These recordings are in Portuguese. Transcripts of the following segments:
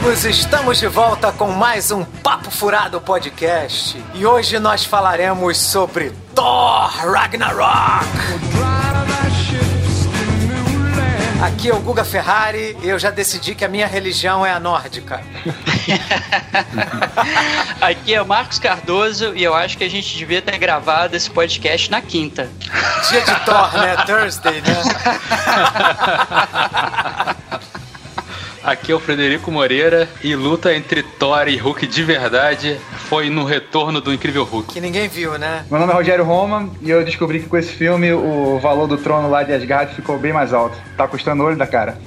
amigos, estamos de volta com mais um Papo Furado Podcast. E hoje nós falaremos sobre Thor Ragnarok. Aqui é o Guga Ferrari e eu já decidi que a minha religião é a nórdica. Aqui é o Marcos Cardoso e eu acho que a gente devia ter gravado esse podcast na quinta. Dia de Thor, né? Thursday, né? Aqui é o Frederico Moreira e luta entre Thor e Hulk de verdade foi no retorno do incrível Hulk. Que ninguém viu, né? Meu nome é Rogério Roma e eu descobri que com esse filme o valor do trono lá de Asgard ficou bem mais alto. Tá custando o olho da cara.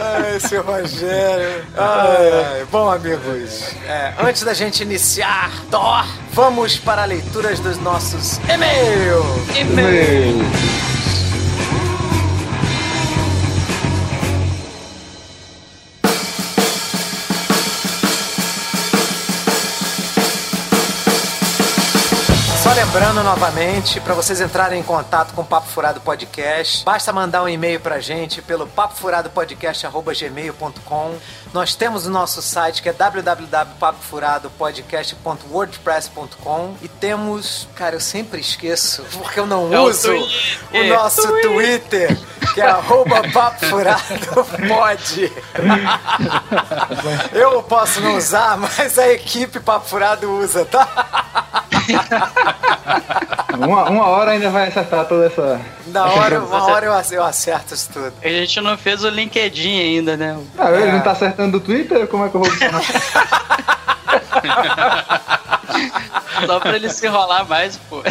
Ai, seu Rogério. Ai, ai. Bom, amigos, é, antes da gente iniciar Thor, vamos para a leituras dos nossos e-mails. E-mail. Só lembrando novamente, para vocês entrarem em contato com o Papo Furado Podcast, basta mandar um e-mail pra gente pelo papofuradopodcast.gmail.com. Nós temos o nosso site que é www.papofuradopodcast.wordpress.com e temos, cara, eu sempre esqueço, porque eu não É o uso o Twitter. nosso Twitter, que é arroba Papo Furado Pod. Eu posso não usar, mas a equipe Papo Furado usa, tá? Uma, uma hora ainda vai acertar toda essa. Na hora, uma hora eu ac- eu acerto isso tudo. A gente não fez o LinkedIn ainda, né? Ah, ele não tá acertando o Twitter? Como é que eu vou. Só pra ele se enrolar mais, pô.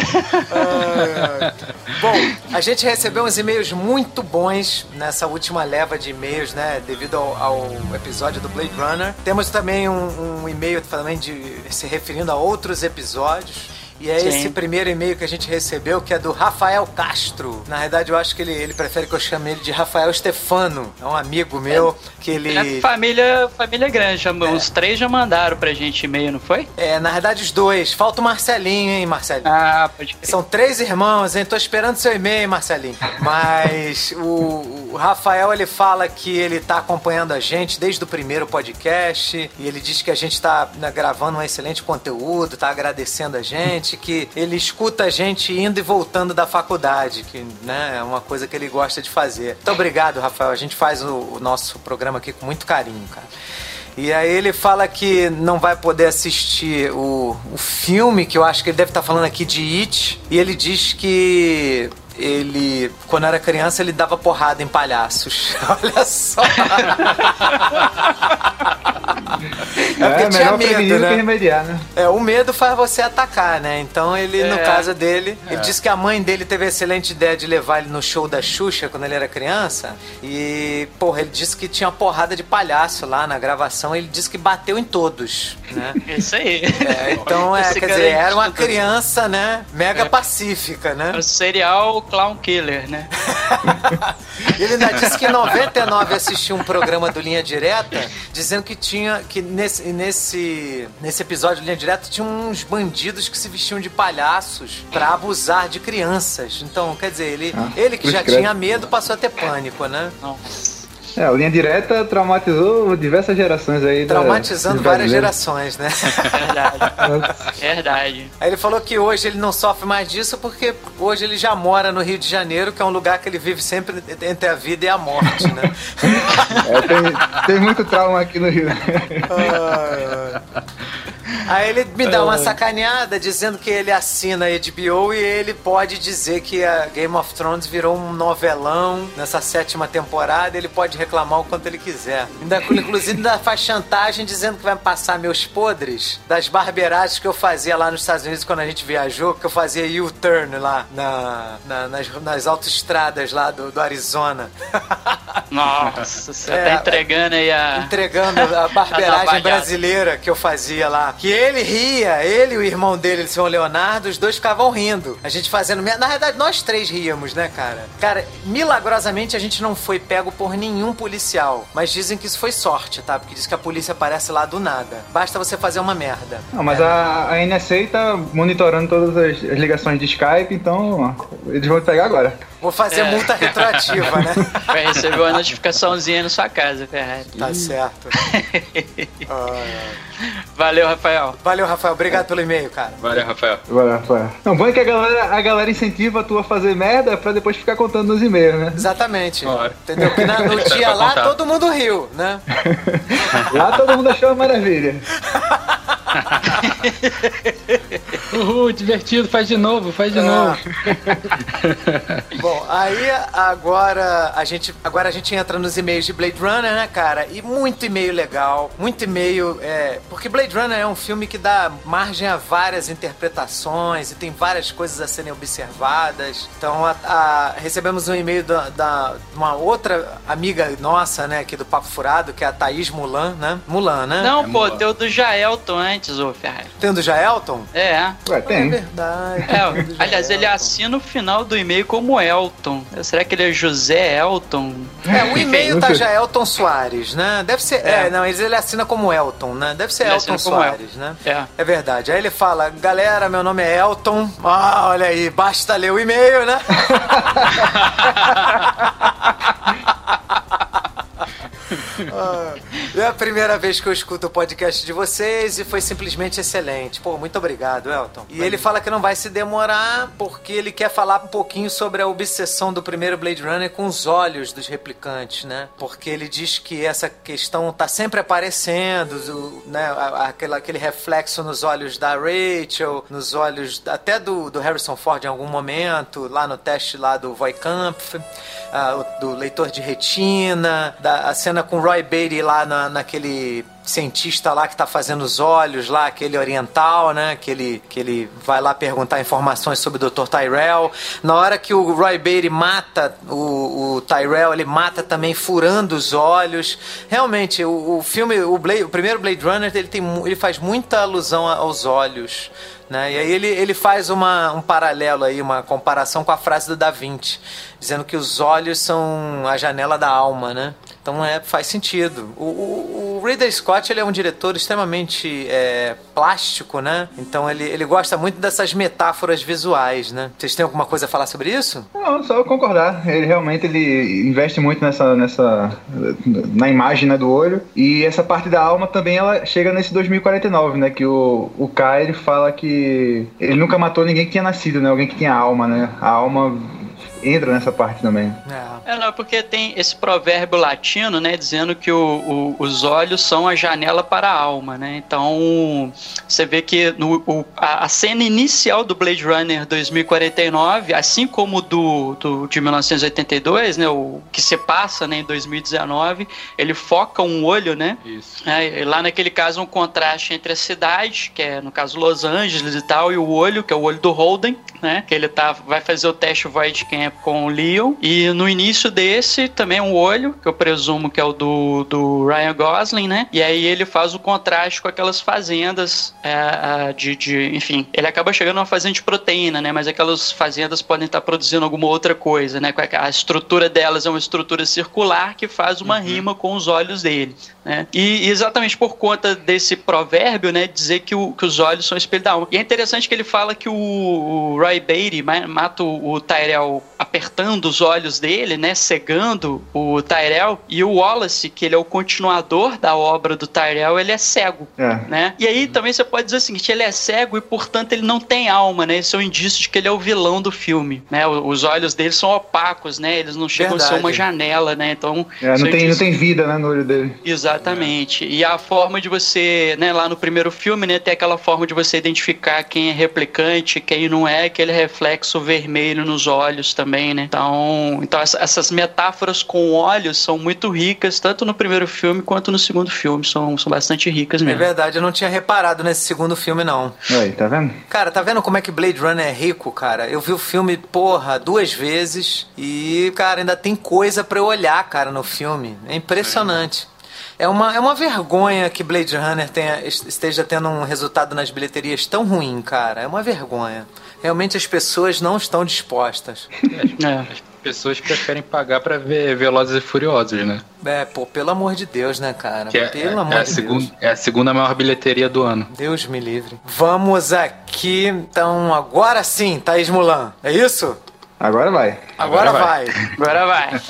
Bom, a gente recebeu uns e-mails muito bons nessa última leva de e-mails, né? Devido ao, ao episódio do Blade Runner. Temos também um, um e-mail também de se referindo a outros episódios. E é Sim. esse primeiro e-mail que a gente recebeu, que é do Rafael Castro. Na verdade, eu acho que ele, ele prefere que eu chame ele de Rafael Stefano. É um amigo meu que ele. É família, família grande, já- uns três já mandaram pra gente e-mail, não foi? É, na verdade, os dois. Falta o Marcelinho, hein, Marcelinho? Ah, pode crer. São três irmãos, hein? Tô esperando seu e-mail, Marcelinho. Mas o, o Rafael, ele fala que ele tá acompanhando a gente desde o primeiro podcast. E ele diz que a gente tá né, gravando um excelente conteúdo, tá agradecendo a gente, que ele escuta a gente indo e voltando da faculdade, que né, é uma coisa que ele gosta de fazer. Muito obrigado, Rafael. A gente faz o, o nosso programa aqui com muito carinho, cara. E aí ele fala que não vai poder assistir o, o filme, que eu acho que ele deve estar falando aqui de It. E ele diz que ele, quando era criança, ele dava porrada em palhaços. Olha só. É porque tinha melhor prevenir medo, do que né? remediar, né? É, o medo faz você atacar, né? Então ele, no É. caso dele, ele disse que a mãe dele teve a excelente ideia de levar ele no show da Xuxa quando ele era criança. E, porra, ele disse que tinha uma porrada de palhaço lá na gravação. Ele disse que bateu em todos, né? Isso aí. É, então, é, quer dizer, era uma criança, né? Mega pacífica, né? O serial Clown Killer, né? Ele ainda disse que em 99 assistiu um programa do Linha Direta, dizendo que tinha que nesse, nesse, nesse episódio do Linha Direta tinha uns bandidos que se vestiam de palhaços pra abusar de crianças. Então, quer dizer, ele, Ah, ele que já credo. tinha medo passou a ter pânico, né? Não. É, o Linha Direta traumatizou diversas gerações aí. da- Traumatizando dos várias gerações, né? Verdade. Verdade. Aí ele falou que hoje ele não sofre mais disso porque hoje ele já mora no Rio de Janeiro, que é um lugar que ele vive sempre entre a vida e a morte, né? É, tem, tem muito trauma aqui no Rio. Aí ele me dá uma sacaneada dizendo que ele assina a HBO e ele pode dizer que a Game of Thrones virou um novelão nessa sétima temporada. Ele pode reclamar o quanto ele quiser. Ainda, inclusive, ainda faz chantagem dizendo que vai passar meus podres das barbeiragens que eu fazia lá nos Estados Unidos quando a gente viajou, que eu fazia U-turn lá na, na- nas, nas autoestradas lá do, do Arizona. Nossa, você É, tá entregando aí a. entregando a barbeiragem brasileira que eu fazia lá. Que ele ria, ele e o irmão dele, o senhor Leonardo, os dois ficavam rindo. A gente fazendo. merda. Na verdade, nós três ríamos, né, cara? Cara, milagrosamente a gente não foi pego por nenhum policial. Mas dizem que isso foi sorte, tá? Porque diz que a polícia aparece lá do nada. Basta você fazer uma merda. Não, mas a, a NSA tá monitorando todas as, as ligações de Skype, então ó, eles vão te pegar agora. Vou fazer É. multa retroativa, né? Vai receber uma notificaçãozinha na sua casa, Ferrari. Tá certo. Ai. Valeu, Rafael. Valeu, Rafael. Obrigado pelo e-mail, cara. Valeu, Rafael. Vai, Rafael. Não, bom é que a galera, a galera incentiva tu a fazer merda pra depois ficar contando nos e-mails, né? Exatamente. Ora. Entendeu? Que na- no dia Pra lá contar. todo mundo riu, né? Lá todo mundo achou uma maravilha. Uhul, divertido, faz de novo, faz de Ah. novo. Bom, aí agora a gente agora a gente entra nos e-mails de Blade Runner, né, cara? E muito e-mail legal, muito e-mail, é, porque Blade Runner é um filme que dá margem a várias interpretações e tem várias coisas a serem observadas. Então, a- a- recebemos um e-mail da, da- de uma outra amiga nossa, né, aqui do Papo Furado, que é a Thaís Mulan, né? Mulan, né? Não, É pô, o do Jaelton antes, ô Ferrari. Tem o do Jaelton? É. Ué, É tem. verdade. É, o do aliás, ele assina o final do e-mail como Elton. Será que ele é José Elton? É, o e-mail tá já Elton Soares, né? Deve ser. É, É. não, ele, ele assina como Elton, né? Deve ser Ele Elton Soares, né? É. É verdade. Aí ele fala: galera, meu nome é Elton. Ah, olha aí, basta ler o e-mail, né? Ah, é a primeira vez que eu escuto o podcast de vocês e foi simplesmente excelente. Pô, muito obrigado, Elton. E ele fala que não vai se demorar porque ele quer falar um pouquinho sobre a obsessão do primeiro Blade Runner com os olhos dos replicantes, né? Porque ele diz que essa questão tá sempre aparecendo, né? a- a- Aquela, aquele reflexo nos olhos da Rachel, nos olhos até do, do Harrison Ford em algum momento, lá no teste lá do Voikampf, ah, o- do leitor de retina, da, a cena com o Roy Beatty lá na, naquele cientista lá que tá fazendo os olhos lá, aquele oriental, né? Que ele, que ele vai lá perguntar informações sobre o Dr. Tyrell. Na hora que o Roy Beatty mata o, o Tyrell, ele mata também furando os olhos. Realmente, o, o filme, o, Blade, o primeiro Blade Runner, ele, tem, ele faz muita alusão aos olhos. Né? E aí ele, ele faz uma, um paralelo aí, uma comparação com a frase do Da Vinci, dizendo que os olhos são a janela da alma, né? Então é, faz sentido. O, o, o Ridley Scott ele é um diretor extremamente é, plástico, né? Então ele, ele gosta muito dessas metáforas visuais, né? Vocês têm alguma coisa a falar sobre isso? Não, só concordar. Ele realmente ele investe muito nessa, nessa na imagem né, do olho. E essa parte da alma também ela chega nesse 2049, né? Que o, o Kai ele fala que ele nunca matou ninguém que tinha nascido, né? Alguém que tinha alma, né? A alma entra nessa parte também. É. É, não, porque tem esse provérbio latino, né, dizendo que o- o- os olhos são a janela para a alma, né? Então, você vê que no, o- a, a cena inicial do Blade Runner 2049, assim como do, do de 1982, né, o que se passa, né, em 2019, ele foca um olho, né? Isso. É, e lá naquele caso um contraste entre a cidade, que é no caso Los Angeles e tal, e o olho, que é o olho do Holden, né? Que ele tá, vai fazer o teste Void Camp com o Leon. E no início desse também um olho, que eu presumo que é o do, do Ryan Gosling, né? E aí ele faz o contraste com aquelas fazendas é, é, de, de. Enfim, ele acaba chegando numa fazenda de proteína, né? Mas aquelas fazendas podem estar produzindo alguma outra coisa, né? A estrutura delas é uma estrutura circular que faz uma rima com os olhos dele. Né? E exatamente por conta desse provérbio, né, dizer que, o- que os olhos são o espelho da alma. E é interessante que ele fala que o, o Roy Beatty ma- mata o, o Tyrell apertando os olhos dele, né, cegando o Tyrell, e o Wallace, que ele é o continuador da obra do Tyrell, ele é cego. É. Né? E aí também você pode dizer o seguinte, ele é cego e portanto ele não tem alma, né? Esse é um indício de que ele é o vilão do filme, né? Os olhos dele são opacos, né? Eles não chegam a ser Verdade. uma janela, né? Então, É, não, é tem, não tem vida né, no olho dele. Exatamente. E a forma de você, né, lá no primeiro filme, né, tem aquela forma de você identificar quem é replicante, quem não é, aquele reflexo vermelho nos olhos também, né? Então, então essa- essas metáforas com olhos são muito ricas, tanto no primeiro filme quanto no segundo filme, são, são bastante ricas É mesmo. verdade, eu não tinha reparado nesse segundo filme, não. Aí, tá vendo? Cara, tá vendo como é que Blade Runner é rico, cara? Eu vi o filme, porra, duas vezes e, cara, ainda tem coisa pra eu olhar, cara, no filme. É impressionante. É uma, é uma vergonha que Blade Runner tenha, esteja tendo um resultado nas bilheterias tão ruim, cara. É uma vergonha. Realmente as pessoas não estão dispostas. É. As pessoas preferem pagar pra ver Velozes e Furiosos, né? É, pô, pelo amor de Deus, né, cara? Que é, pelo é amor a de segunda, Deus. é a segunda maior bilheteria do ano. Deus me livre. Vamos aqui, então, agora sim, Thaís Mulan. É isso? Agora vai. Agora, Agora vai. Agora vai.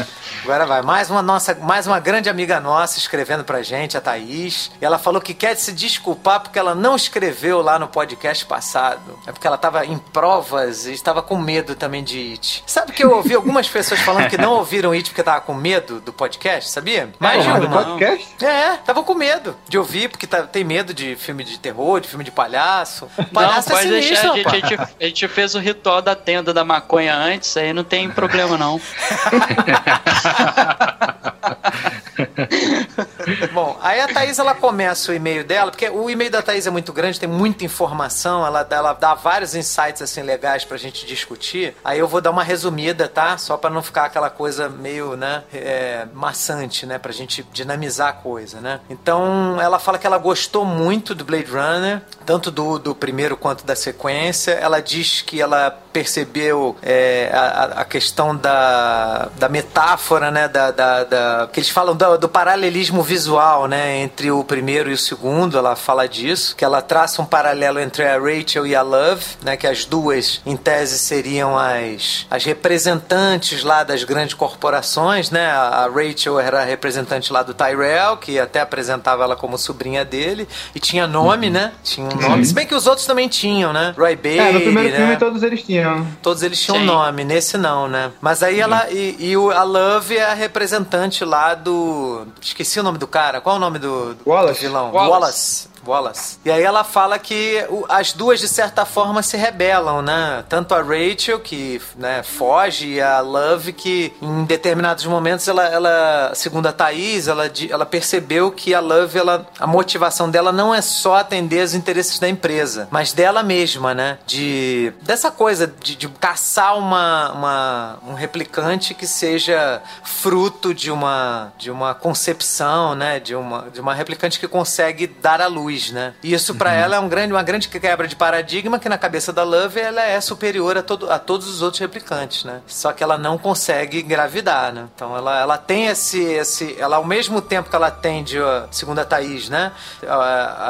Agora vai. Mais uma, nossa, mais uma grande amiga nossa escrevendo pra gente, a Thaís. E ela falou que quer se desculpar porque ela não escreveu lá no podcast passado. É porque ela tava em provas e estava com medo também de It. Sabe que eu ouvi algumas pessoas falando que não ouviram It porque tava com medo do podcast, sabia? Mais de Porra, do uma. podcast? É, tava com medo de ouvir, porque tá- tem medo de filme de terror, de filme de palhaço. Palhaço não, é pode deixar. sinistro, A gente, a, gente, a gente fez o ritual da tenda da maconha antes, aí não tem problema não. Bom, aí a Thaís ela começa o e-mail dela, porque o e-mail da Thaís é muito grande, tem muita informação, ela, ela dá vários insights assim legais pra gente discutir. Aí eu vou dar uma resumida, tá? Só pra não ficar aquela coisa meio, né, é, maçante, né, pra gente dinamizar a coisa, né? Então, ela fala que ela gostou muito do Blade Runner, tanto do, do primeiro quanto da sequência. Ela diz que ela percebeu é, a, a- questão da, da metáfora, né? Da, da, da- que eles falam do, do paralelismo visual, né? Entre o primeiro e o segundo. Ela fala disso, que ela traça um paralelo entre a Rachel e a Love, né? Que as duas, em tese, seriam as, as representantes lá das grandes corporações, né? A Rachel era a representante lá do Tyrell, que até apresentava ela como sobrinha dele, e tinha nome, né? Tinha um nome. Se bem que os outros também tinham, né? Roy Bailey, É, no primeiro né? filme todos eles tinham. Todos eles tinham Sim. nome, nesse não, né? Mas aí ela. E, e o, a Love é a representante lá do. Esqueci o nome do cara. Qual é o nome do, do Wallace. vilão? Wallace. Wallace. Wallace. E aí ela fala que as duas, de certa forma, se rebelam, né? Tanto a Rachel, que né, foge, e a Love, que em determinados momentos, ela, ela segundo a Thaís, ela, ela percebeu que a Love, ela, a motivação dela não é só atender os interesses da empresa, mas dela mesma, né? De, dessa coisa de, de caçar uma, uma- um replicante que seja fruto de uma, de uma concepção, né? De uma, de uma replicante que consegue dar à luz, né? E isso pra ela é um grande, uma grande quebra de paradigma que na cabeça da Love ela é superior a, todo, a todos os outros replicantes, né? Só que ela não consegue engravidar, né? Então ela, ela tem esse, esse... Ela, ao mesmo tempo que ela atende, segundo a Thaís, né?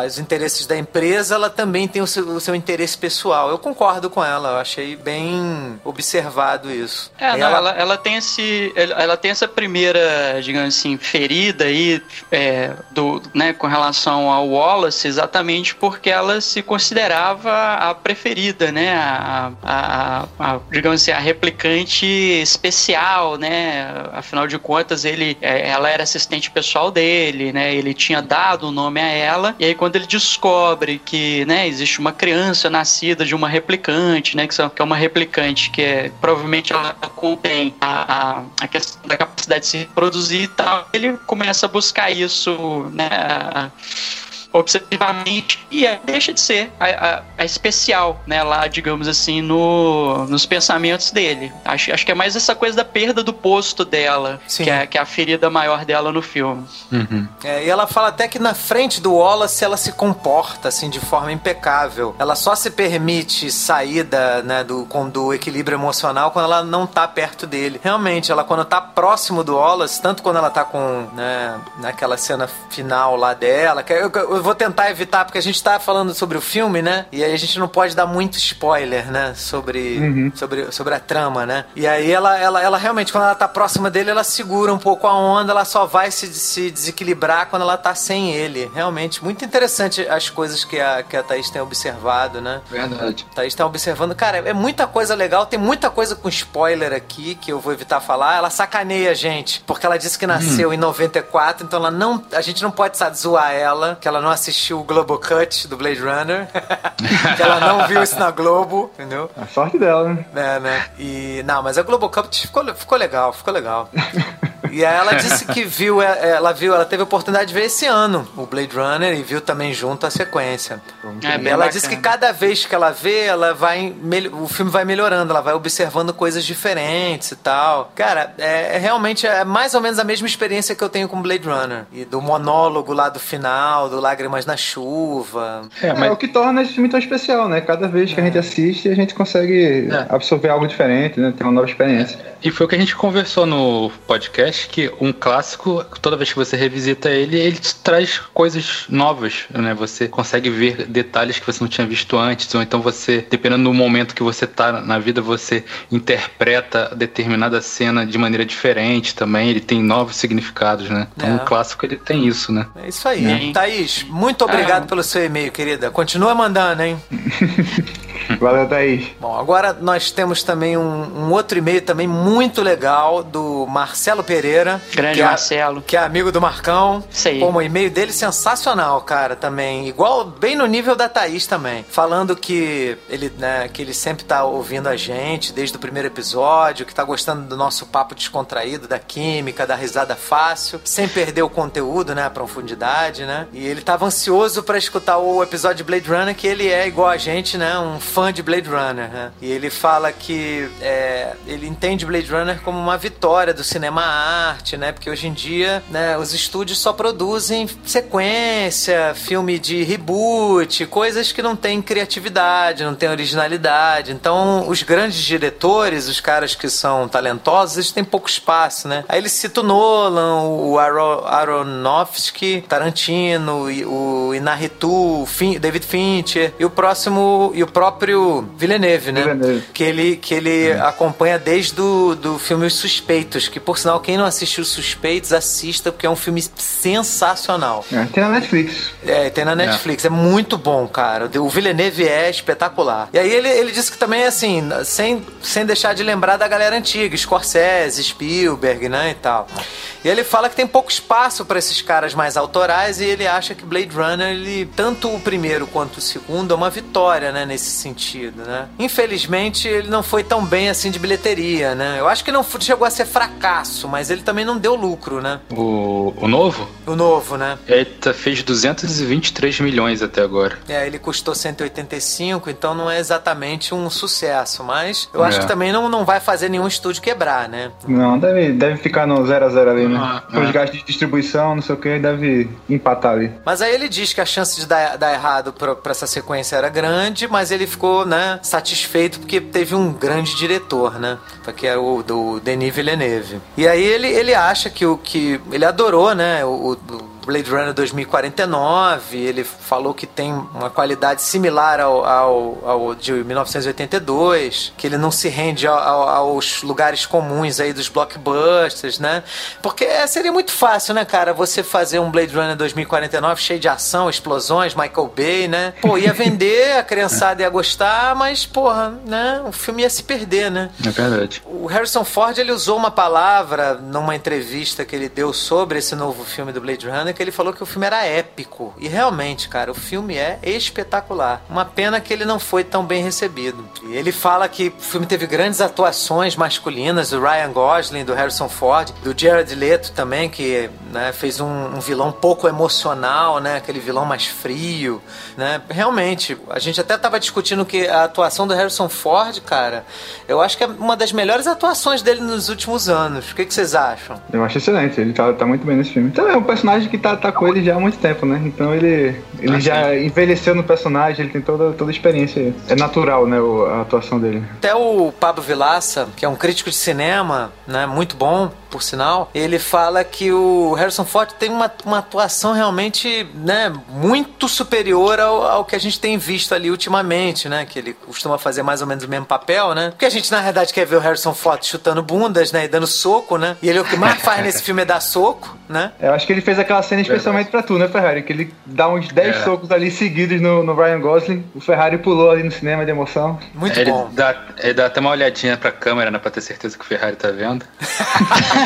Os interesses da empresa, ela também tem o seu, o seu interesse pessoal. Eu concordo com ela, eu achei bem observado isso. É, não, ela, ela tem esse, ela ela tem essa primeira, digamos assim, ferida aí, é, do, né, com relação ao Wallace, exatamente porque ela se considerava a preferida, né, a, a, a- digamos assim, a replicante especial, né, afinal de contas ele, é, ela era assistente pessoal dele, né, ele tinha dado o nome a ela, e aí quando ele descobre que, né, existe uma criança nascida de uma replicante, né, que, são, que é uma replicante que é, provavelmente ela contém a, a, questão da capacidade de se reproduzir e tal, ele começa a buscar isso, né, obsessivamente e é, deixa de ser a, a- a especial, né, lá, digamos assim, no, nos pensamentos dele. Acho, acho que é mais essa coisa da perda do posto dela, Sim. que é, que é a ferida maior dela no filme. Uhum. É, e ela fala até que na frente do Wallace ela se comporta assim de forma impecável. Ela só se permite sair da, né, do, com, do equilíbrio emocional quando ela não tá perto dele. Realmente, ela quando tá próximo do Wallace, tanto quando ela tá com, né, naquela cena final lá dela, que eu, eu vou tentar evitar porque a gente tá falando sobre o filme, né? E aí a gente não pode dar muito spoiler, né, sobre sobre, sobre a trama, né? E aí ela, ela, ela realmente, quando ela tá próxima dele, ela segura um pouco a onda, ela só vai se, se desequilibrar quando ela tá sem ele. Realmente, muito interessante as coisas que a, que a Thaís tem observado, né? Verdade. A Thaís tá observando. Cara, é muita coisa legal, tem muita coisa com spoiler aqui que eu vou evitar falar. Ela sacaneia a gente, porque ela disse que nasceu em 94, então ela não. A gente não pode sabe, zoar ela, que ela não assistiu o Globo Cut do Blade Runner. que ela não viu isso na Globo, entendeu? A sorte dela, né? né, né? E não, mas a Globocup ficou, ficou legal, ficou legal. E aí ela disse que viu, é, ela viu, ela teve a oportunidade de ver esse ano o Blade Runner e viu também junto a sequência. É, e ela bacana. disse que cada vez que ela vê, ela vai o filme vai melhorando, ela vai observando coisas diferentes e tal. Cara, é, é realmente é mais ou menos a mesma experiência que eu tenho com Blade Runner e do monólogo lá do final, do Lágrimas na Chuva. É, É, mas o que torna esse filme tão especial, né? Cada vez que a gente assiste, a gente consegue É. absorver algo diferente, né? Ter uma nova experiência. E foi o que a gente conversou no podcast podcast que um clássico, toda vez que você revisita ele, ele te traz coisas novas, né? Você consegue ver detalhes que você não tinha visto antes, ou então você, dependendo do momento que você tá na vida, você interpreta determinada cena de maneira diferente também, ele tem novos significados, né? Então, é. um clássico ele tem isso, né? É isso aí. É. Thaís, muito obrigado é. pelo seu e-mail, querida. Continua mandando, hein? Valeu, Thaís. Bom, agora nós temos também um, um outro e-mail também muito legal do Marcelo Pereira. Grande que é, Marcelo. Que é amigo do Marcão. Isso aí. Pô, o e-mail dele sensacional, cara, também. Igual, bem no nível da Thaís também. Falando que ele, né, que ele sempre tá ouvindo a gente desde o primeiro episódio, que tá gostando do nosso papo descontraído, da química, da risada fácil, sem perder o conteúdo, né, a profundidade, né? E ele tava ansioso para escutar o episódio de Blade Runner, que ele é igual a gente, né, um fã de Blade Runner, né? E ele fala que é, ele entende Blade Runner como uma vitória do cinema arte, né? Porque hoje em dia, né, os estúdios só produzem sequência, filme de reboot, coisas que não têm criatividade, não têm originalidade. Então, os grandes diretores, os caras que são talentosos, eles têm pouco espaço, né? Aí ele cita o Nolan, o Aronofsky, Tarantino, o Inarritu, David Fincher e o próximo e o próprio Villeneuve, né? Villeneuve. Que ele que ele é. acompanha desde do, do filme Os Suspeitos, que por sinal quem não assistiu Os Suspeitos assista porque é um filme sensacional. É, tem na Netflix. É, tem na Netflix. É. é muito bom, cara. O Villeneuve é espetacular. E aí ele, ele disse que também assim, sem, sem deixar de lembrar da galera antiga, Scorsese, Spielberg, né, e tal. E ele fala que tem pouco espaço para esses caras mais autorais e ele acha que Blade Runner, ele, tanto o primeiro quanto o segundo, é uma vitória, né, nesse sentido, né? Infelizmente, ele não foi tão bem assim de bilheteria, né? Eu acho que não chegou a ser fracasso, mas ele também não deu lucro, né? O, o novo? O novo, né? Ele tá, fez 223 milhões até agora. É, ele custou 185, então não é exatamente um sucesso, mas eu é. acho que também não, não vai fazer nenhum estúdio quebrar, né? Não, deve, deve ficar no 0 a 0 ali, né? Ah, Os é. gastos de distribuição, não sei o que, deve empatar ali. Mas aí ele diz que a chance de dar, dar errado pra, pra essa sequência era grande, mas ele ficou, né, satisfeito porque teve um grande diretor, né? Que é o do Denis Villeneuve. E aí ele, ele acha que o que. Ele adorou, né? O, o Blade Runner 2049, ele falou que tem uma qualidade similar ao, ao, ao de 1982, que ele não se rende ao, aos lugares comuns aí dos blockbusters, né? Porque é, seria muito fácil, né, cara, você fazer um Blade Runner 2049 cheio de ação, explosões, Michael Bay, né? Pô, ia vender, a criançada ia gostar, mas, porra, né, o filme ia se perder, né? É verdade. O Harrison Ford, ele usou uma palavra numa entrevista que ele deu sobre esse novo filme do Blade Runner que ele falou que o filme era épico. E realmente, cara, o filme é espetacular. Uma pena que ele não foi tão bem recebido. E ele fala que o filme teve grandes atuações masculinas do Ryan Gosling, do Harrison Ford, do Jared Leto também, que né, fez um, um vilão pouco emocional, né? Aquele vilão mais frio, né? Realmente, a gente até tava discutindo que a atuação do Harrison Ford, cara, eu acho que é uma das melhores atuações dele nos últimos anos. O que, vocês acham? Eu acho excelente, ele tá, tá muito bem nesse filme. Então é um personagem que tá, tá com ele já há muito tempo, né? Então ele, ele ah, já sim. envelheceu no personagem, ele tem toda, toda a experiência. É natural, né, a atuação dele. Até o Pablo Vilaça, que é um crítico de cinema, né, muito bom, por sinal, ele fala que o Harrison Ford tem uma, uma atuação realmente, né, muito superior ao, ao que a gente tem visto ali ultimamente, né? Que ele costuma fazer mais ou menos o mesmo papel, né? Porque a gente, na verdade, quer ver o Harrison Ford chutando bundas, né? E dando soco, né? E ele o que mais faz nesse filme é dar soco, né? Eu acho que ele fez aquela cena especialmente pra tu, né, Ferrari? Que ele dá uns 10 é. socos ali seguidos no, no Ryan Gosling. O Ferrari pulou ali no cinema de emoção. Muito ele bom. Dá, ele dá até uma olhadinha pra câmera, né? Pra ter certeza que o Ferrari tá vendo.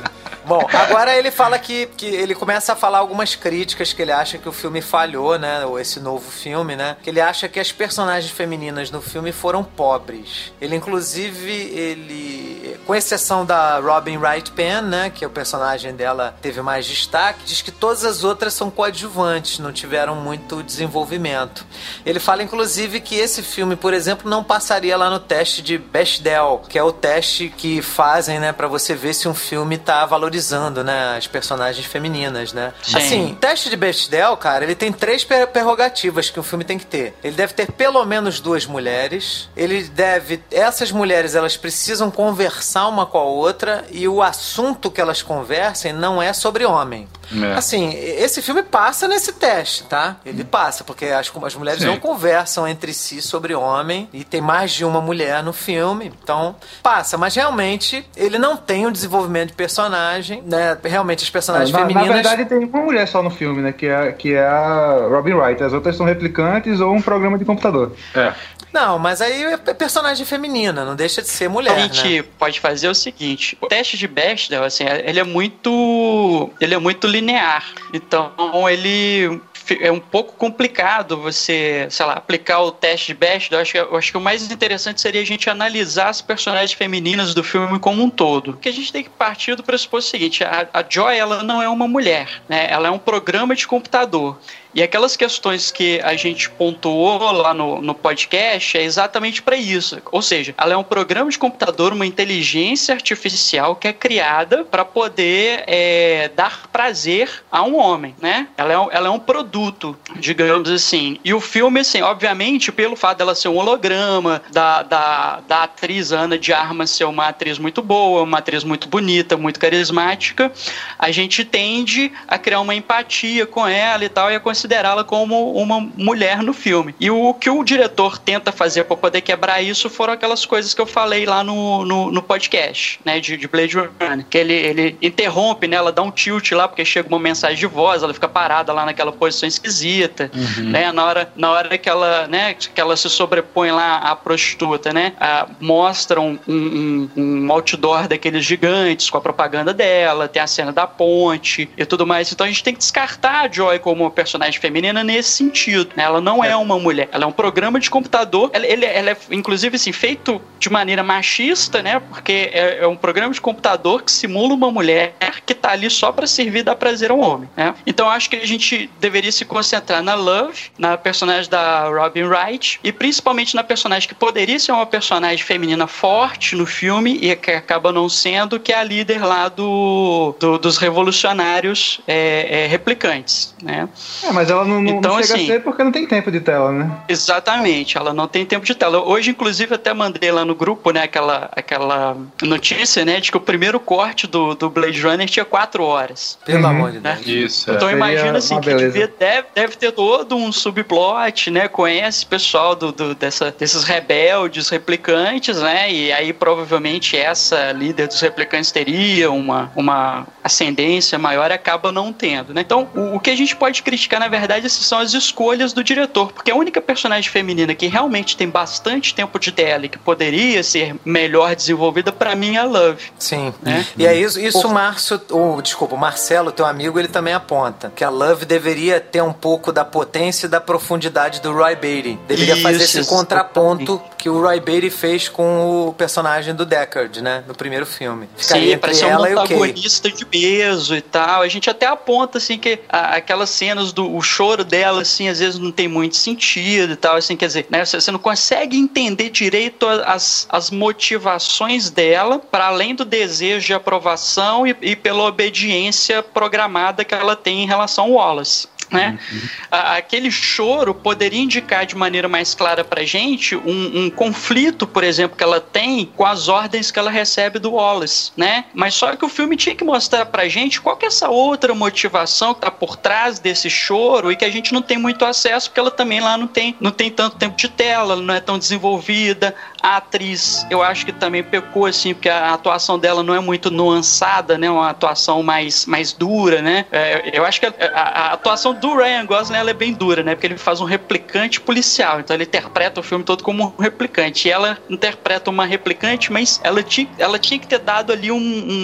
Bom, agora ele fala que, que ele começa a falar algumas críticas que ele acha que o filme falhou, né? Ou esse novo filme, né? Que ele acha que as personagens femininas no filme foram pobres. Ele, inclusive, ele. Com exceção da Robin Wright Penn, né? Que é o personagem dela teve mais destaque, diz que todas as outras são coadjuvantes, não tiveram muito desenvolvimento. Ele fala, inclusive, que esse filme, por exemplo, não passaria lá no teste de Bechdel, que é o teste que fazem, né, para você ver se um filme tá valorizando né, as personagens femininas, né? Sim. Assim, teste de Bechdel, cara, ele tem três prerrogativas que o filme tem que ter. Ele deve ter pelo menos duas mulheres. Ele deve. Essas mulheres, elas precisam conversar uma com a outra e o assunto que elas conversem não é sobre homem. É. Assim, esse filme passa nesse teste, tá? Ele passa, porque as, as mulheres Sim. não conversam entre si sobre homem e tem mais de uma mulher no filme, então passa. Mas realmente ele não tem um desenvolvimento de personagem, né? Realmente as personagens na, femininas. Na verdade, tem uma mulher só no filme, né? Que é, que é a Robin Wright. As outras são replicantes ou um programa de computador. É. Não, mas aí é personagem feminina, não deixa de ser mulher. A gente né? pode fazer o seguinte: o teste de Bechdel, assim, ele é muito. ele é muito linear. Então, ele é um pouco complicado você, sei lá, aplicar o teste de Bechdel. Eu acho, que, eu acho que o mais interessante seria a gente analisar as personagens femininas do filme como um todo. Porque a gente tem que partir do pressuposto seguinte: a, a Joy ela não é uma mulher, né? Ela é um programa de computador. E aquelas questões que a gente pontuou lá no, no podcast é exatamente para isso. Ou seja, ela é um programa de computador, uma inteligência artificial que é criada para poder é, dar prazer a um homem, né? Ela é, ela é um produto, digamos assim. E o filme, assim, obviamente, pelo fato dela ser um holograma, da, da, da atriz Ana de Armas ser uma atriz muito boa, uma atriz muito bonita, muito carismática, a gente tende a criar uma empatia com ela e tal, e a considerá-la como uma mulher no filme. E o que o diretor tenta fazer para poder quebrar isso foram aquelas coisas que eu falei lá no, no, no podcast, né, de, de, Blade Runner, que ele, ele interrompe, né, ela dá um tilt lá porque chega uma mensagem de voz, ela fica parada lá naquela posição esquisita, uhum. né, na hora, na hora que ela, né, que ela se sobrepõe lá à prostituta, né, a, mostram um, um, um outdoor daqueles gigantes com a propaganda dela, tem a cena da ponte e tudo mais. Então a gente tem que descartar a Joy como personagem personagem feminina nesse sentido. Né? Ela não é. é. uma mulher, ela é um programa de computador. Ela, ele, ela é, inclusive, assim, feito de maneira machista, né? Porque é, é um programa de computador que simula uma mulher que tá ali só para servir dar prazer ao homem. Né? Então acho que a gente deveria se concentrar na Love, na personagem da Robin Wright e principalmente na personagem que poderia ser uma personagem feminina forte no filme e que acaba não sendo, que é a líder lá do, do dos revolucionários é, é, replicantes. Né? É, mas ela não, não, então, não chega assim, a ser porque não tem tempo de tela, né? Exatamente, ela não tem tempo de tela. Hoje, inclusive, até mandei lá no grupo, né, aquela, aquela notícia, né, de que o primeiro corte do, do Blade Runner tinha quatro horas. Pelo uhum. amor de Deus. Né? Isso. Então imagina assim, que devia, deve, deve ter todo um subplot, né, conhece pessoal do, do, dessa, desses rebeldes, replicantes, né, e aí provavelmente essa líder dos replicantes teria uma, uma ascendência maior e acaba não tendo, né? Então, o, o que a gente pode criticar, na verdade, são as escolhas do diretor, porque a única personagem feminina que realmente tem bastante tempo de tela e que poderia ser melhor desenvolvida, para mim, é a Love. Sim. Né? E é isso, isso o Márcio, o, desculpa, o Marcelo, teu amigo, ele também aponta que a Love deveria ter um pouco da potência e da profundidade do Roy Beatty. Deveria isso, fazer esse contraponto que o Roy Beatty fez com o personagem do Deckard, né? No primeiro filme. Ficaria Sim, entre ela um antagonista de peso e tal. A gente até aponta, assim, que a, aquelas cenas do o choro dela, assim, às vezes não tem muito sentido e tal, assim, quer dizer, né? Você, não consegue entender direito as, as motivações dela para além do desejo de aprovação e, e pela obediência programada que ela tem em relação ao Wallace né? Uhum. Aquele choro poderia indicar de maneira mais clara pra gente um, um, conflito, por exemplo, que ela tem com as ordens que ela recebe do Wallace, né? Mas só que o filme tinha que mostrar pra gente qual que é essa outra motivação que tá por trás desse choro e que a gente não tem muito acesso, porque ela também lá não tem, não tem tanto tempo de tela, ela não é tão desenvolvida. A atriz, eu acho que também pecou, assim, porque a atuação dela não é muito nuançada, né? Uma atuação mais, mais dura, né? É, eu acho que a, a, a atuação do Ryan Gosling ela é bem dura, né? Porque ele faz um replicante policial. Então ele interpreta o filme todo como um replicante. E ela interpreta uma replicante, mas ela tinha, ela tinha que ter dado ali um,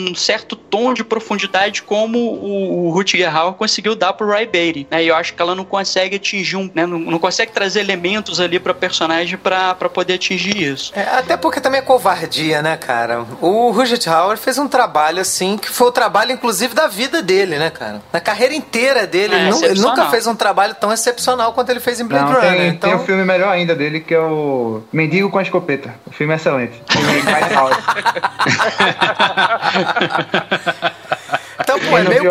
um certo tom de profundidade como o, o Rutger Hauer conseguiu dar pro Ray Beatty. Né? E eu acho que ela não consegue atingir um. Né? Não, não consegue trazer elementos ali pra personagem pra, pra poder atingir isso. É, até porque também é covardia, né, cara? O Rutger Hauer fez um trabalho assim, que foi o trabalho, inclusive, da vida dele, né, cara? Na carreira inteira dele, é, ele, ele nunca fez um trabalho tão excepcional quanto ele fez em Blade Não, Runner. Tem, então... tem um filme melhor ainda dele, que é o Mendigo com a Escopeta. O filme é excelente. Pô, é meio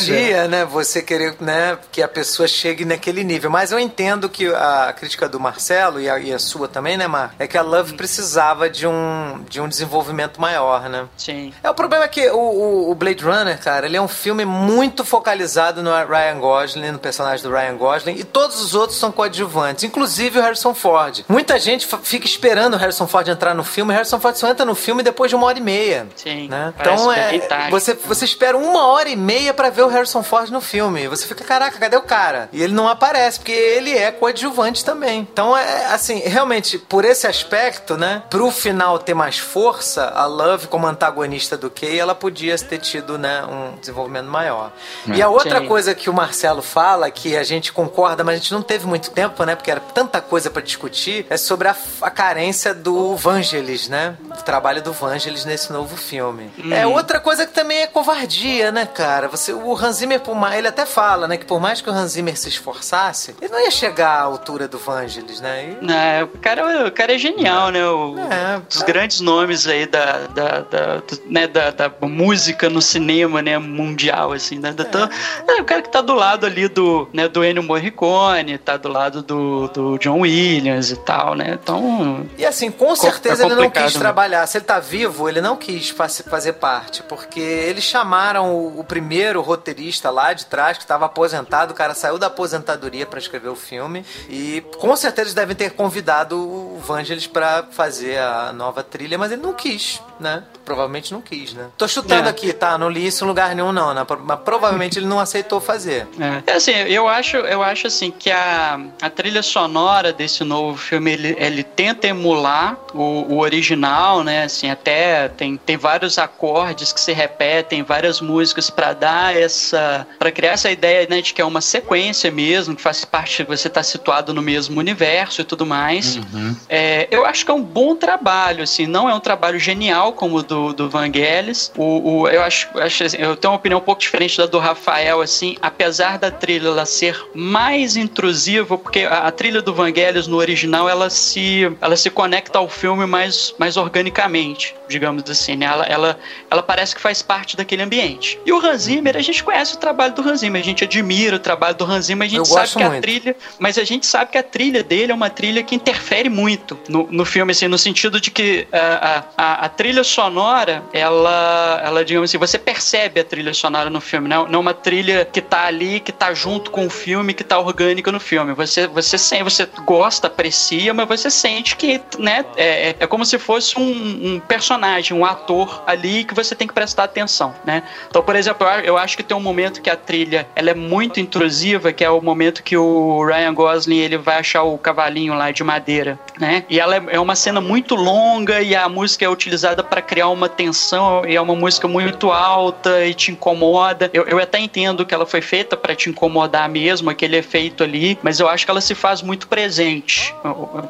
covardia, né? Você querer né, que a pessoa chegue naquele nível. Mas eu entendo que a crítica do Marcelo e a, e a sua também, né, Mar? É que a Love precisava de um, de um desenvolvimento maior, né? Sim. É, o problema é que o, o Blade Runner, cara, ele é um filme muito focalizado no Ryan Gosling, no personagem do Ryan Gosling, e todos os outros são coadjuvantes, inclusive o Harrison Ford. Muita gente fica esperando o Harrison Ford entrar no filme, o Harrison Ford só entra no filme depois de uma hora e meia. Sim. Né? Então é. Você, você espera uma hora e meia para ver o Harrison Ford no filme. Você fica, caraca, cadê o cara? E ele não aparece, porque ele é coadjuvante também. Então é assim, realmente, por esse aspecto, né? Pro final ter mais força, a Love, como antagonista do Kay, ela podia ter tido, né, um desenvolvimento maior. É. E a outra Sim. coisa que o Marcelo fala, que a gente concorda, mas a gente não teve muito tempo, né? Porque era tanta coisa para discutir, é sobre a, a, carência do Vangelis, né? O trabalho do Vangelis nesse novo filme. Hum. É outra coisa que também é covardia, né, cara? Você, o Hans Zimmer, por mais, ele até fala, né, que por mais que o Hans Zimmer se esforçasse, ele não ia chegar à altura do Vangelis, né? E... É, o cara, o cara é genial, né? O, é, dos grandes nomes aí da, da, da, do, né, da, da, música no cinema, né, mundial, assim, né? É. é. o cara que tá do lado ali do, né, do Ennio Morricone, tá do lado do, do John Williams e tal, né? Então... E assim, com certeza é ele não quis né? trabalhar. Se ele tá vivo, ele não quis fazer parte, porque eles chamaram o, primeiro roteirista lá de trás, que estava aposentado, o cara saiu da aposentadoria para escrever o filme, e com certeza eles devem ter convidado o Vangelis para fazer a nova trilha, mas ele não quis, né? Provavelmente não quis, né? Tô chutando é. aqui, tá? Não li isso em lugar nenhum, não, né? Mas provavelmente ele não aceitou fazer. É. é, assim, eu acho, eu acho assim que a, a trilha sonora desse novo filme, ele, ele tenta emular o, o original, né? Assim, até tem, tem vários acordes que se repetem, várias músicas para dar essa. para criar essa ideia né, de que é uma sequência mesmo, que faz parte, você tá situado no mesmo universo e tudo mais. Uhum. É, eu acho que é um bom trabalho, assim, não é um trabalho genial como o do, do Vangelis. O, o, eu acho, acho assim, eu tenho uma opinião um pouco diferente da do Rafael, assim, apesar da trilha ela ser mais intrusiva, porque a, a trilha do Vangelis no original ela se, ela se conecta ao filme mais, mais organicamente, digamos assim, né? Ela, ela, ela parece que faz parte daquele ambiente. E o Hans Zimmer, a gente conhece o trabalho do Hans Zimmer, a gente admira o trabalho do Hans Zimmer, a gente eu sabe que muito. a trilha, mas a gente sabe que a trilha dele é uma trilha que interfere muito no, no filme, assim, no sentido de que a, a, a trilha sonora, ela, ela, digamos assim, você percebe a trilha sonora no filme, não, não uma trilha que tá ali, que tá junto com o filme, que tá orgânica no filme. Você, você, você, você gosta, aprecia, mas você sente que, né, é, é, é como se fosse um, um personagem, um ator ali que você tem que prestar atenção, né? Então, por exemplo, eu acho que tem um momento que a trilha ela é muito intrusiva, que é o momento que o Ryan Gosling ele vai achar o cavalinho lá de madeira, né? E ela é, é uma cena muito longa e a música é utilizada para criar uma tensão e é uma música muito alta e te incomoda. Eu, eu até entendo que ela foi feita para te incomodar mesmo, aquele efeito ali, mas eu acho que ela se faz muito presente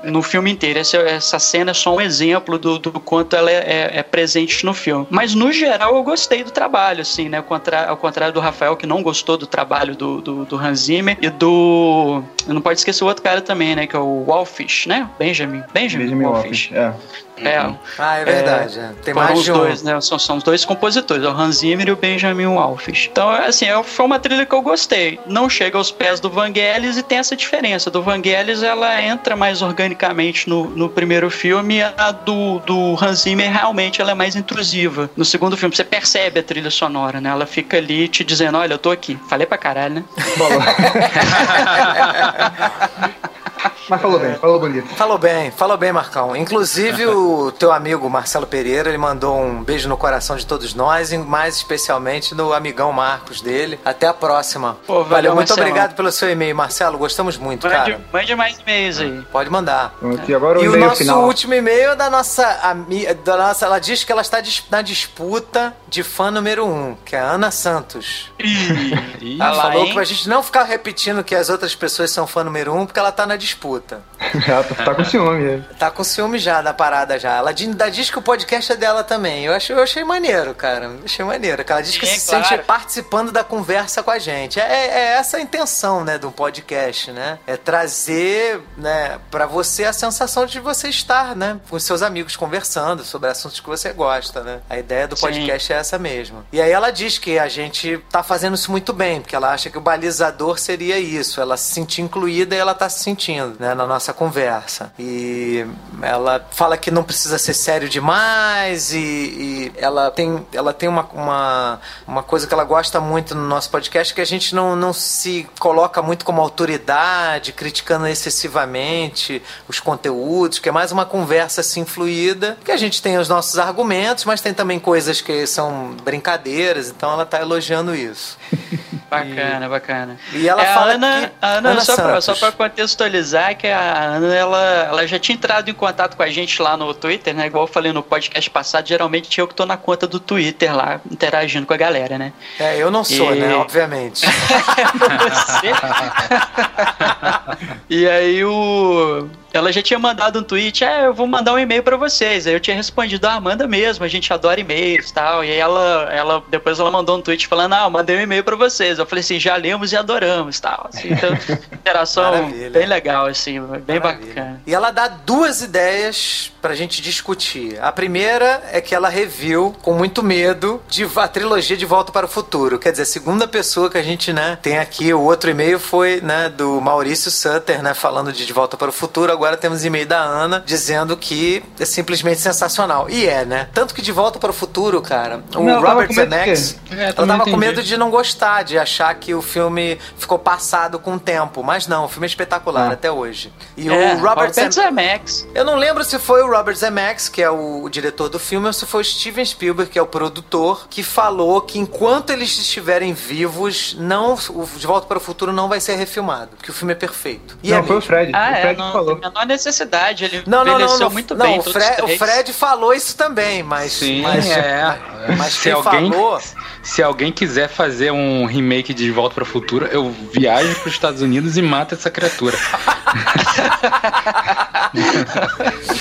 no filme inteiro. Essa, essa cena é só um exemplo do, do quanto ela é, é, é presente no filme. Mas no geral eu gostei do trabalho, assim, né? Ao contrário, ao contrário do Rafael, que não gostou do trabalho do, do, do Hans Zimmer e do. Não pode esquecer o outro cara também, né? Que é o Walfish, né? Benjamin. Benjamin, Benjamin Walfish. É. É, ah, é verdade. É. Tem mais os de um. dois, né? São, são os dois compositores, o Hans Zimmer e o Benjamin Walfish. Então, assim, é, foi uma trilha que eu gostei. Não chega aos pés do Vangelis e tem essa diferença. Do Vangelis, ela entra mais organicamente no, no primeiro filme, a do, do Hans Zimmer realmente ela é mais intrusiva. No segundo filme, você percebe a trilha sonora, né? Ela fica ali te dizendo, olha, eu tô aqui. Falei pra caralho, né? Mas falou bem, falou bonito. Falou bem, falou bem, Marcão. Inclusive, o teu amigo Marcelo Pereira, ele mandou um beijo no coração de todos nós, e mais especialmente no amigão Marcos dele. Até a próxima. Pô, valeu, valeu muito Marcelo. obrigado pelo seu e-mail, Marcelo. Gostamos muito, mande, cara. Mande mais e-mails aí. Pode mandar. Aqui, agora o e o nosso final. último e-mail é da nossa amiga. Da nossa, ela diz que ela está na disputa de fã número um, que é a Ana Santos. ela falou hein? pra gente não ficar repetindo que as outras pessoas são fã número um, porque ela tá na disputa. Escuta. Ela tá, com ciúme. Tá com ciúme já da parada já. Ela ainda diz que o podcast é dela também. Eu, acho, eu achei maneiro, cara. Achei maneiro. Ela diz que Sim, se claro. sente participando da conversa com a gente. É, é essa a intenção, né, do podcast, né? É trazer, né, pra você a sensação de você estar, né, com seus amigos conversando sobre assuntos que você gosta, né? A ideia do Sim. podcast é essa mesmo. E aí ela diz que a gente tá fazendo isso muito bem, porque ela acha que o balizador seria isso, ela se sentir incluída e ela tá se sentindo, né, na nossa conversa. E ela fala que não precisa ser sério demais e, e ela tem, ela tem uma, uma, uma coisa que ela gosta muito no nosso podcast, que a gente não, não se coloca muito como autoridade, criticando excessivamente os conteúdos, que é mais uma conversa assim fluida, que a gente tem os nossos argumentos, mas tem também coisas que são brincadeiras, então ela tá elogiando isso. Bacana, bacana. E ela É, fala a Ana, que- a Ana, Ana só, pra contextualizar, que a Ana, ela, ela já tinha entrado em contato com a gente lá no Twitter, né? Igual eu falei no podcast passado, geralmente eu que tô na conta do Twitter lá, interagindo com a galera, né? É, eu não sou, E- né, obviamente. Você. e aí o. Ela já tinha mandado um tweet, é, eu vou mandar um e-mail pra vocês. Aí eu tinha respondido, ah, manda mesmo, a gente adora e-mails e tal. E aí ela, ela, depois ela mandou um tweet falando, ah, eu mandei um e-mail pra vocês. Eu falei assim, já lemos e adoramos e tal. Assim, então, interação Maravilha. bem legal, assim, bem Maravilha. bacana. E ela dá duas ideias pra gente discutir. A primeira é que ela reviu com muito medo de a trilogia de Volta para o Futuro. Quer dizer, a segunda pessoa que a gente, né, tem aqui, o outro e-mail foi, né, do Maurício Sutter, né, falando de De Volta para o Futuro. Agora temos e-mail da Ana dizendo que é simplesmente sensacional. E é, né? Tanto que De Volta para o Futuro, cara, o Não, Robert com medo de Zemeckis? É, ela tava com medo de não gostar, de achar que o filme ficou passado com o tempo. Mas não, o filme é espetacular Ah. até hoje. E é, o Robert Zemeckis. Zemeckis. Eu não lembro se foi o Robert Zemeckis, que é o, o diretor do filme, ou se foi o Steven Spielberg, que é o produtor, que falou que enquanto eles estiverem vivos, não, o De Volta para o Futuro não vai ser refilmado, porque o filme é perfeito. E não, é foi o. Fred. Ah, o é, Fred não que falou. tem a menor necessidade. Ele Não, não, não, envelheceu não, muito não, bem. o, Fre- o. Fred falou isso também, mas, Sim, mas, é. mas se quem alguém, falou se alguém quiser fazer um remake de Volta para o Futuro, eu viajo para os Estados Unidos e mato essa criatura.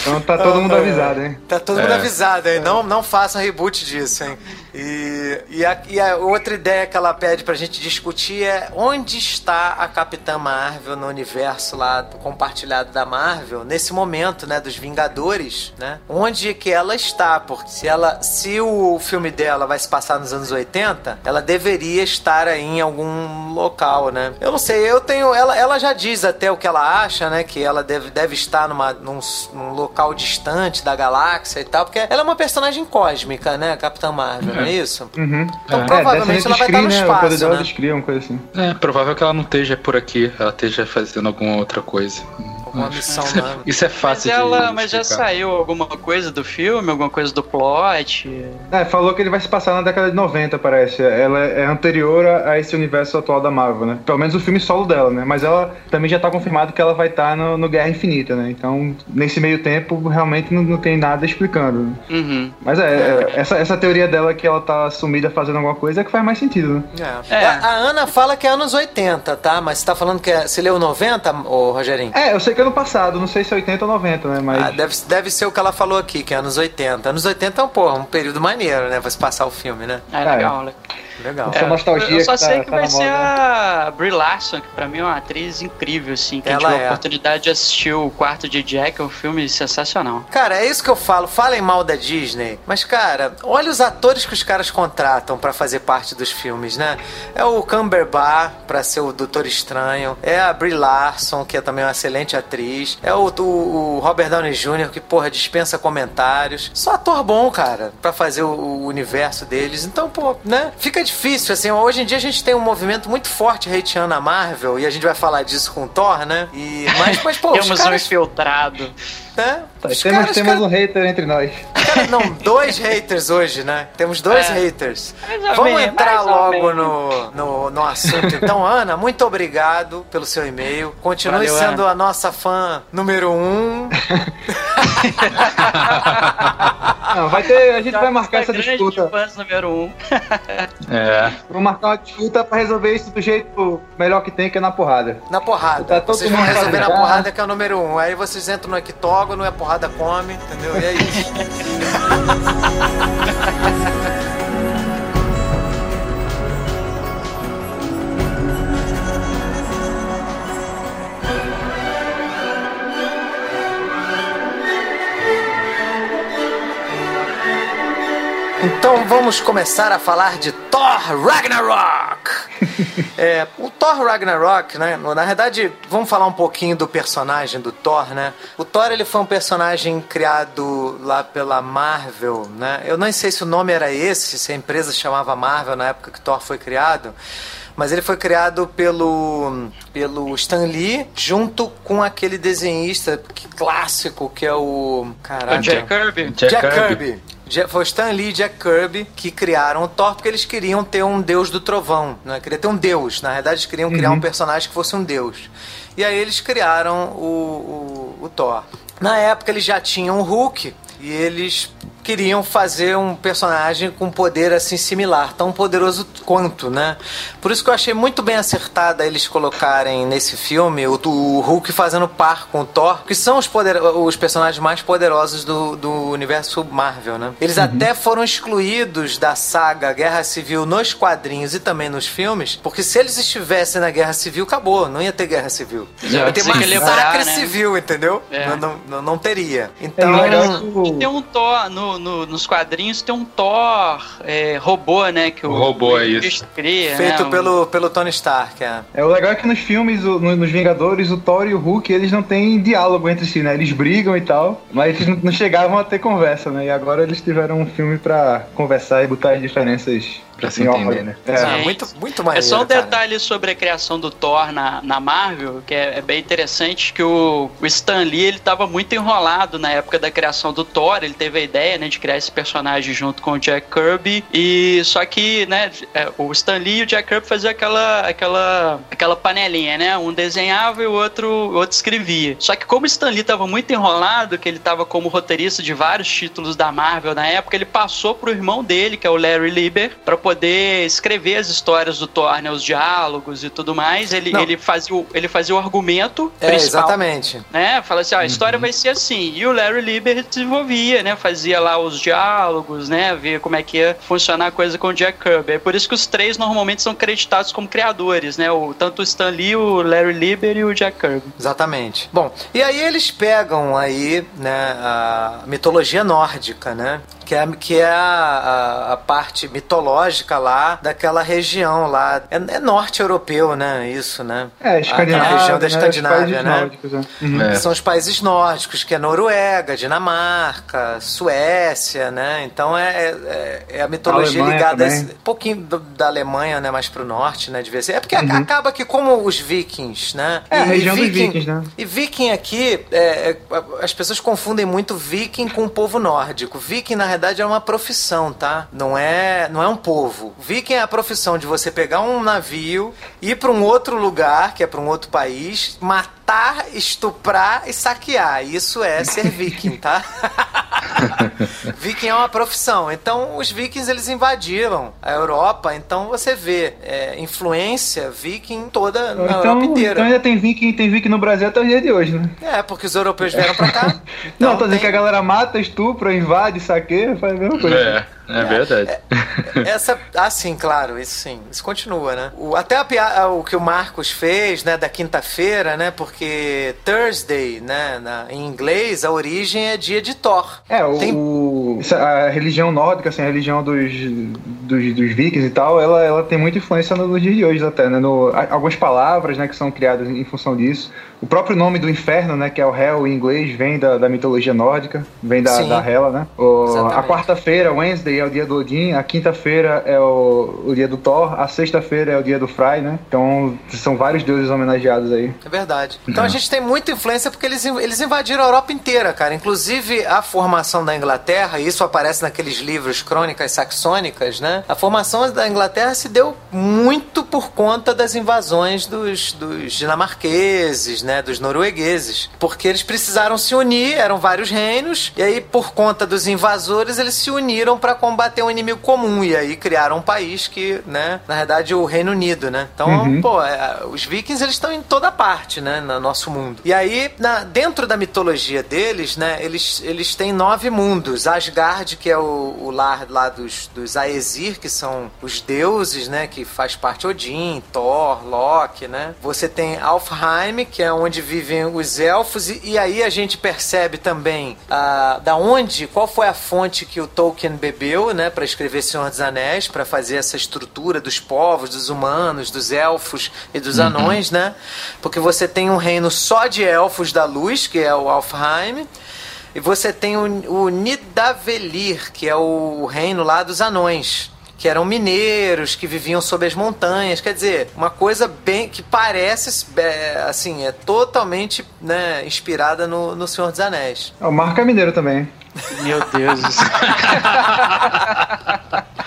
Então tá todo mundo avisado, hein? Tá todo mundo É. avisado, hein? Não, não façam reboot disso, hein? E, e, a, e a outra ideia que ela pede pra gente discutir é onde está a Capitã Marvel no universo lá compartilhado da Marvel, nesse momento, né, dos Vingadores, né? Onde que ela está? Porque se ela, se o filme dela vai se passar nos anos 80, ela deveria estar aí em algum local, né? Eu não sei, eu tenho, ela, ela já diz até o que ela acha, né, que ela deve, deve estar numa, num, num local distante da galáxia e tal, porque ela é uma personagem cósmica, né, Capitã Marvel, não é isso? Uhum. Então, É, provavelmente ela vai estar no né? O poder espaço, dela né? descria, uma coisa assim. É provável que ela não esteja por aqui, ela esteja fazendo alguma outra coisa. Alguma missão, Isso é, né? isso é Mas, fácil ela, de mas já saiu alguma coisa do filme, alguma coisa do plot? É, falou que ele vai se passar na década de 90, parece. Ela é anterior a esse universo atual da Marvel, né? Pelo menos o filme solo dela, né? Mas ela também já tá confirmado que ela vai estar no, no Guerra Infinita, né? Então, nesse meio tempo, realmente não, não tem nada explicando. né? Uhum. Mas é, é, essa, essa teoria dela que ela tá sumida fazendo alguma coisa é que faz mais sentido, né? É. É. A, a Ana fala que é anos 80, tá? Mas você tá falando que é, você leu 90, ô Rogerinho? É, eu sei que ano passado, não sei se é 80 ou 90, né? Mas. Ah, deve, deve ser o que ela falou aqui, que é anos 80. Anos 80 é um, porra, um período maneiro, né? Pra se passar o filme, né? É É. legal, né? Legal. Essa nostalgia Eu só que tá- sei que tá vai na ser moda. a Brie Larson, que pra mim é uma atriz incrível, assim. Que a gente Ela teve é. a oportunidade de assistir o Quarto de Jack, é um filme sensacional. Cara, é isso que eu falo. Falem mal da Disney. Mas, cara, olha os atores que os caras contratam pra fazer parte dos filmes, né? É o Cumberbatch pra ser o Doutor Estranho. É a Brie Larson, que é também uma excelente atriz. É o, o- o Robert Downey Jr., que, porra, dispensa comentários. Só ator bom, cara, pra fazer o, o universo deles. Então, pô, né? Fica difícil, assim. Hoje em dia a gente tem um movimento muito forte hateando a Marvel. E a gente vai falar disso com o Thor, né? E, mas, mas pô, os Temos um caras... infiltrado. né? Tá, Os temos caras- temos cara- um hater entre nós. Cara, não, dois haters hoje, né? Temos dois É. haters. Vamos menos, entrar logo no, no, no assunto. Então, Ana, muito obrigado pelo seu e-mail. Continue Valeu, sendo Ana. a nossa fã número um. Não, vai ter, a gente vai marcar essa disputa. fãs número um. É. Vou marcar uma disputa pra resolver isso do jeito melhor que tem, que é na porrada. Na porrada. Tá todo vocês vão mundo resolver na porrada que é o número um. Aí vocês entram no octógono, é porrada come, entendeu? E é isso. Então vamos começar a falar de Thor Ragnarok. É, o Thor Ragnarok, né? Na verdade, vamos falar um pouquinho do personagem do Thor, né? O Thor ele foi um personagem criado lá pela Marvel, né? Eu não sei se o nome era esse, se a empresa chamava Marvel na época que Thor foi criado. Mas ele foi criado pelo, pelo Stan Lee, junto com aquele desenhista que- clássico que é o. Caraca. O Jack Kirby. Jack Jack, Kirby. Kirby. Foi Stan Lee e Jack Kirby que criaram o Thor porque eles queriam ter um deus do trovão, né? Queria ter um deus. Na verdade, eles queriam criar um personagem que fosse um deus. E aí eles criaram o, o, o Thor. Na época eles já tinham o Hulk e eles queriam fazer um personagem com poder assim similar, tão poderoso quanto, né? Por isso que eu achei muito bem acertada eles colocarem nesse filme o, o Hulk fazendo par com o Thor, que são os, poder, os personagens mais poderosos do, do universo Marvel, né? Eles até foram excluídos da saga Guerra Civil nos quadrinhos e também nos filmes, porque se eles estivessem na Guerra Civil, acabou, não ia ter Guerra Civil. Ia ter massacre né? civil, entendeu? É. Não, não, não, teria. É Então, legal que o- Tem um Thor, no, no- nos quadrinhos tem um Thor é, robô, né? Que o, O robô, é o isso. cria, feito né, pelo, pelo Tony Stark, é. É, o legal é que nos filmes, o- no- nos Vingadores, o Thor e o Hulk, eles não têm diálogo entre si, né? Eles brigam e tal, mas eles não- não chegavam a ter conversa, né? E agora eles tiveram um filme pra conversar e botar as diferenças Pra se entender. né? É. Muito, muito É maneiro, só um cara. detalhe sobre a criação do Thor na, na Marvel, que é, é bem interessante, que o, o Stan Lee, ele tava muito enrolado na época da criação do Thor, ele teve a ideia, né, de criar esse personagem junto com o Jack Kirby, e só que, né, é, o Stan Lee e o Jack Kirby faziam aquela, aquela, aquela panelinha, né, um desenhava e o outro, o outro escrevia. Só que como o Stan Lee tava muito enrolado, que ele tava como roteirista de vários títulos da Marvel na época, ele passou pro irmão dele, que é o Larry Lieber, pra poder escrever as histórias do Thor, né, os diálogos e tudo mais. Ele, Não. ele, fazia, o, ele fazia o argumento É, principal. exatamente. Né? Fala assim, ó, a história vai ser assim. E o Larry Lieber desenvolvia, né? Fazia lá os diálogos, né? Via como é que ia funcionar a coisa com o Jack Kirby. É por isso que os três normalmente são creditados como criadores, né? O, tanto o Stan Lee, o Larry Lieber e o Jack Kirby. Exatamente. Bom, e aí eles pegam aí, né, a mitologia nórdica, né? Que é, que é a, a- a parte mitológica lá daquela região lá. É, é norte europeu, né? Isso, né? É, Escandinávia. Aquela região da né? Escandinávia, né? nórdicos, é. Uhum. É. São os países nórdicos, que é Noruega, Dinamarca, Suécia, né? Então é, é, é a mitologia Alemanha ligada a esse, um pouquinho do- da Alemanha, né? Mais pro norte, né? Devia ser. É porque a- acaba que, como os vikings, né? É, a E- e região dos vikings, né? E viking aqui, é, é, as pessoas confundem muito viking com o povo nórdico. Viking, na verdade, é uma profissão, tá? Não é, não é um povo. Viking é a profissão de você pegar um navio, ir pra um outro lugar, que é pra um outro país, matar, estuprar e saquear. Isso é ser viking, tá? viking é uma profissão. Então, os vikings, eles invadiram a Europa. Então, você vê é, influência viking toda na Então, Europa inteira. então ainda tem viking, tem viking no Brasil até o dia de hoje, né? É, porque os europeus vieram pra cá. não, Então tô dizendo tem- que a galera mata, estupra, invade, saqueia, faz a mesma coisa. É, é verdade. Essa, ah, sim, claro, isso sim, isso continua, né? O, até a, o que o Marcos fez, né, da quinta-feira, né, porque Thursday, né, na- em inglês, a origem é dia de Thor. É, o, Tem- o- essa- a religião nórdica, assim, a religião dos, dos, dos vikings e tal, ela, ela tem muita influência no, no dia de hoje até, né? No, algumas palavras, né, que são criadas em função disso. O próprio nome do inferno, né, que é o Hell em inglês, vem da, da mitologia nórdica, vem da, Sim. da Hela, né? O- a quarta-feira, Wednesday, é o dia do Odin, a quinta-feira é o, o dia do Thor, a sexta-feira é o dia do Fry, né? Então, são vários deuses homenageados aí. É verdade. Então a gente tem muita influência porque eles, eles invadiram a Europa inteira, cara. Inclusive a formação da Inglaterra, e isso aparece naqueles livros Crônicas Saxônicas, né? A formação da Inglaterra se deu muito por conta das invasões dos, dos dinamarqueses, né, dos noruegueses, porque eles precisaram se unir, eram vários reinos, e aí por conta dos invasores eles se uniram para combater um inimigo comum e aí criaram um país que, né, na verdade o Reino Unido, né? Então, uhum. pô, é, os vikings eles estão em toda parte, né, no nosso mundo. E aí, na, dentro da mitologia deles, né, eles, eles têm nove mundos. Asgard, que é o, o lar lá dos, dos Aesir, que são os deuses, né, que faz parte Odin, Thor, Loki, né? Você tem Alfheim, que é onde vivem os elfos e, e aí a gente percebe também uh, da onde, qual foi a fonte que o Tolkien bebeu, né, para escrever Senhor dos Anéis, para fazer essa estrutura dos povos, dos humanos, dos elfos e dos uhum. anões, né? Porque você tem um reino só de elfos da luz, que é o Alfheim, e você tem o, o Nidavellir, que é o reino lá dos anões que eram mineiros, que viviam sob as montanhas. Quer dizer, uma coisa bem que parece, é, assim, é totalmente né, inspirada no, no Senhor dos Anéis. O Marco é mineiro também. Meu Deus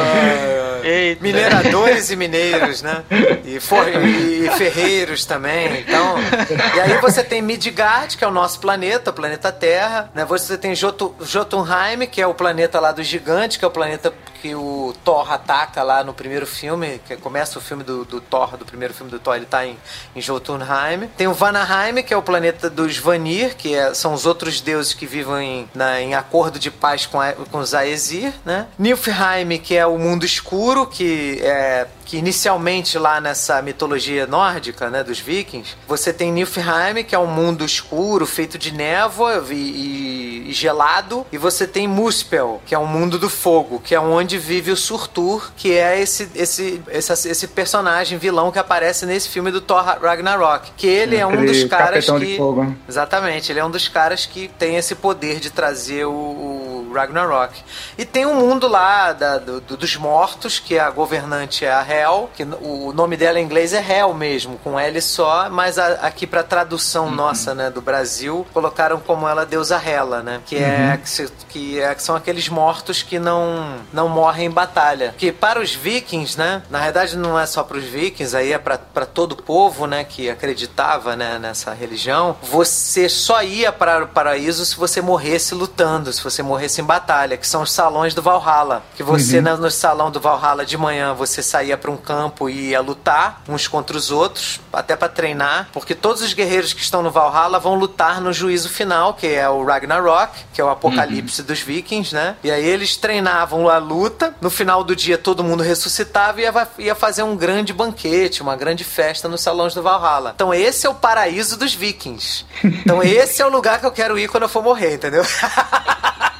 Uh, mineradores e mineiros, né? E, for, e, ferreiros também. Então, e aí você tem Midgard, que é o nosso planeta, o planeta Terra. Né? Você tem Jotunheim, que é o planeta lá do gigante, que é o planeta que o Thor ataca lá no primeiro filme, que começa o filme do, do Thor, do primeiro filme do Thor, ele tá em, em Jotunheim. Tem o Vanaheim, que é o planeta dos Vanir, que é, são os outros deuses que vivem na, em acordo de paz com, a, com os Aesir, né? Niflheim, que é o mundo escuro, que é que inicialmente lá nessa mitologia nórdica, né, dos vikings, você tem Niflheim, que é um mundo escuro, feito de névoa e, e, gelado, e você tem Muspel, que é um mundo do fogo, que é onde vive o Surtur, que é esse, esse, esse, esse personagem vilão que aparece nesse filme do Thor Ragnarok, que ele é um dos caras que... Exatamente, ele é um dos caras que tem esse poder de trazer o, o Ragnarok. E tem um mundo lá da, do, dos mortos, que a governante é a Hel, que o nome dela em inglês é Hel mesmo, com L só, mas a, aqui para tradução uhum. nossa, né, do Brasil, colocaram como ela deusa Hela, né? Que é uhum. é que, que, é, que são aqueles mortos que não não morrem em batalha. Que para os vikings, né, na verdade não é só para os vikings, aí é para todo o povo, né, que acreditava, né, nessa religião, você só ia para o paraíso se você morresse lutando, se você morresse em batalha, que são os salões do Valhalla, que você uhum. no salão do Valhalla de manhã você saía para um campo e ia lutar uns contra os outros, até para treinar, porque todos os guerreiros que estão no Valhalla vão lutar no juízo final, que é o Ragnarok, que é o apocalipse uhum. dos vikings, né? E aí eles treinavam a luta, no final do dia todo mundo ressuscitava e ia, ia fazer um grande banquete, uma grande festa nos salões do Valhalla. Então esse é o paraíso dos vikings. Então esse é o lugar que eu quero ir quando eu for morrer, entendeu?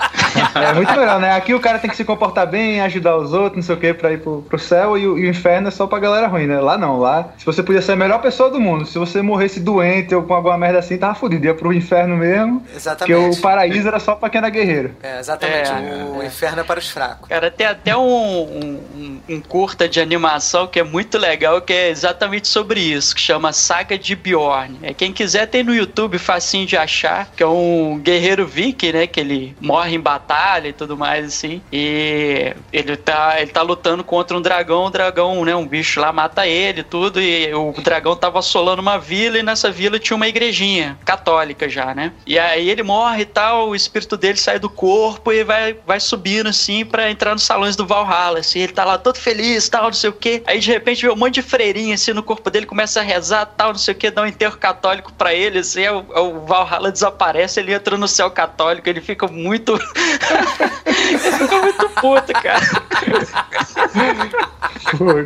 É muito melhor, né? Aqui o cara tem que se comportar bem, ajudar os outros, não sei o que, pra ir pro, pro céu, e o, e o, inferno é só pra galera ruim, né? Lá não, lá, se você podia ser a melhor pessoa do mundo, se você morresse doente ou com alguma merda assim, tava fudido, ia pro inferno mesmo. Exatamente. Porque o paraíso era só pra quem era guerreiro. É, exatamente. É, o é. inferno é para os fracos. Cara, tem até um, um, um, um curta de animação que é muito legal, que é exatamente sobre isso, que chama Saga de Bjorn. É, quem quiser tem no YouTube, facinho de achar, que é um guerreiro viking, né? Que ele morre em batalha e tudo mais, assim. E ele tá, ele tá lutando contra um dragão, o dragão, né? Um bicho lá mata ele tudo. E o dragão tava assolando uma vila e nessa vila tinha uma igrejinha católica já, né? E aí ele morre e tal, o espírito dele sai do corpo e vai, vai subindo assim para entrar nos salões do Valhalla. Assim, ele tá lá todo feliz, tal, não sei o quê. Aí de repente vê um monte de freirinha assim no corpo dele, começa a rezar, tal, não sei o quê, dá um enterro católico para ele, assim, o, o Valhalla desaparece, ele entra no céu católico, ele fica muito ele ficou muito puto, cara.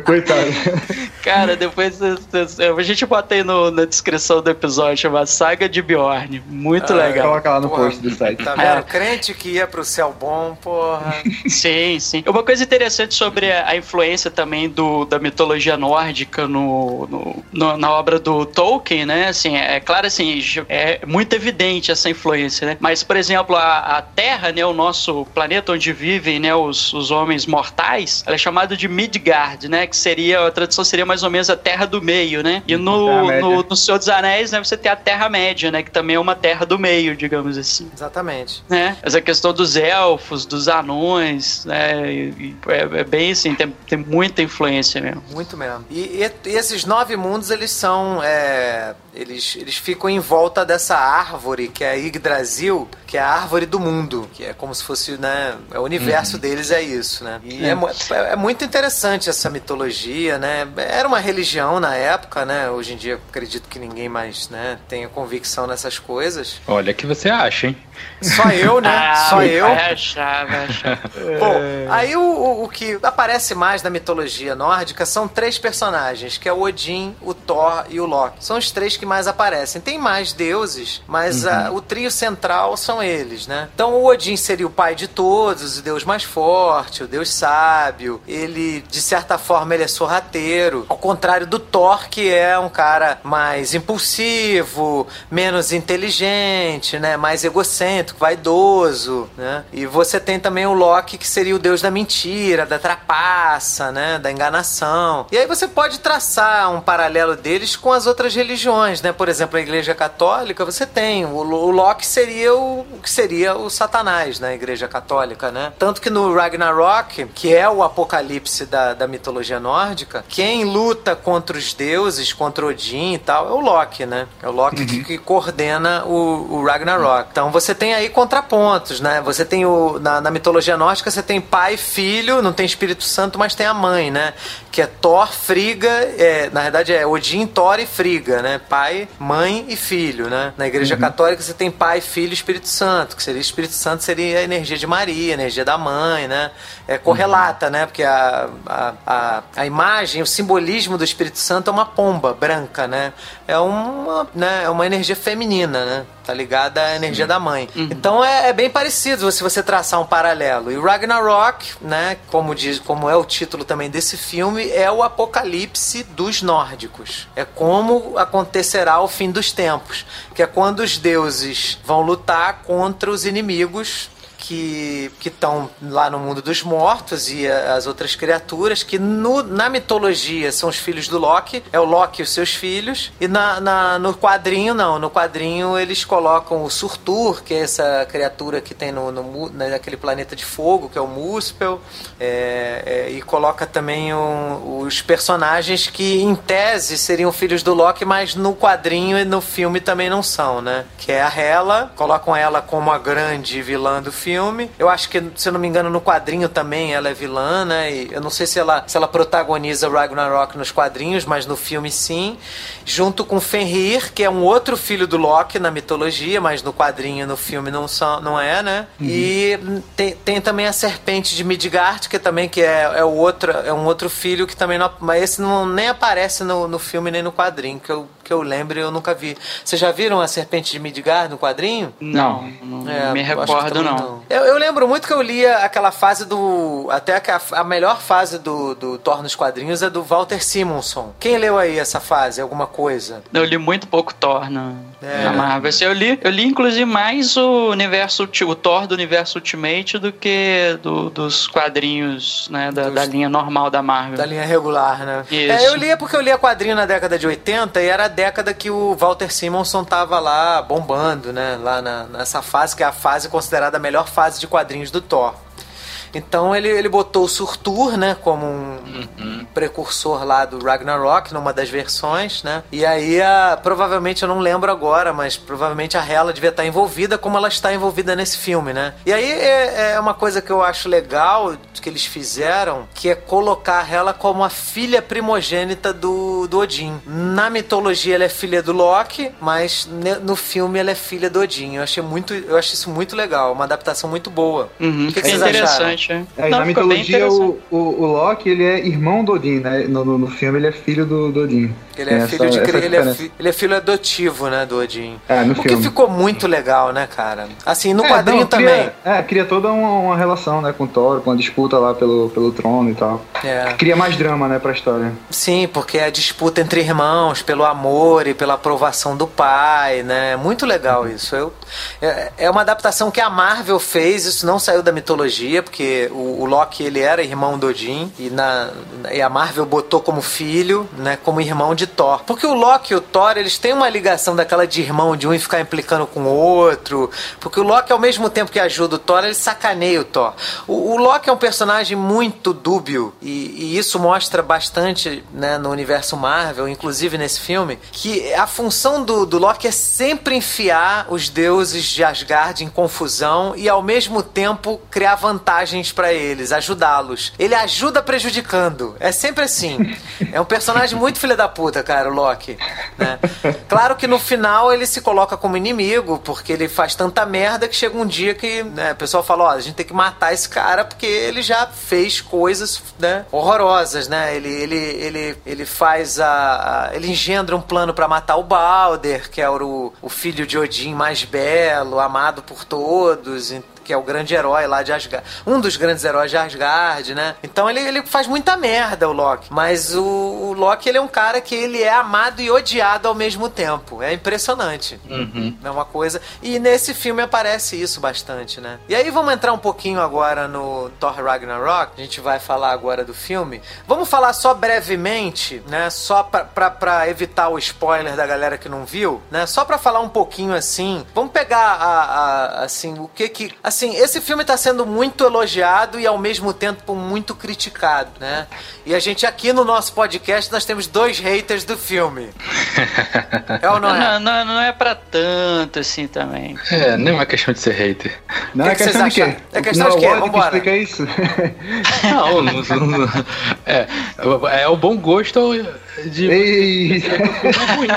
Coitado. Cara, depois a gente bota aí no, na descrição do episódio, chama Saga de Bjorn. Muito ah, legal. Coloca lá no porra, post do site. Tá vendo? É. Crente que ia pro céu bom, porra. Sim, sim. Uma coisa interessante sobre a, influência também do, da mitologia nórdica no, no, no, na obra do Tolkien, né? Assim, é claro assim, é muito evidente essa influência, né? Mas, por exemplo, a, a Terra, né, o nosso planeta onde vivem né, os, os homens mortais, ela é chamada de Midgard Midgard, né? Que seria, a tradução seria mais ou menos a Terra do Meio, né? E no, no, no Senhor dos Anéis, né, você tem a Terra-média, né? Que também é uma terra do meio, digamos assim. Exatamente. Né? Essa questão dos elfos, dos anões, né? E, é, é, bem assim, tem, tem muita influência mesmo. Muito mesmo. E, e, e esses nove mundos, eles são. É, eles, eles ficam em volta dessa árvore que é a Yggdrasil, que é a árvore do mundo, que é como se fosse, né? É o universo uhum. deles é isso, né? E é. É, é. muito interessante essa mitologia, né? Era uma religião na época, né? Hoje em dia acredito que ninguém mais, né, tenha convicção nessas coisas. Olha que você acha, hein? Só eu, né? Ah, Só eu. Vai achar, vai achar. Bom, aí o, o, o, que aparece mais na mitologia nórdica são três personagens, que é o Odin, o Thor e o Loki. São os três que mais aparecem. Tem mais deuses, mas uhum. a, o trio central são eles, né? Então o Odin seria o pai de todos, o deus mais forte, o deus sábio. Ele, de certa forma, ele é sorrateiro. Ao contrário do Thor, que é um cara mais impulsivo, menos inteligente, né? Mais egocêntrico, vaidoso, né? E você tem também o Loki, que seria o deus da mentira, da trapaça, né? Da enganação. E aí você pode traçar um paralelo deles com as outras religiões, né? Por exemplo, a Igreja Católica, você tem o, o Loki seria o que seria o Satanás na Igreja Católica, né? Tanto que no Ragnarok, que é o apocalipse da, da mitologia nórdica, quem luta contra os deuses, contra Odin e tal, é o Loki, né? É o Loki uhum. que, que, coordena o, o Ragnarok. Então você tem aí contrapontos, né? Você tem o. Na, na mitologia nórdica, você tem pai, filho, não tem Espírito Santo, mas tem a mãe, né? Que é Thor, Friga, é, na verdade é Odin, Thor e Friga, né? Pai, mãe e filho, né? Na Igreja uhum. Católica você tem pai, filho e Espírito Santo, que seria Espírito Santo seria a energia de Maria, a energia da mãe, né? É correlata, uhum. né? Porque a, a, a, a, imagem, o simbolismo do Espírito Santo é uma pomba branca, né? É uma, né? é uma energia feminina, né? Tá ligada à energia da mãe. Uhum. Então é, é, bem parecido se você traçar um paralelo. E o Ragnarok, né? Como, diz, como é o título também desse filme, é o apocalipse dos nórdicos. É como acontecerá o fim dos tempos. Que é quando os deuses vão lutar contra os inimigos que estão lá no mundo dos mortos e as outras criaturas, que no, na mitologia são os filhos do Loki, é o Loki e os seus filhos, e na, na, no quadrinho não, no quadrinho eles colocam o Surtur, que é essa criatura que tem no, no naquele planeta de fogo, que é o Muspel, é, é, e coloca também os personagens que em tese seriam filhos do Loki, mas no quadrinho e no filme também não são, né? Que é a Hela, colocam ela como a grande vilã do filme, filme. Eu acho que, se eu não me engano, no quadrinho também ela é vilã, né? E eu não sei se ela, se ela protagoniza Ragnarok nos quadrinhos, mas no filme sim. Junto com Fenrir, que é um outro filho do Loki na mitologia, mas no quadrinho no filme não, são, não é, né? Uhum. E tem, tem também a serpente de Midgard, que também que é, é, o outro, é um outro filho que também não. Mas esse não, nem aparece no, no filme nem no quadrinho, que eu que eu lembre, eu nunca vi. Vocês já viram a Serpente de Midgard no quadrinho? Não, não é, me recordo não. não. Eu, eu, lembro muito que eu lia aquela fase do... Até que a, a, melhor fase do, do Thor nos quadrinhos é do Walter Simonson. Quem leu aí essa fase? Alguma coisa? Eu li muito pouco Thor na, é. na Marvel. Eu li, eu li inclusive mais o universo, o Thor do universo Ultimate do que do, dos quadrinhos, né, da, dos, da, linha normal da Marvel. Da linha regular, né? Isso. É, eu lia porque eu lia quadrinho na década de 80 e era década que o Walter Simonson tava lá bombando, né? Lá na, nessa fase, que é a fase considerada a melhor fase de quadrinhos do Thor. Então ele, ele botou o Surtur, né, como um uhum. precursor lá do Ragnarok, numa das versões, né? E aí, a, provavelmente, eu não lembro agora, mas provavelmente a Hela devia estar envolvida como ela está envolvida nesse filme, né? E aí é, é uma coisa que eu acho legal que eles fizeram, que é colocar ela como a filha primogênita do, do Odin. Na mitologia ela é filha do Loki, mas no filme ela é filha do Odin. Eu achei muito, eu achei isso muito legal, uma adaptação muito boa. Uhum, o que, que, que vocês acharam? É, Não, na mitologia, o, o, o, Loki ele é irmão do Odin, né? No, no, no filme ele é filho do, do Odin. Ele é, filho essa, de ele é, fi, ele é filho adotivo, né, do Odin. É, no o filme. que ficou muito legal, né, cara? Assim, no é, quadrinho não, cria, também. É, cria toda uma, uma, relação, né, com o Thor, com a disputa lá pelo, pelo trono e tal. É. Cria mais drama, né, pra história. Sim, porque é a disputa entre irmãos, pelo amor e pela aprovação do pai, né? Muito legal isso. Eu, é, é uma adaptação que a Marvel fez, isso não saiu da mitologia, porque o, o Loki ele era irmão do Odin e, na, e a Marvel botou como filho, né, como irmão de Thor. Porque o Loki e o Thor, eles têm uma ligação daquela de irmão, de um ficar implicando com o outro. Porque o Loki, ao mesmo tempo que ajuda o Thor, ele sacaneia o Thor. O, o Loki é um personagem muito dúbio e, e isso mostra bastante né, no universo Marvel, inclusive nesse filme, que a função do, do Loki é sempre enfiar os deuses de Asgard em confusão e ao mesmo tempo criar vantagens para eles, ajudá-los. Ele ajuda prejudicando. É sempre assim. É um personagem muito filha da puta, cara, o Loki. Né? Claro que no final ele se coloca como inimigo, porque ele faz tanta merda que chega um dia que né, o pessoal fala: ó, a gente tem que matar esse cara porque ele já fez coisas né, horrorosas, né? Ele, ele, ele, ele faz a, a Ele engendra um plano para matar o Balder, que é o, o filho de Odin mais belo, amado por todos que é o grande herói lá de Asgard. Um dos grandes heróis de Asgard, né? Então ele, ele faz muita merda, o Loki. Mas o, o Loki, ele é um cara que ele é amado e odiado ao mesmo tempo. É impressionante. Uhum. É uma coisa. E nesse filme aparece isso bastante, né? E aí vamos entrar um pouquinho agora no Thor Ragnarok. A gente vai falar agora do filme. Vamos falar só brevemente, né? Só pra, pra, pra evitar o spoiler da galera que não viu, né? Só pra falar um pouquinho assim. Vamos pegar a, a assim, o que que. Assim, assim, esse filme está sendo muito elogiado e ao mesmo tempo muito criticado, né? E a gente aqui no nosso podcast nós temos dois haters do filme. é ou não é? Não, não, não é pra tanto assim também. É, nem é uma questão de ser hater. Não, que é questão de quê? É questão não, de quê? Vambora. explica isso? não, não, não, é, é o bom gosto de Ei. ruim,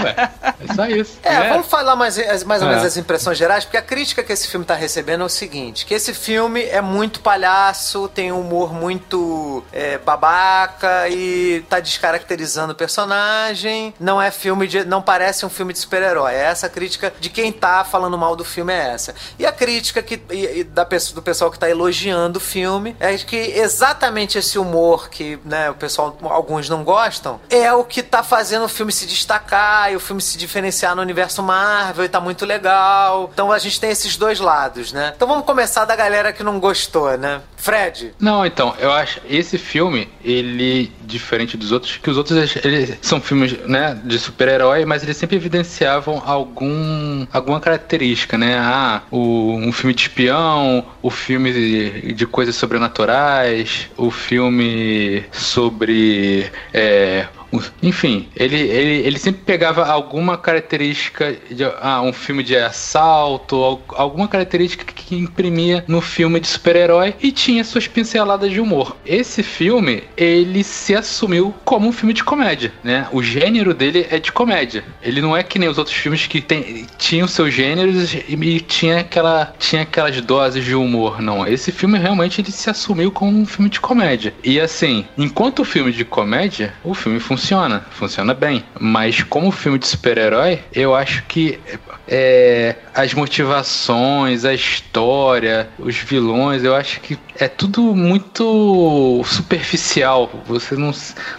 É só isso. É, é, vamos falar mais, mais ou menos é. as impressões gerais, porque a crítica que esse filme está recebendo é o seguinte: que esse filme é muito palhaço, tem um humor muito é, babaca e tá descaracterizando o personagem. Não é filme de. não parece um filme de super-herói. É essa crítica de quem tá falando mal do filme é essa. E a crítica que, e, e da, do pessoal que tá elogiando o filme é que exatamente esse humor que né, o pessoal, alguns não gostam, é o que tá fazendo o filme se destacar e o filme se diferenciar no universo Marvel e tá muito legal. Então a gente tem esses dois lados, né? Então vamos começar da galera que não gostou, né? Fred. Não, então, eu acho esse filme, ele diferente dos outros, que os outros eles são filmes, né, de super-herói, mas eles sempre evidenciavam algum alguma característica, né? Ah, o, um filme de espião, o filme de, de coisas sobrenaturais, o filme sobre é, enfim, ele, ele, ele sempre pegava alguma característica de ah, um filme de assalto, alguma característica que imprimia no filme de super-herói e tinha suas pinceladas de humor. Esse filme, ele se assumiu como um filme de comédia, né? O gênero dele é de comédia. Ele não é que nem os outros filmes que tem, tinham seus gêneros e, e tinha, aquela, tinha aquelas doses de humor, não. Esse filme realmente ele se assumiu como um filme de comédia. E assim, enquanto o filme de comédia, o filme funciona funciona, funciona bem. Mas como filme de super-herói, eu acho que é, as motivações, a história, os vilões, eu acho que é tudo muito superficial. Você não,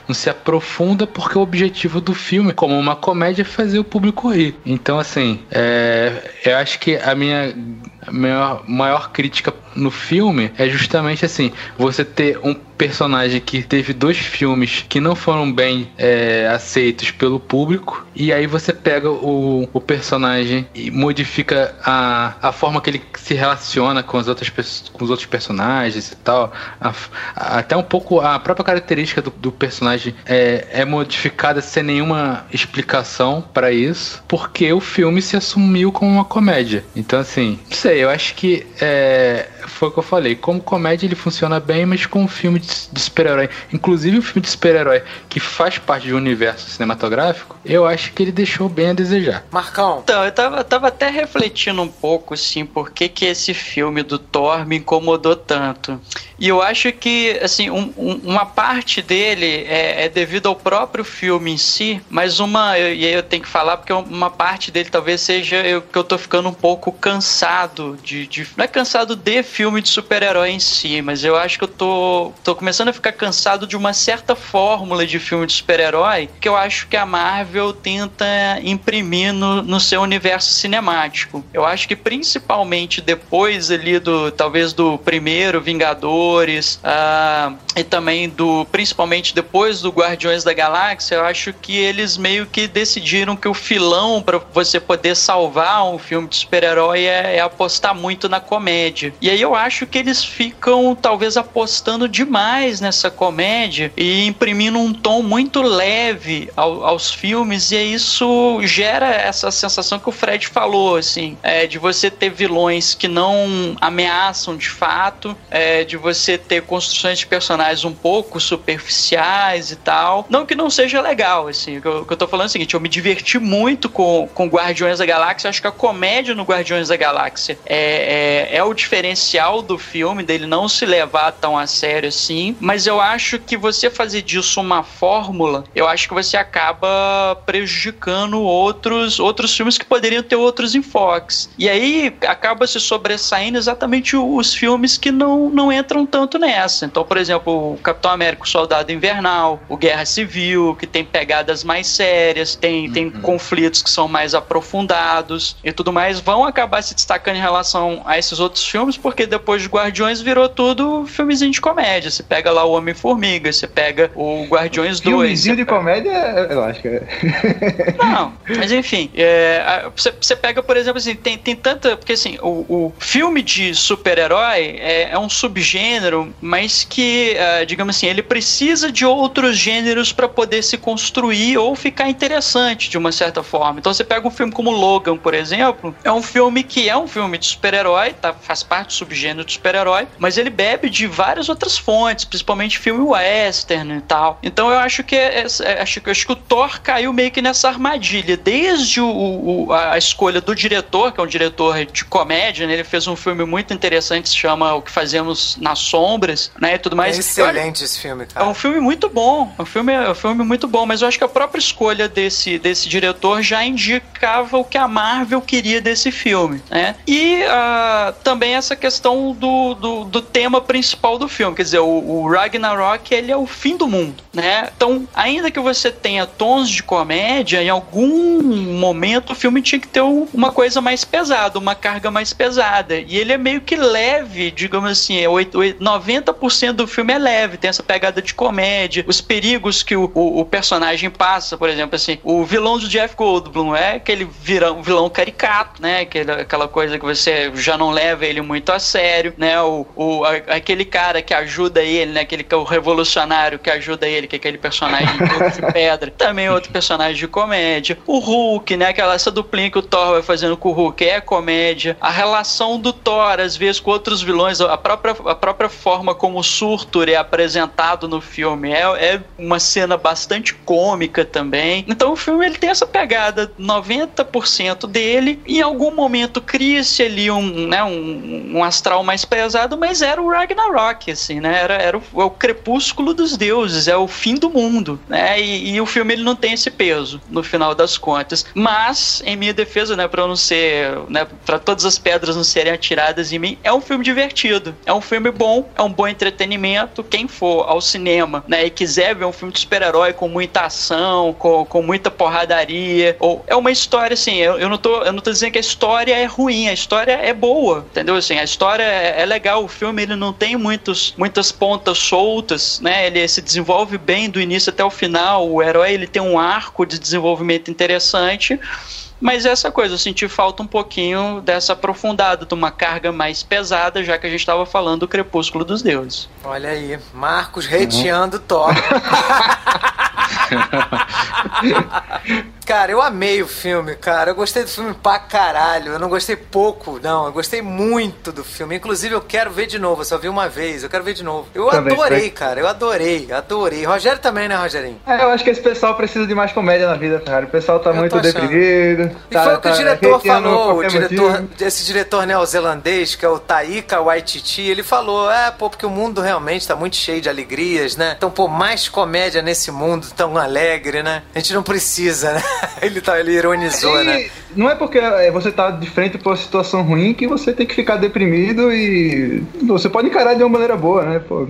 não se aprofunda porque o objetivo do filme, como uma comédia, é fazer o público rir. Então, assim, é, eu acho que a minha a maior, maior crítica no filme é justamente assim: você ter um personagem que teve dois filmes que não foram bem é, aceitos pelo público, e aí você pega o, o personagem e modifica a, a forma que ele se relaciona com, as outras, com os outros personagens e tal. A, a, até um pouco a própria característica do, do personagem é, é modificada sem nenhuma explicação para isso, porque o filme se assumiu como uma comédia. Então, assim, não sei eu acho que é, foi o que eu falei. Como comédia ele funciona bem, mas como filme de, de super-herói, inclusive o filme de super-herói que faz parte de um universo cinematográfico, eu acho que ele deixou bem a desejar. Marcão. Então, eu tava, tava até refletindo um pouco, assim, por que, que esse filme do Thor me incomodou tanto. E eu acho que, assim, um, um, uma parte dele é, é, devido ao próprio filme em si, mas uma, e aí eu tenho que falar, porque uma parte dele talvez seja eu, que eu tô ficando um pouco cansado cansado de, de, Não é cansado de filme de super-herói em si, mas eu acho que eu tô, tô começando a ficar cansado de uma certa fórmula de filme de super-herói que eu acho que a Marvel tenta imprimir no, no seu universo cinemático. Eu acho que principalmente depois ali do. talvez do primeiro Vingadores uh, e também do. principalmente depois do Guardiões da Galáxia, eu acho que eles meio que decidiram que o filão para você poder salvar um filme de super-herói é, é, apostar muito na comédia. E aí eu acho que eles ficam talvez apostando demais nessa comédia e imprimindo um tom muito leve ao, aos filmes e isso gera essa sensação que o Fred falou, assim, é, de você ter vilões que não ameaçam de fato, é, de você ter construções de personagens um pouco superficiais e tal. Não que não seja legal, assim, o que eu, que eu tô falando é o seguinte, eu me diverti muito com, com Guardiões da Galáxia, acho que a comédia no Guardiões da Galáxia é, é, é o diferencial do filme, dele não se levar tão a sério assim, mas eu acho que você fazer disso uma fórmula, eu acho que você acaba prejudicando outros, outros filmes que poderiam ter outros enfoques. E aí acaba se sobressaindo exatamente os filmes que não, não entram tanto nessa. Então, por exemplo, o Capitão América, o Soldado Invernal, o Guerra Civil, que tem pegadas mais sérias, tem, uhum. tem conflitos que são mais aprofundados e tudo mais, vão acabar se destacando em relação a esses outros filmes, porque depois de Guardiões virou tudo filmezinho de comédia. Você pega lá o Homem-Formiga, você pega o Guardiões 2. Filmezinho de comédia, eu acho que é. Não, mas enfim, é, você, você pega, por exemplo, assim, tem, tem tanta. Porque assim, o, o filme de super-herói é, é, um subgênero, mas que, uh, digamos assim, ele precisa de outros gêneros para poder se construir ou ficar interessante de uma certa forma. Então você pega um filme como Logan, por exemplo, é um filme que é um filme de super-herói, tá, faz parte do subgênero de super-herói, mas ele bebe de várias outras fontes, principalmente filme western e tal. Então eu acho que é, é, acho, acho que o Thor caiu meio que nessa armadilha, desde o, o, a escolha do diretor, que é um diretor de comédia, né? ele fez um filme muito interessante, se chama O que Fazemos nas Sombras, né, e tudo mais. É excelente esse filme, cara. É um filme muito bom, é um filme, é um filme muito bom, mas eu acho que a própria escolha desse, desse diretor já indicava o que a Marvel queria desse filme, né? E uh, também essa questão do, do, do, tema principal do filme, quer dizer, o, o Ragnarok, ele é o fim do mundo, né? Então, ainda que você tenha tons de comédia, em algum momento o filme tinha que ter uma coisa mais pesada, uma carga mais pesada. E ele é meio que leve, digamos assim, 90% é do filme é leve, tem essa pegada de comédia, os perigos que o, o, o personagem passa, por exemplo, assim, o vilão do Jeff Goldblum é aquele vilão, vilão caricato, né? Aquele, aquela coisa que você já não leva ele muito a sério, né? O, o, aquele cara que ajuda ele, né? Aquele que é o revolucionário que ajuda ele, que é aquele personagem de pedra, também outro personagem de comédia. O Hulk, né? Aquela essa duplinha que o Thor vai fazendo com o Hulk é comédia. A relação do Thor, às vezes, com outros vilões, a própria, a própria forma como o Surtur é apresentado no filme é, é uma cena bastante cômica também. Então o filme ele tem essa pegada 90% dele. Em algum momento cria-se ali um, né, um, um, astral mais pesado, mas era o Ragnarok, assim, né? Era, era o, o crepúsculo dos deuses, é o fim do mundo, né? E, e o filme ele não tem esse peso no final das contas. Mas, em minha defesa, né, para não ser, né, para todas as pedras não serem atiradas em mim, é um filme divertido, é um filme bom, é um bom entretenimento. Quem for ao cinema, né, e quiser ver um filme de super-herói com muita ação, com, com muita porradaria, ou é uma história assim, eu, eu não tô, eu não tô dizendo que a história é ruim, a história é boa, entendeu? Assim, a história é, é legal, o filme ele não tem muitos, muitas pontas soltas, né? Ele se desenvolve bem do início até o final. O herói ele tem um arco de desenvolvimento interessante. Mas essa coisa, eu senti falta um pouquinho dessa aprofundada, de uma carga mais pesada, já que a gente estava falando do Crepúsculo dos Deuses. Olha aí, Marcos hateando uhum. Thor. Cara, eu amei o filme, cara. Eu gostei do filme pra caralho. Eu não gostei pouco, não. Eu gostei muito do filme. Inclusive, eu quero ver de novo. Eu só vi uma vez. Eu quero ver de novo. Eu também, adorei, cara. Eu adorei, adorei. Rogério também, né, Rogerinho? É, eu acho que esse pessoal precisa de mais comédia na vida, cara. O pessoal tá eu muito deprimido. E tá, foi o que tá, o diretor falou. O diretor, esse diretor neozelandês, que é o Taika Waititi, ele falou: é, pô, porque o mundo realmente tá muito cheio de alegrias, né? Então, pô, mais comédia nesse mundo tão alegre, né? A gente não precisa, né? ele, tá, ele ironizou, e, né? não é porque é, você tá de frente pra uma situação ruim que você tem que ficar deprimido e você pode encarar de uma maneira boa, né? Pô,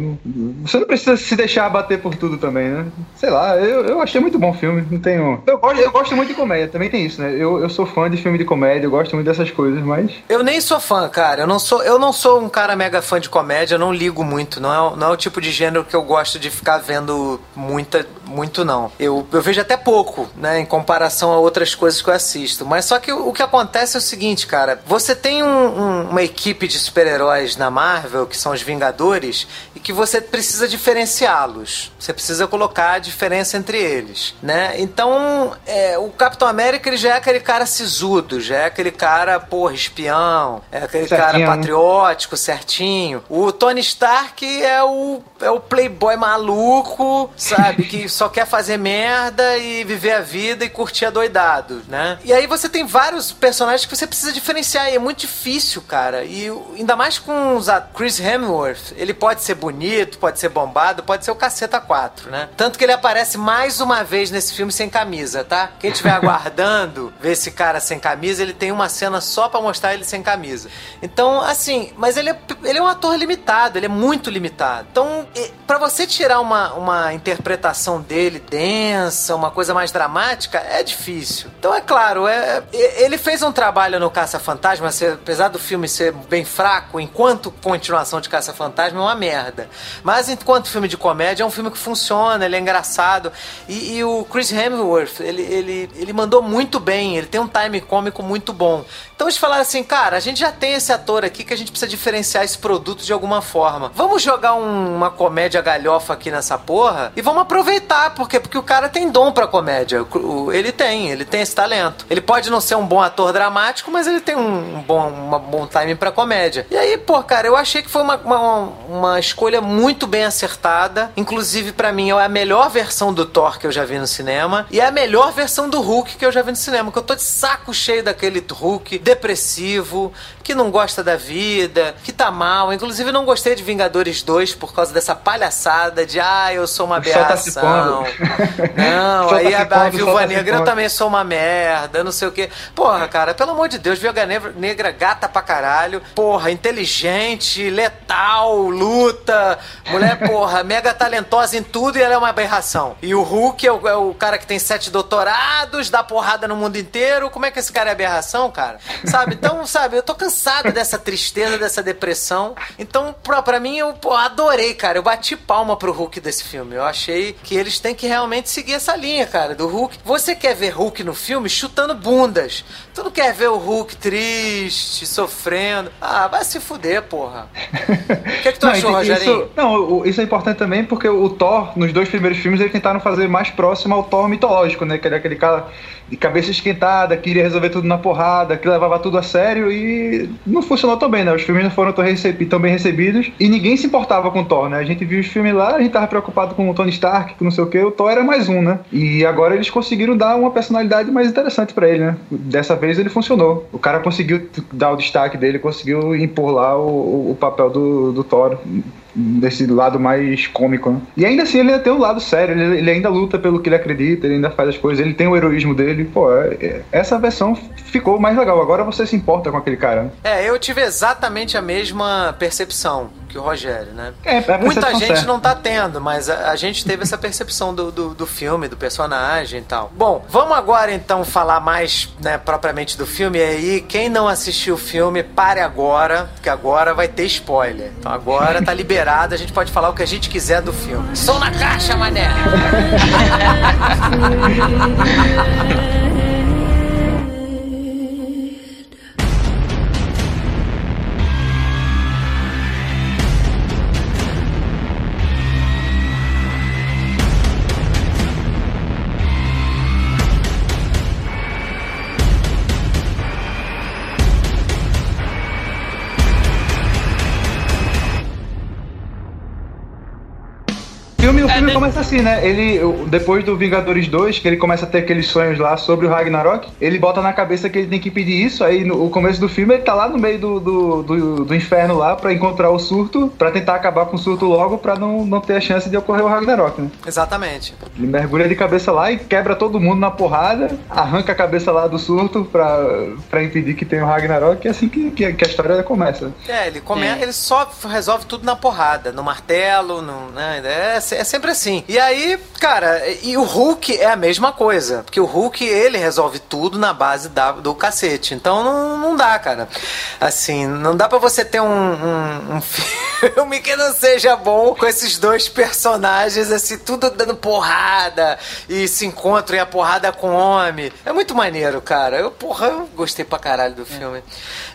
você não precisa se deixar abater por tudo também, né? Sei lá, eu, eu achei muito bom o filme, não tenho... Eu gosto, eu gosto muito de comédia, também tem isso, né? Eu, eu sou fã de filme de comédia, eu gosto muito dessas coisas, mas... Eu nem sou fã, cara, eu não sou, eu não sou um cara mega fã de comédia, eu não ligo muito, não é, não é o tipo de gênero que eu gosto de ficar vendo muita, muito não. Eu, eu vejo até pouco, né, em comparação a outras coisas que eu assisto. Mas só que o, o que acontece é o seguinte, cara, você tem um, um, uma equipe de super-heróis na Marvel, que são os Vingadores, e que você precisa diferenciá-los. Você precisa colocar a diferença entre eles, né? Então, é, o Capitão América, ele já é aquele cara sisudo, já é aquele cara, porra, espião, é aquele certinho, cara né? patriótico, certinho. O Tony Stark é o, é o playboy maluco, sabe? Que só quer fazer merda e viver a vida e curtir adoidado, né? E aí você tem vários personagens que você precisa diferenciar e é muito difícil, cara. E ainda mais com os Chris Hemsworth, ele pode ser bonito, pode ser bombado, pode ser o caceta 4, né? Tanto que ele aparece mais uma vez nesse filme sem camisa, tá? Quem estiver aguardando ver esse cara sem camisa, ele tem uma cena só para mostrar ele sem camisa. Então, assim, mas ele é, ele é um ator limitado, ele é muito limitado. Então, para você tirar uma, uma interpretação dele densa, uma coisa mais dramática, é difícil. Então, é claro, é, é ele fez um trabalho no Caça-Fantasma, apesar do filme ser bem fraco, enquanto continuação de Caça-Fantasma, é uma merda. Mas enquanto filme de comédia, é um filme que funciona, ele é engraçado. E, e o Chris Hemsworth, ele, ele, ele mandou muito bem, ele tem um time cômico muito bom. Então eles falaram assim, cara, a gente já tem esse ator aqui que a gente precisa diferenciar esse produto de alguma forma. Vamos jogar um, uma comédia galhofa aqui nessa porra e vamos aproveitar, porque porque o cara tem dom pra comédia. Ele tem, ele tem esse talento. Ele pode não ser um bom ator dramático, mas ele tem um, bom, uma bom timing pra comédia. E aí, pô, cara, eu achei que foi uma, uma, uma escolha muito bem acertada. Inclusive, para mim, é a melhor versão do Thor que eu já vi no cinema. E é a melhor versão do Hulk que eu já vi no cinema. Que eu tô de saco cheio daquele Hulk depressivo, que não gosta da vida, que tá mal. Inclusive, não gostei de Vingadores 2 por causa dessa palhaçada de ah, eu sou uma tá aberração. não, aí tá a, a Viúva Negra eu também sou uma merda, não sei o quê. Porra, cara, pelo amor de Deus, Viúva Negra, negra gata pra caralho. Porra, inteligente, letal, luta. Mulher, porra, mega talentosa em tudo e ela é uma aberração. E o Hulk é o, é o cara que tem sete doutorados, dá porrada no mundo inteiro. Como é que esse cara é aberração, cara? Sabe? Então, sabe, eu tô cansado dessa tristeza, dessa depressão. Então, pra, pra mim, eu pô, adorei, cara. Eu bati palma pro Hulk desse filme. Eu achei que eles têm que realmente seguir essa linha, cara, do Hulk. Você quer ver Hulk no filme chutando bundas. Tu não quer ver o Hulk triste, sofrendo. Ah, vai se fuder, porra. O que, é que tu não, achou, Rogerinho? Isso, não, isso é importante também porque o Thor, nos dois primeiros filmes, eles tentaram fazer mais próximo ao Thor mitológico, né? Que era aquele cara de cabeça esquentada, queria resolver tudo na porrada, que levava tudo a sério e não funcionou tão bem, né? Os filmes não foram tão, tão bem recebidos e ninguém se importava com o Thor, né? A gente viu os filmes lá, a gente tava preocupado com o Tony Stark, com não sei o que, o Thor era mais um, né? E agora eles conseguiram dar uma personalidade mais interessante para ele, né? Dessa vez ele funcionou. O cara conseguiu dar o destaque dele, conseguiu impor lá o, o papel do, do Thor desse lado mais cômico, né? E ainda assim ele tem um lado sério, ele, ele, ainda luta pelo que ele acredita, ele ainda faz as coisas, ele tem o heroísmo dele. Pô, é, é, essa versão ficou mais legal. Agora você se importa com aquele cara. Né? É, eu tive exatamente a mesma percepção que o Rogério, né? É, é Muita gente certa. não tá tendo, mas a, a, gente teve essa percepção do, do, do, filme, do personagem e tal. Bom, vamos agora então falar mais, né, propriamente do filme. E aí, quem não assistiu o filme, pare agora, porque agora vai ter spoiler. Então agora tá liberado, a gente pode falar o que a gente quiser do filme. Som na caixa, mané! assim, né? Ele, depois do Vingadores 2, que ele começa a ter aqueles sonhos lá sobre o Ragnarok, ele bota na cabeça que ele tem que impedir isso, aí no começo do filme ele tá lá no meio do, do, do, do inferno lá pra encontrar o surto, pra tentar acabar com o surto logo, pra não, não ter a chance de ocorrer o Ragnarok, né? Exatamente. Ele mergulha de cabeça lá e quebra todo mundo na porrada, arranca a cabeça lá do surto pra, pra impedir que tenha o Ragnarok, e é assim que, que, que a história começa. É, ele, come... É. ele só resolve tudo na porrada, no martelo, no, né? é, é sempre assim. E aí, cara, e o Hulk é a mesma coisa, porque o Hulk, ele resolve tudo na base da- do cacete. Então não, não dá, cara. Assim, não dá pra você ter um, um, um filme que não seja bom com esses dois personagens, assim, tudo dando porrada e se encontram e a porrada com homem. É muito maneiro, cara. Eu, porra, eu gostei pra caralho do filme.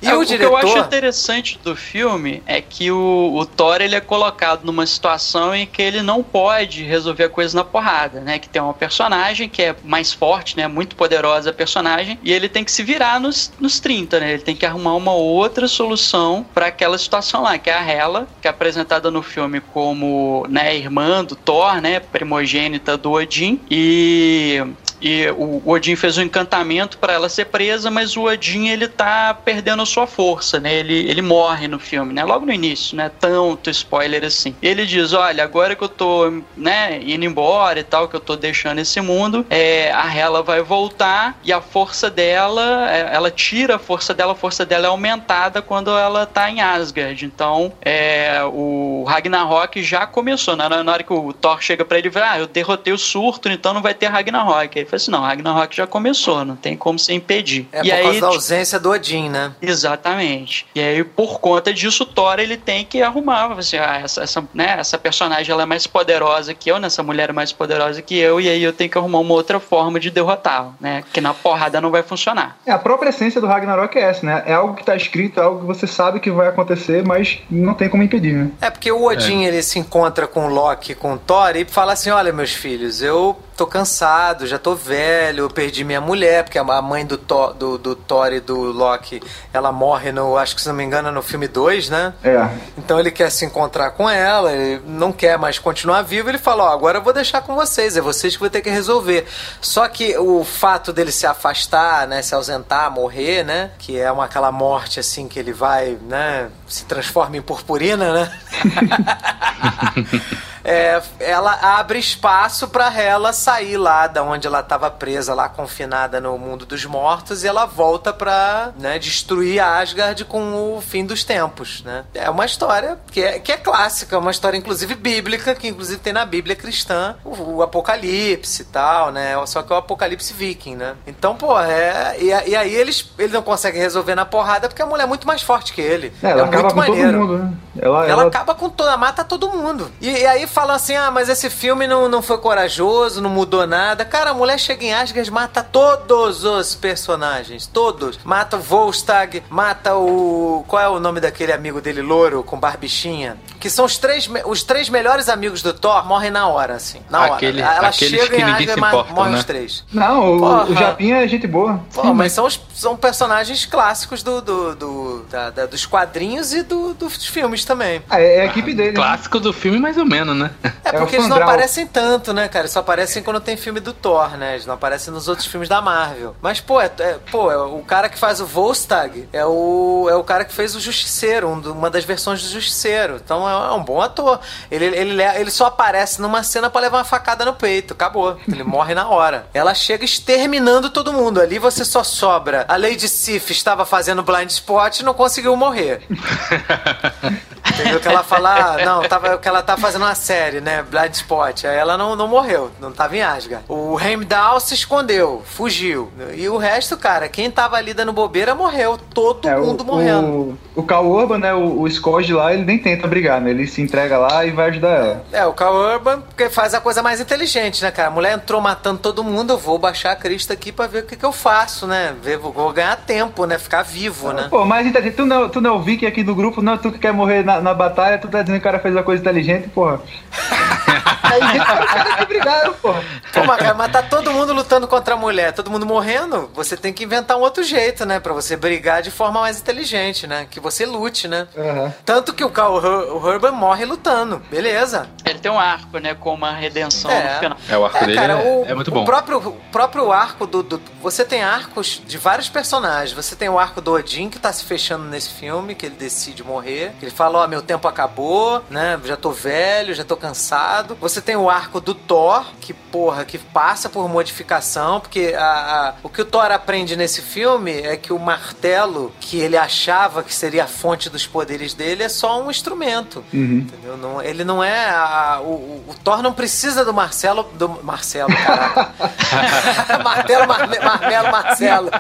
E É, o, o diretor... que eu acho interessante do filme é que o, o Thor ele é colocado numa situação em que ele não pode resolver a coisa na porrada, né? Que tem uma personagem que é mais forte, né? Muito poderosa a personagem, e ele tem que se virar nos, nos 30, né? Ele tem que arrumar uma outra solução para aquela situação lá, que é a Hela, que é apresentada no filme como né, irmã do Thor, né? Primogênita do Odin, e e o Odin fez um encantamento para ela ser presa, mas o Odin ele tá perdendo a sua força, né? Ele, ele morre no filme, né? Logo no início, né? Tanto spoiler assim. Ele diz: Olha, agora que eu tô, né, indo embora e tal, que eu tô deixando esse mundo, é, a Hela vai voltar e a força dela, é, ela tira a força dela, a força dela é aumentada quando ela tá em Asgard. Então, é, o Ragnarok já começou. né? Na, na hora que o Thor chega pra ele e fala: Ah, eu derrotei o surto, então não vai ter Ragnarok. Fala assim: Não, Ragnarok já começou, não tem como se impedir. É e por aí, causa da ausência do Odin, né? Exatamente. E aí, por conta disso, o Thor ele tem que arrumar. Assim, ah, essa, essa, né, essa personagem ela é mais poderosa que eu, né, essa mulher é mais poderosa que eu, e aí eu tenho que arrumar uma outra forma de derrotá-la, né? Que na porrada não vai funcionar. É, a própria essência do Ragnarok é essa, né? É algo que tá escrito, é algo que você sabe que vai acontecer, mas não tem como impedir, né? É porque o Odin ele se encontra com o Loki, com o Thor e fala assim: Olha, meus filhos, eu tô cansado, já tô velho, perdi minha mulher, porque a mãe do Thor, do, do Thor e do Loki ela morre no, acho que se não me engano, no filme 2, né? É. Então ele quer se encontrar com ela, ele não quer mais continuar vivo, ele fala, ó, agora eu vou deixar com vocês, é vocês que vão ter que resolver. Só que o fato dele se afastar, né, se ausentar, morrer, né, que é uma aquela morte assim que ele vai, né, se transforma em purpurina, né? É, ela abre espaço para ela sair lá da onde ela estava presa, lá confinada no mundo dos mortos, e ela volta para né, destruir Asgard com o fim dos tempos. Né? É uma história que é, que é clássica, uma história inclusive bíblica, que inclusive tem na Bíblia cristã o, o Apocalipse e tal, né? Só que é o Apocalipse viking, né? Então, pô, é. E, e aí eles, ele não consegue resolver na porrada porque a mulher é muito mais forte que ele. É, ela é acaba muito com maneiro. todo mundo, né? Ela, Ela, ela- acaba com toda, mata todo mundo. E, e aí falam assim: ah, mas esse filme não, não foi corajoso, não mudou nada. Cara, a mulher chega em Asgard, mata todos os personagens. Todos. Mata o Volstagg, mata o. Qual é o nome daquele amigo dele, louro, com barbichinha? Que são os três, os três melhores amigos do Thor, morrem na hora, assim. Na Aquele- hora. Ela aqueles chega que em ninguém Asgard se e importa, morre né? os três. Não, o, Porra. o Japinha é gente boa. Pô, mas são, os- são personagens clássicos do, do, do- da- da- dos quadrinhos e do- dos filmes também. Ah, é, é a equipe dele. né? Clássico do filme, mais ou menos, né? É É o porque eles não aparecem tanto, né, cara? Eles só aparecem quando tem filme do Thor, né? Eles não aparecem nos outros filmes da Marvel. Mas, pô, é, é- pô, é o cara que faz o Volstagg é o, é o cara que fez o Justiceiro, um do- uma das versões do Justiceiro. Então é, é um bom ator. Ele, ele, le- ele só aparece numa cena pra levar uma facada no peito. Acabou. Ele morre na hora. Ela chega exterminando todo mundo. Ali você só sobra. A Lady Sif estava fazendo blind spot e não conseguiu morrer. Entendeu? Que ela fala, ah, não, tava, que ela tá fazendo uma série, né? Blind Spot. Aí ela não, não morreu, não tava em Asgard. O Heimdall se escondeu, fugiu. E o resto, cara, quem tava ali dando bobeira morreu. Todo É, mundo o, morrendo. O, o Cal Urban, né? O, o Scott lá, ele nem tenta brigar, né? Ele se entrega lá e vai ajudar ela. É, o Carl Urban faz a coisa mais inteligente, né, cara? A mulher entrou matando todo mundo, eu vou baixar a crista aqui pra ver o que, que eu faço, né? Ver, vou, ganhar tempo, né? Ficar vivo, né? Pô, mas inteligente. Tu não, tu não é o Viking aqui do grupo, não, tu que quer morrer na, na batalha, tu tá dizendo que o cara fez uma coisa inteligente, porra. Aí os caras que brigaram, porra. Pô, mas, cara, mas tá todo mundo lutando contra a mulher, todo mundo morrendo, você tem que inventar um outro jeito, né? Pra você brigar de forma mais inteligente, né? Que você lute, né? Aham. Tanto que o Carl o morre lutando, beleza. Ele tem um arco, né? Com uma redenção É. no final. É, o arco É, dele cara, é, o, é muito o bom. próprio, o próprio arco do, do- Você tem arcos de vários personagens. Você tem o arco do Odin, que tá se fechando nesse filme, que ele decide morrer. Ele fala, ó, meu tempo acabou, né? Já tô velho, já tô cansado. Você tem o arco do Thor, que, porra, que passa por modificação, porque a- a- o que o Thor aprende nesse filme é que o martelo, que ele achava que seria a fonte dos poderes dele, é só um instrumento. Entendeu? Não, ele não é. a- o, o- Thor não precisa do Marcelo. Do Marcelo, caraca. Martelo, Marme- Marmelo, Marcelo.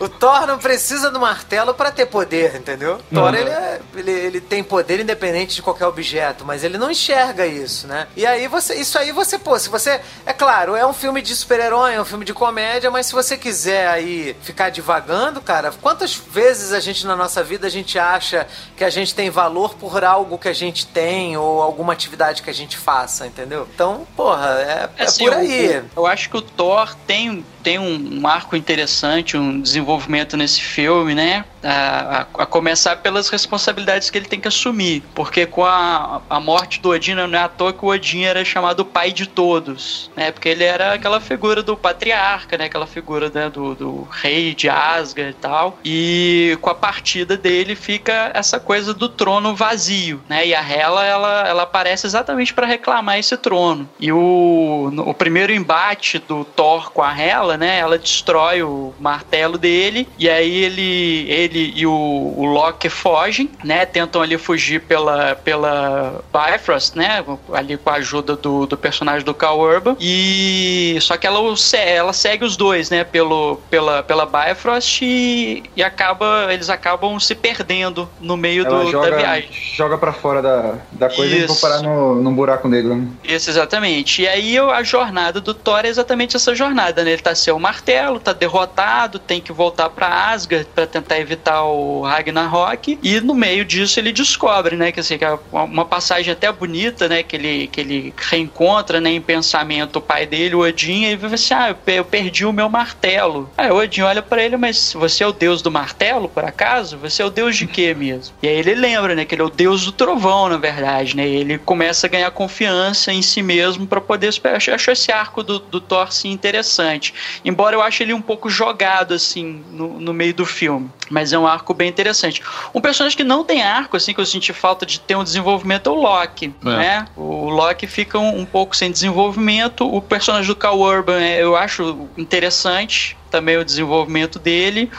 o Thor não precisa do martelo pra ter poder, entendeu? O Thor, ele, é- ele, ele tem poder independente de qualquer objeto, mas ele não enxerga isso, né? E aí você. Isso aí você, pô, se você. É claro, é um filme de super-herói, é um filme de comédia, mas se você quiser aí ficar divagando, cara, quantas vezes a gente na nossa vida a gente acha que a gente tem valor por algo que a gente tem ou alguma atividade que a gente faça, entendeu? Então, porra, é, é Assim, por aí. o- eu acho que o Thor tem, tem um, um arco interessante, um desenvolvimento nesse filme, né? A, a- a começar pelas responsabilidades que ele tem que assumir. Porque com a, a morte do Odin, não é à toa que o Odin era chamado pai de todos, né? Porque ele era aquela figura do patriarca, né? Aquela figura né, do, do rei de Asgard e tal. E com a partida dele fica essa coisa do trono vazio, né? E a Hela, ela, ela aparece exatamente para reclamar esse trono. E o, o primeiro embate do Thor com a Hela, né? Ela destrói o martelo dele e aí ele, ele e o, o Loki fogem, né? Tentam ali fugir pela, pela Bifrost, né? Ali com a ajuda do, do personagem do Cal Urban. E só que ela, ela segue os dois, né? Pelo, pela, pela Bifrost e, e acaba, eles acabam se perdendo no meio Ela do, joga, da viagem. joga pra fora da, da coisa e vou Isso. parar no, num buraco negro. né? Isso, exatamente. E aí a jornada do Thor é exatamente essa jornada, né? Ele tá sem o martelo, tá derrotado, tem que voltar pra Asgard pra tentar evitar o Ragnarok. E no meio disso ele descobre, né? Que assim, que é uma passagem até bonita, né? Que ele, que ele reencontra, né? Em pensamento o pai dele, o Odin, e vai assim: Ah, eu pe- eu perdi o meu martelo. Aí o Odin olha pra ele, mas você é o deus do martelo, por acaso? Você é o deus de quê mesmo? E aí ele lembra, né? Que ele é o deus do trovão, na verdade, né? Ele começa a ganhar confiança em si mesmo pra poder. Acho esse arco do, do Thor sim interessante. Embora eu ache ele um pouco jogado, assim, no, no meio do filme. Mas é um arco bem interessante. Um personagem que não tem arco, assim, que eu senti falta de ter um desenvolvimento é o Loki, É. né? O Loki fica um, um pouco sem desenvolvimento. O personagem do Cal Urban é, eu acho interessante também o desenvolvimento dele.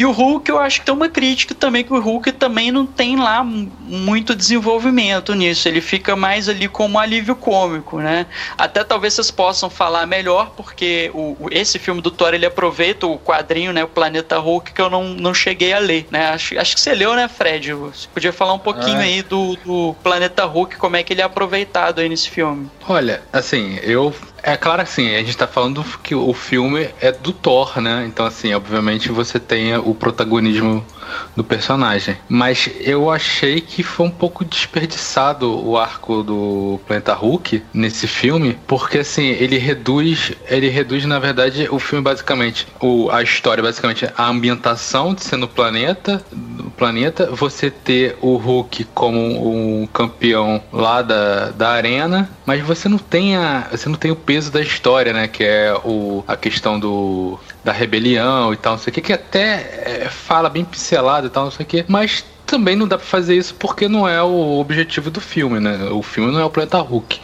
E o Hulk, eu acho que tem uma crítica também, que o Hulk também não tem lá muito desenvolvimento nisso. Ele fica mais ali como um alívio cômico, né? Até talvez vocês possam falar melhor, porque o, o- esse filme do Thor, ele aproveita o quadrinho, né? O Planeta Hulk, que eu não, não cheguei a ler, né? Acho, acho que você leu, né, Fred? Você podia falar um pouquinho Ah. aí do, do Planeta Hulk, como é que ele é aproveitado aí nesse filme. Olha, assim, eu. É claro assim, a gente tá falando que o filme é do Thor, né? Então, assim, obviamente você tem o protagonismo do personagem. Mas eu achei que foi um pouco desperdiçado o arco do Planeta Hulk nesse filme, porque assim, ele reduz. Ele reduz, na verdade, o filme basicamente. O, a história, basicamente, a ambientação de ser no planeta. Do planeta, você ter o Hulk como um campeão lá da, da arena, mas você não tem a, você não tem o peso da história, né? Que é o, a questão do da rebelião e tal, não sei o que, que até é, fala bem pincelado e tal, não sei o que, mas também não dá pra fazer isso porque não é o objetivo do filme, né? O filme não é o Planeta Hulk.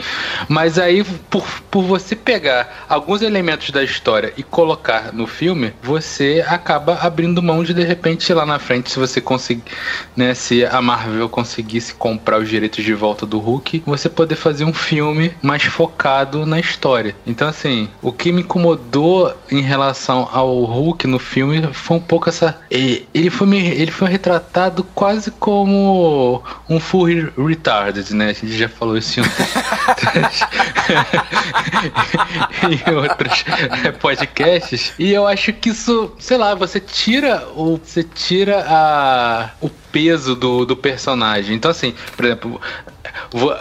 Mas aí, por, por você pegar alguns elementos da história e colocar no filme, você acaba abrindo mão de de repente lá na frente, se você conseguir, né? Se a Marvel conseguisse comprar os direitos de volta do Hulk, você poder fazer um filme mais focado na história. Então, assim, o que me incomodou em relação ao Hulk no filme foi um pouco essa. Ele foi, ele foi retratado quase como um full re- retarded, né? A gente já falou isso em outros, em outros podcasts. E eu acho que isso, sei lá, você tira o. Você tira a. O peso do, do personagem. Então, assim, por exemplo,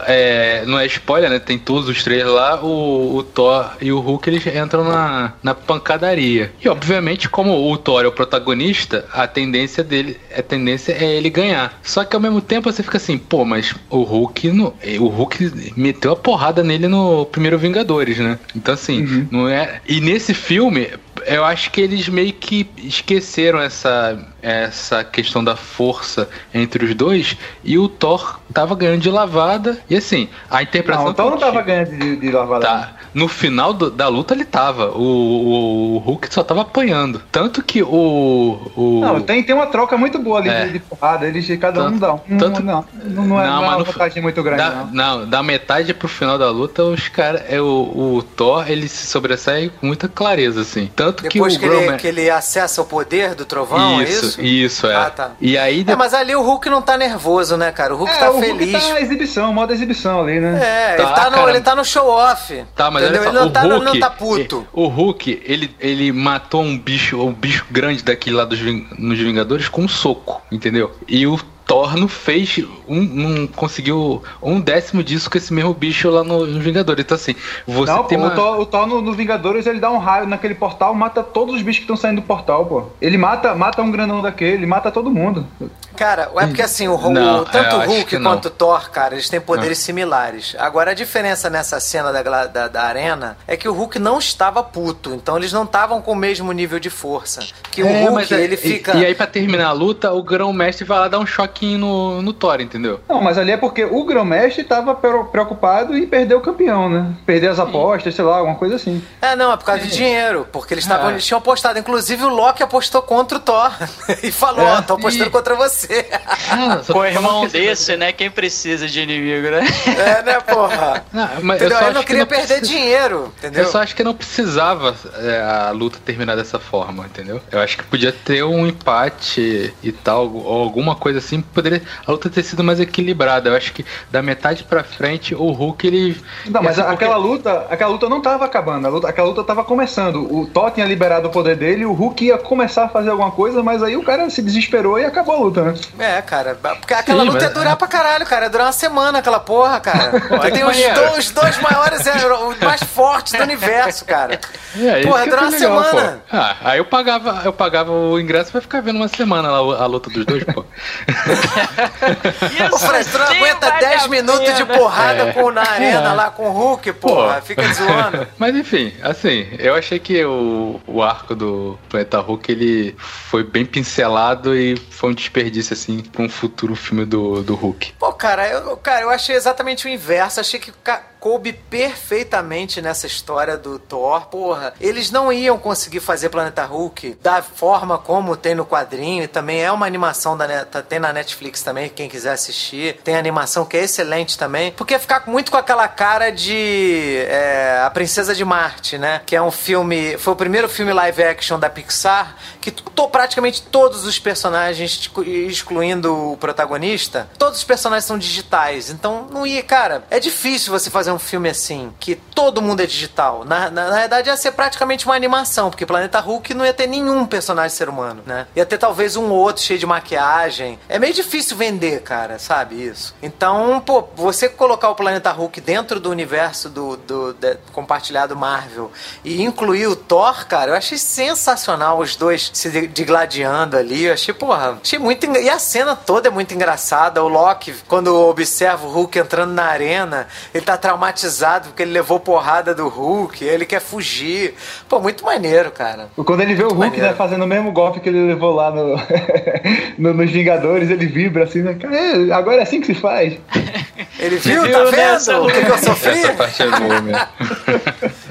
é, não é spoiler, né? Tem todos os três lá, o, o Thor e o Hulk eles entram na, na pancadaria. E obviamente, como o Thor é o protagonista, a tendência dele, a tendência é ele ganhar. Só que ao mesmo tempo você fica assim, pô, mas o Hulk no, o Hulk meteu a porrada nele no primeiro Vingadores, né? Então assim, uhum. não é. E nesse filme, eu acho que eles meio que esqueceram essa, essa questão da força entre os dois e o Thor tava ganhando de lavada. E assim, a interpretação. Não, o Thor não tava ganhando de, de lavada. Tá. No final do, da luta ele tava. O, o, o, Hulk só tava apanhando. Tanto que o. o... Não, tem, tem uma troca muito boa ali é. de, de porrada. Eles cada tanto, um dá um. Tanto, não, não, não é, não, não é uma vantagem muito grande. Da, não. não, da metade pro final da luta, os caras. É, o, o Thor ele se sobressai com muita clareza, assim. Tanto Depois que o que, ele, que ele acessa o poder do trovão, isso, é isso? Isso, é. Ah, tá. E aí. É, mas ali o Hulk não tá nervoso, né, cara? O Hulk é, tá o feliz. Hulk tá exibição, modo exibição ali, né? É, tá, ele, tá no, ele tá no show off. Tá, mas entendeu? Ele não o tá, Hulk, não tá puto. O Hulk, ele, ele matou um bicho, um bicho grande daquele lá dos, nos Vingadores com um soco, entendeu? E o Thor não fez um, não conseguiu um décimo disso com esse mesmo bicho lá no, no Vingadores. Então, assim, você não, tem pô, uma... o, Thor, o no, no, Vingadores ele dá um raio naquele portal, mata todos os bichos que estão saindo do portal, pô. Ele mata, mata um granão daquele, mata todo mundo. Cara, é porque assim, o, não, o tanto o Hulk quanto o Thor, cara, eles têm poderes não. similares. Agora, a diferença nessa cena da, da, da, arena é que o Hulk não estava puto, então eles não estavam com o mesmo nível de força. Que o é, Hulk, é, ele fica. E, e aí, pra terminar a luta, o grão-mestre vai lá dar um no, no Thor, entendeu? Não, mas ali é porque o grão-mestre tava preocupado em perder o campeão, né? Perder as apostas, sei lá, alguma coisa assim. É, não, é por causa de dinheiro, porque eles, tavam, ah. eles tinham apostado. Inclusive, o Loki apostou contra o Thor e falou: Ó, é, oh, tô apostando e... contra você você. Ah, Com o irmão desse, né? Quem precisa de inimigo, né? É, né, porra? Não, mas entendeu? eu, eu não queria que não perder precisa... dinheiro, entendeu? Eu só acho que não precisava é, a luta terminar dessa forma, entendeu? Eu acho que podia ter um empate e tal, ou alguma coisa assim, poderia a luta ter sido mais equilibrada. Eu acho que da metade pra frente, o Hulk, ele... Não, mas aquela porque... luta, aquela luta não tava acabando, luta, aquela luta tava começando. O Thor tinha liberado o poder dele, o Hulk ia começar a fazer alguma coisa, mas aí o cara se desesperou e acabou a luta, né? É, cara. Porque aquela Sim, luta mas... ia durar pra caralho, cara. Ia durar uma semana aquela porra, cara. Porra, tem os dois, dois maiores, é, os mais fortes do universo, cara. É, porra, ia durar uma legal, semana. Pô. Ah, aí eu pagava, eu pagava o ingresso pra ficar vendo uma semana lá a luta dos dois, pô. o Fred, tu não aguenta 10 minutos de porrada é. com, na arena lá com o Hulk, porra. Pô. Fica zoando. Mas enfim, assim, eu achei que o, o arco do Planeta Hulk, ele foi bem pincelado e foi um desperdício assim, pra um futuro filme do, do Hulk? Pô, cara, eu, cara, eu achei exatamente o inverso. Achei que coube perfeitamente nessa história do Thor. Porra, eles não iam conseguir fazer Planeta Hulk da forma como tem no quadrinho. E também é uma animação da tá, tem na Netflix também, quem quiser assistir. Tem animação que é excelente também. Porque ficar muito com aquela cara de é, A Princesa de Marte, né? Que é um filme. Foi o primeiro filme live action da Pixar que tô, praticamente todos os personagens, excluindo o protagonista, todos os personagens são digitais. Então não ia, cara, é difícil você fazer um filme assim, que todo mundo é digital. Na, na, na verdade ia ser praticamente uma animação, porque Planeta Hulk não ia ter nenhum personagem ser humano, né? Ia ter talvez um outro cheio de maquiagem. É meio difícil vender, cara, sabe isso? Então, pô, você colocar o Planeta Hulk dentro do universo do, do, do compartilhado Marvel e incluir o Thor, cara, eu achei sensacional os dois se digladiando ali. Eu achei, porra, achei muito. E a cena toda é muito engraçada. O Loki, quando observa o Hulk entrando na arena, ele tá traumatizado porque ele levou porrada do Hulk, ele quer fugir. Pô, muito maneiro, cara. Quando ele vê muito o Hulk né, fazendo o mesmo golpe que ele levou lá no, no nos Vingadores, ele vibra assim, né? É, agora é assim que se faz. Ele viu, viu tá vendo? O que, que eu sofri? Essa parte é boa mesmo.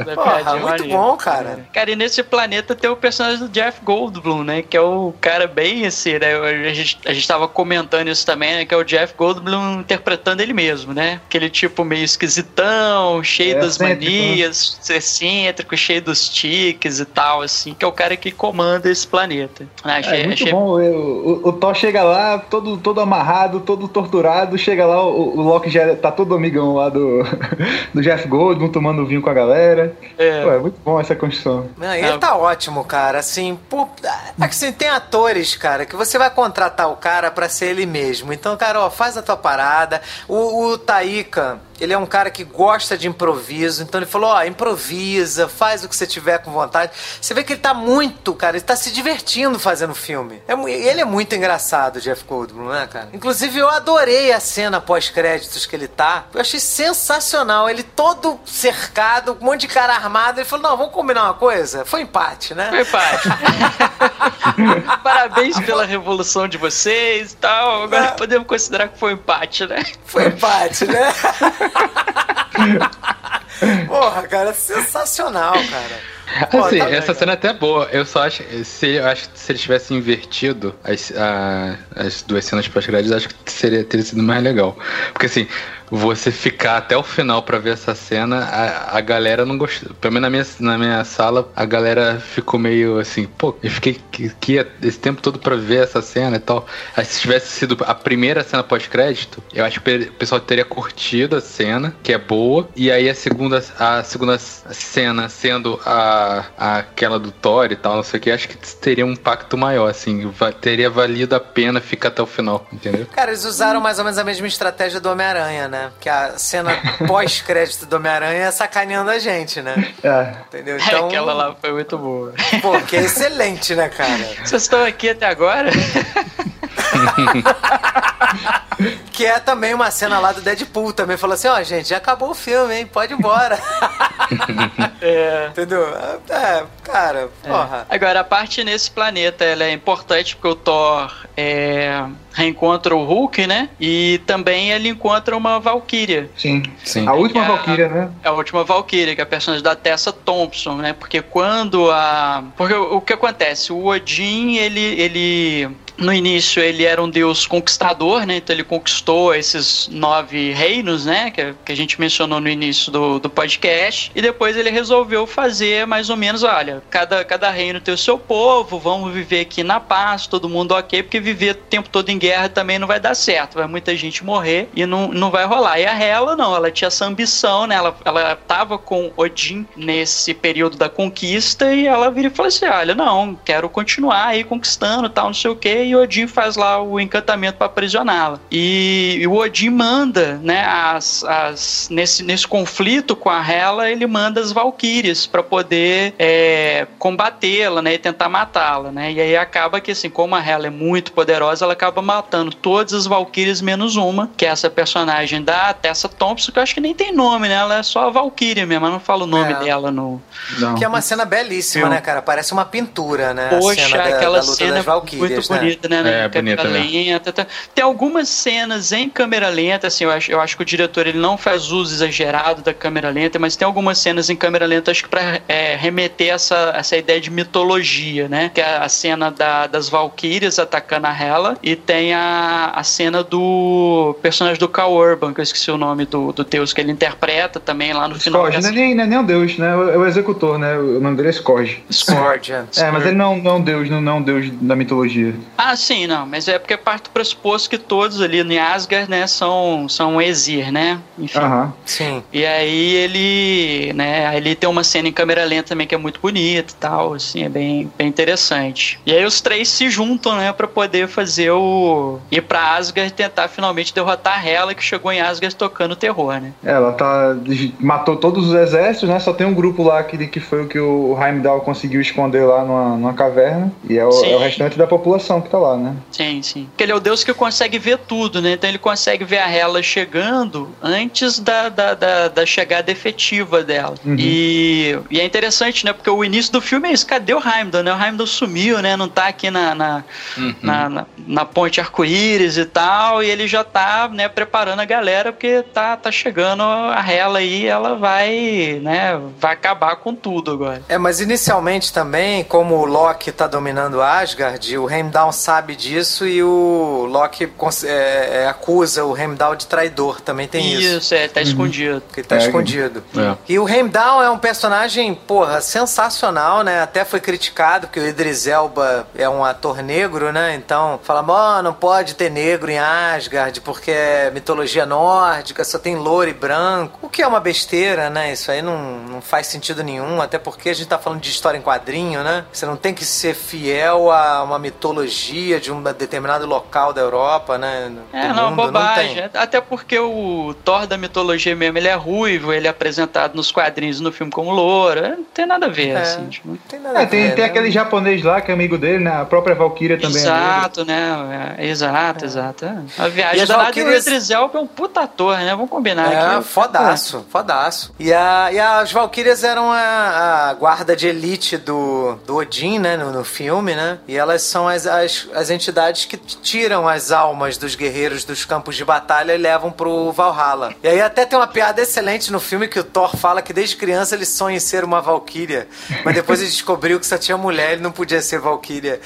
Porra, muito bom, cara. Cara, e nesse planeta tem o personagem do Jeff Goldblum, né? Que é o cara bem assim, né? A gente, a gente tava comentando isso também, né? Que é o Jeff Goldblum interpretando ele mesmo, né? Aquele tipo meio esquisitão, cheio é das manias, excêntrico, cheio dos tiques e tal, assim, que é o cara que comanda esse planeta. Ah, achei, é muito achei... bom. O, o, o Thor chega lá, todo, todo amarrado, todo torturado, chega lá, o, o Loki já tá todo amigão lá do, do Jeff Goldblum, tomando vinho com a galera. É, Pô, é muito bom essa construção. Não, ele é. tá ótimo, cara. Assim, pô, assim, tem atores, cara, que você vai contratar o cara para ser ele mesmo. Então, cara, ó, faz a tua parada. O, o Taika ele é um cara que gosta de improviso, então ele falou: ó, oh, improvisa, faz o que você tiver com vontade. Você vê que ele tá muito, cara, ele tá se divertindo fazendo filme. É, ele é muito engraçado, Jeff Goldblum, né, cara? Inclusive, eu adorei a cena pós-créditos que ele tá. Eu achei sensacional. Ele todo cercado, um monte de cara armado. Ele falou: não, vamos combinar uma coisa? Foi empate, né? Foi empate. Parabéns pela revolução de vocês e tal. Agora é. podemos considerar que foi empate, né? Foi empate, né? Porra, cara, sensacional, cara. Pô, assim, tá essa cena é até boa. Eu só acho. Se, eu acho que se ele tivesse invertido as, a, as duas cenas pós-créditos, acho que seria, teria sido mais legal. Porque assim, você ficar até o final para ver essa cena, a, a galera não gostou. Pelo menos na minha, na minha sala, a galera ficou meio assim, pô, eu fiquei aqui esse tempo todo para ver essa cena e tal. Aí se tivesse sido a primeira cena pós-crédito, eu acho que o pessoal teria curtido a cena, que é boa, e aí a segunda, a segunda cena sendo a, a aquela do Thor e tal, não sei o que, acho que teria um impacto maior, assim, teria valido a pena ficar até o final, entendeu? Cara, eles usaram mais ou menos a mesma estratégia do Homem-Aranha, né? Que a cena pós-crédito do Homem-Aranha é sacaneando a gente, né? É. Entendeu? É, então. Aquela lá foi muito boa. Pô, que é excelente, né, cara? Vocês estão aqui até agora? que é também uma cena lá do Deadpool também. Falou assim: ó, oh, gente, já acabou o filme, hein? Pode ir embora. é. Entendeu? É, cara, é. porra. É. Agora, a parte nesse planeta ela é importante porque o Thor é, reencontra o Hulk, né? E também ele encontra uma Valkyria. Sim, sim. A última é Valkyria, né? É a última Valkyria, que é a personagem da Tessa Thompson, né? Porque quando a. Porque o, o que acontece? O Odin, ele. ele no início ele era um deus conquistador, né? Então ele conquistou esses nove reinos, né? Que, que a gente mencionou no início do, do podcast. E depois ele resolveu fazer mais ou menos, olha, cada, cada reino tem o seu povo, vamos viver aqui na paz, todo mundo ok, porque viver o tempo todo em guerra também não vai dar certo. Vai muita gente morrer e não, não vai rolar. E a Hela não, ela tinha essa ambição, né? Ela, ela tava com Odin nesse período da conquista e ela vira e fala assim: olha, não, quero continuar aí conquistando tal, não sei o que e Odin faz lá o encantamento para aprisioná-la. E, e, o Odin manda, né, as, as, nesse, nesse conflito com a Hela, ele manda as Valkyrias para poder é, combatê-la, né, e tentar matá-la, né? E aí acaba que assim, como a Hela é muito poderosa, ela acaba matando todas as Valkyrias menos uma, que é essa personagem da Tessa Thompson, que eu acho que nem tem nome, né? Ela é só a Valkyria mesmo, eu não falo o nome é. dela no. Não. Que é uma cena belíssima, né, cara? Parece uma pintura, né? Poxa, cena aquela da, da cena muito né? bonita, né? É, bonita lenta. Tá. Tem algumas cenas em câmera lenta, assim, eu acho, eu acho que o diretor ele não faz uso exagerado da câmera lenta, mas tem algumas cenas em câmera lenta, acho que pra é, remeter essa, essa ideia de mitologia, né? Que é a cena da, das Valkyrias atacando a Hela e tem a, a cena do personagem do Cal Urban, que eu esqueci o nome do, do deus que ele interpreta também lá no final. Scourge, não, é nem, não é nem um deus, né? É o executor, né? O nome dele é Scourge. Scourge, é. é, mas ele não, não é um deus, não, não é um deus da mitologia. Ah, sim, não, mas é porque parte do pressuposto que todos ali no Asgard, né, são, são Exir, né? Enfim. Uhum. Sim. E aí ele, né, ele tem uma cena em câmera lenta também que é muito bonita e tal, assim, é bem, bem interessante. E aí os três se juntam, né, para poder fazer o ir para Asgard e tentar finalmente derrotar a Hela que chegou em Asgard tocando terror, né? Ela tá matou todos os exércitos, né? Só tem um grupo lá que, que foi o que o Heimdall conseguiu esconder lá numa, numa caverna e é o, é o restante da população que tá lá, né? Sim, sim. Porque ele é o Deus que consegue ver tudo, né? Então ele consegue ver a Hela chegando antes da, da, da, da chegada efetiva dela. Uhum. E, e é interessante, né? Porque o início do filme é isso. Cadê o Heimdall, né? O Heimdall sumiu, né? Não tá aqui na, na, uhum. na, na, na, ponte arco-íris e tal. E ele já tá, né, preparando a galera porque tá, tá chegando a Hela aí ela vai, né? Vai acabar com tudo agora. É, mas inicialmente também, como o Loki tá dominando Asgard, o Heimdall sabe disso e o Loki é, é, acusa o Heimdall de traidor. Também tem isso. Isso, é, tá uhum. escondido. Que tá é, escondido. É. E o Heimdall é um personagem, porra, sensacional, né? Até foi criticado, porque o Idris Elba é um ator negro, né? Então, fala, oh, não pode ter negro em Asgard, porque é mitologia nórdica, só tem louro e branco. O que é uma besteira, né? Isso aí não, não faz sentido nenhum, até porque a gente tá falando de história em quadrinho, né? Você não tem que ser fiel a uma mitologia de um determinado local da Europa, né? É, não, mundo, bobagem. Não até porque o Thor da mitologia mesmo, ele é ruivo, ele é apresentado nos quadrinhos no filme como louro. Não tem nada a ver, é, assim. Tipo... Não tem nada é, a ver. Tem, né? tem aquele japonês lá que é amigo dele, né? A própria Valkyria também é Exato, é né? É, exato, exato. A viagem da Valkyrias... Idris Elba é um puta ator, né? Vamos combinar é, aqui. fodaço, fodaço. E, a, e as Valkyrias eram a, a guarda de elite do, do Odin, né? No, no filme, né? E elas são as, as, as entidades que tiram as almas dos guerreiros dos campos de batalha e levam pro Valhalla. E aí até tem uma piada excelente no filme que o Thor fala que desde criança ele sonha em ser uma Valkyria, mas depois ele descobriu que só tinha mulher, ele não podia ser Valkyria.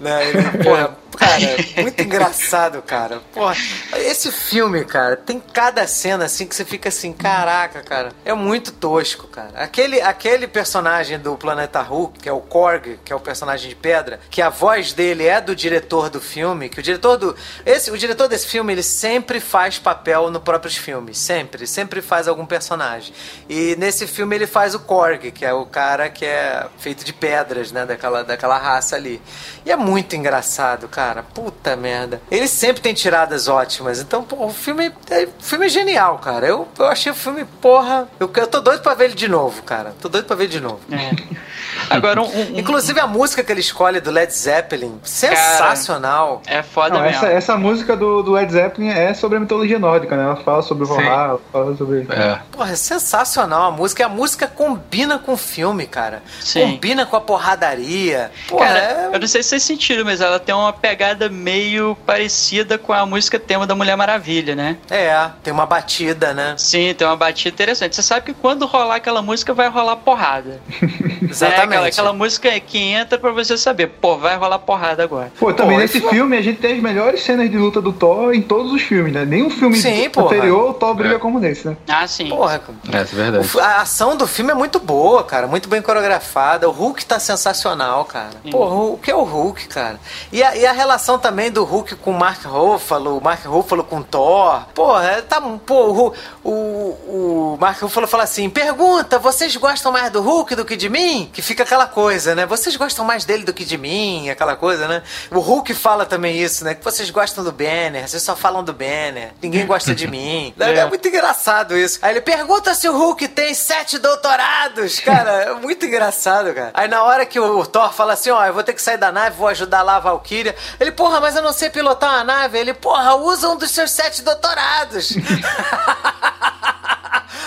Né? Ele, porra, cara, muito engraçado, cara. Porra, esse filme, cara, tem cada cena assim que você fica assim, caraca, cara, é muito tosco, cara. Aquele, aquele personagem do Planeta Hulk, que é o Korg, que é o personagem de pedra, que a voz dele é do diretor do filme, que o diretor do esse, o diretor desse filme, ele sempre faz papel no próprios filmes, sempre, sempre faz algum personagem. E nesse filme ele faz o Korg, que é o cara que é feito de pedras, né, daquela daquela raça ali. E é muito engraçado, cara. Puta merda. Ele sempre tem tiradas ótimas. Então, pô, o filme, é, o filme é genial, cara. Eu, eu achei o filme, porra. Eu, eu tô doido pra ver ele de novo, cara. Tô doido pra ver de novo. É. Agora, um, um, Inclusive a música que ele escolhe do Led Zeppelin, sensacional. Cara, é foda Não, mesmo. Essa, essa música do, do, Led Zeppelin é sobre a mitologia nórdica, né? Ela fala sobre o Valhalla, fala sobre. É. Porra, é sensacional a música. E a música combina com o filme, cara. Sim. Combina com a porradaria. Porra, cara, é... eu não sei se vocês sentiram, mas ela tem uma pegada meio parecida com a música tema da Mulher Maravilha, né? É, tem uma batida, né? Sim, tem uma batida interessante. Você sabe que quando rolar aquela música vai rolar porrada. Exatamente. É, aquela, aquela música que entra pra você saber, pô, vai rolar porrada agora. Pô, também pô, nesse filme a gente tem as melhores cenas de luta do Thor em todos os filmes, né? Nenhum filme sim, anterior o Thor briga é. como nesse, né? Ah, sim. Porra, é, é verdade. a ação do filme é muito boa, cara, muito bem coreografada. O Hulk tá sensacional, cara. Sim. Pô, o que é o Hulk, cara? E a, e a relação também do Hulk com o Mark Ruffalo, o Mark Ruffalo com Thor. Pô, é, tá, pô, o, o, o Mark Ruffalo fala assim: pergunta, vocês gostam mais do Hulk do que de mim? Que fica aquela coisa, né? Vocês gostam mais dele do que de mim, aquela coisa, né? O Hulk fala também isso, né? Que vocês gostam do Banner, vocês só falam do Banner, ninguém gosta de mim. É. é muito engraçado isso. Aí ele pergunta se o Hulk tem sete doutorados. Cara, é muito engraçado, cara. Aí na hora que o Thor fala assim: ó, eu vou ter que sair da nave, vou ajudar lá a Valkyria. Ele, porra, mas eu não sei pilotar uma nave. Ele, porra, usa um dos seus sete doutorados.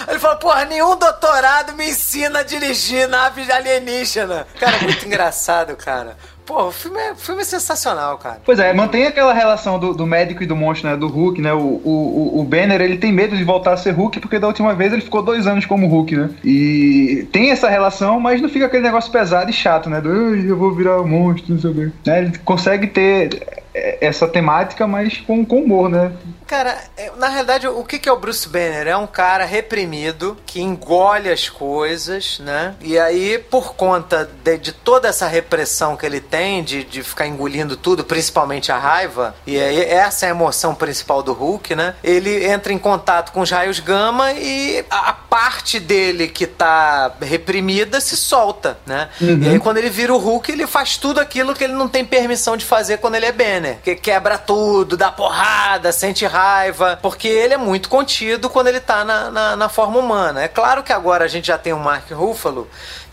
Ele falou, porra, nenhum doutorado me ensina a dirigir nave alienígena. Cara, muito engraçado, cara. Pô, o filme, é, filme é sensacional, cara. Pois é, mantém aquela relação do, do médico e do monstro, né? Do Hulk, né? O, o, o Banner, ele tem medo de voltar a ser Hulk, porque da última vez ele ficou dois anos como Hulk, né? E tem essa relação, mas não fica aquele negócio pesado e chato, né? Do eu vou virar um monstro, não sei o quê. Né? Ele consegue ter essa temática, mas com, com humor, né? Cara, é, na realidade, o que é o Bruce Banner? É um cara reprimido que engole as coisas, né? E aí, por conta de, de toda essa repressão que ele tem, de, de ficar engolindo tudo, principalmente a raiva, e aí essa é a emoção principal do Hulk, né? Ele entra em contato com os raios gama e a, a parte dele que tá reprimida se solta, né? Uhum. E aí, quando ele vira o Hulk, ele faz tudo aquilo que ele não tem permissão de fazer quando ele é Banner. Que quebra tudo, dá porrada, sente raiva raiva, porque ele é muito contido quando ele tá na, na, na forma humana. É claro que agora a gente já tem o Mark Ruffalo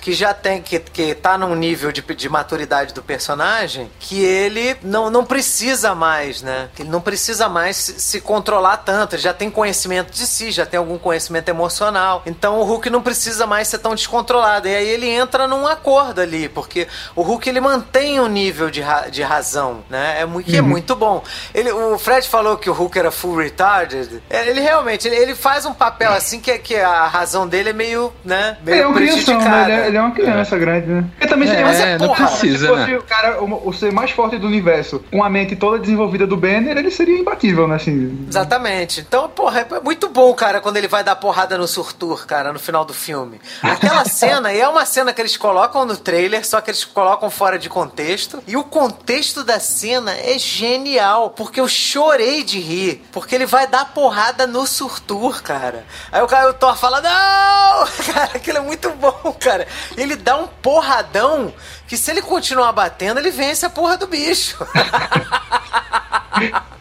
que já tem, que, que tá num nível de, de maturidade do personagem que ele não, não precisa mais, né? Ele não precisa mais se, se, controlar tanto, ele já tem conhecimento de si, já tem algum conhecimento emocional. Então o Hulk não precisa mais ser tão descontrolado. E aí ele entra num acordo ali, porque o Hulk ele mantém um nível de, ra, de razão, né? É muito, que é uhum. é muito bom. Ele, o Fred falou que o Hulk era full retarded. É, ele realmente, ele, ele faz um papel assim que, que a razão dele é meio, né? Meio é, é prejudicada. Crianção, né? ele, é, ele é uma criança é. grande, né? Porque também seria é, é, não precisa, se fosse né? o cara, o, o, ser mais forte do universo, com a mente toda desenvolvida do Banner, ele seria imbatível, né? Assim. Exatamente. Então, porra, é muito bom, cara, quando ele vai dar porrada no Surtur, cara, no final do filme. Aquela cena, e é uma cena que eles colocam no trailer, só que eles colocam fora de contexto. E o contexto da cena é genial, porque eu chorei de rir. Porque ele vai dar porrada no Surtur, cara. Aí o cara, o Thor fala, não! Cara, aquilo é muito bom, cara. Ele dá um porradão que se ele continuar batendo, ele vence a porra do bicho.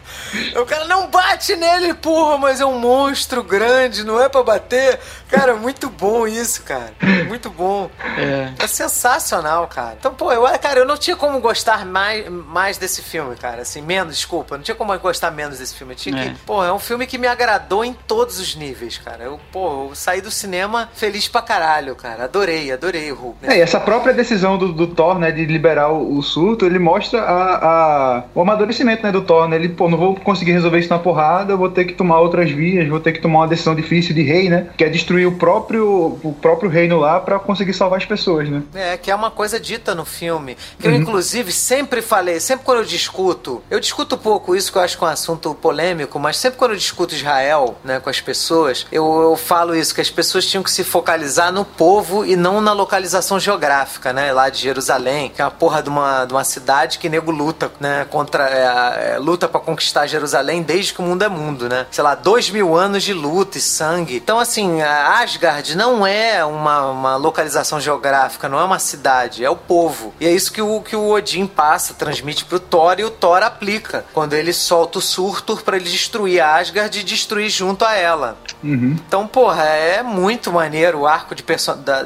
O cara não bate nele, porra, mas é um monstro grande, não é para bater. Cara, muito bom isso, cara. Muito bom. É. é sensacional, cara. Então, pô, eu, cara, eu não tinha como gostar mais, mais desse filme, cara. Assim, menos, desculpa. Não tinha como gostar menos desse filme. Eu tinha é. que. Pô, é um filme que me agradou em todos os níveis, cara. Eu, pô, eu saí do cinema feliz pra caralho, cara. Adorei, adorei o Hulk. Né? É, e essa própria decisão do, do Thor, né, de liberar o, o surto, ele mostra a, a, o amadurecimento, né, do Thor, né? Ele, pô, não vou conseguir resolver isso na porrada, eu vou ter que tomar outras vias, vou ter que tomar uma decisão difícil de rei, né? Que é destruir o próprio, o próprio reino lá para conseguir salvar as pessoas, né? É, que é uma coisa dita no filme. Que eu, uhum. inclusive, sempre falei, sempre quando eu discuto, eu discuto pouco isso que eu acho que é um assunto polêmico, mas sempre quando eu discuto Israel, né, com as pessoas, eu, eu falo isso, que as pessoas tinham que se focalizar no povo e não na localização geográfica, né? Lá de Jerusalém, que é uma porra de uma, de uma cidade que nego luta, né? Contra. É, é, luta para conquistar Jerusalém desde que o mundo é mundo, né? Sei lá, dois mil anos de luta e sangue. Então, assim, Asgard não é uma, uma localização geográfica, não é uma cidade, é o povo. E é isso que o, que o Odin passa, transmite pro Thor e o Thor aplica. Quando ele solta o Surtur para ele destruir Asgard e destruir junto a ela. Uhum. Então, porra, é muito maneiro o arco de,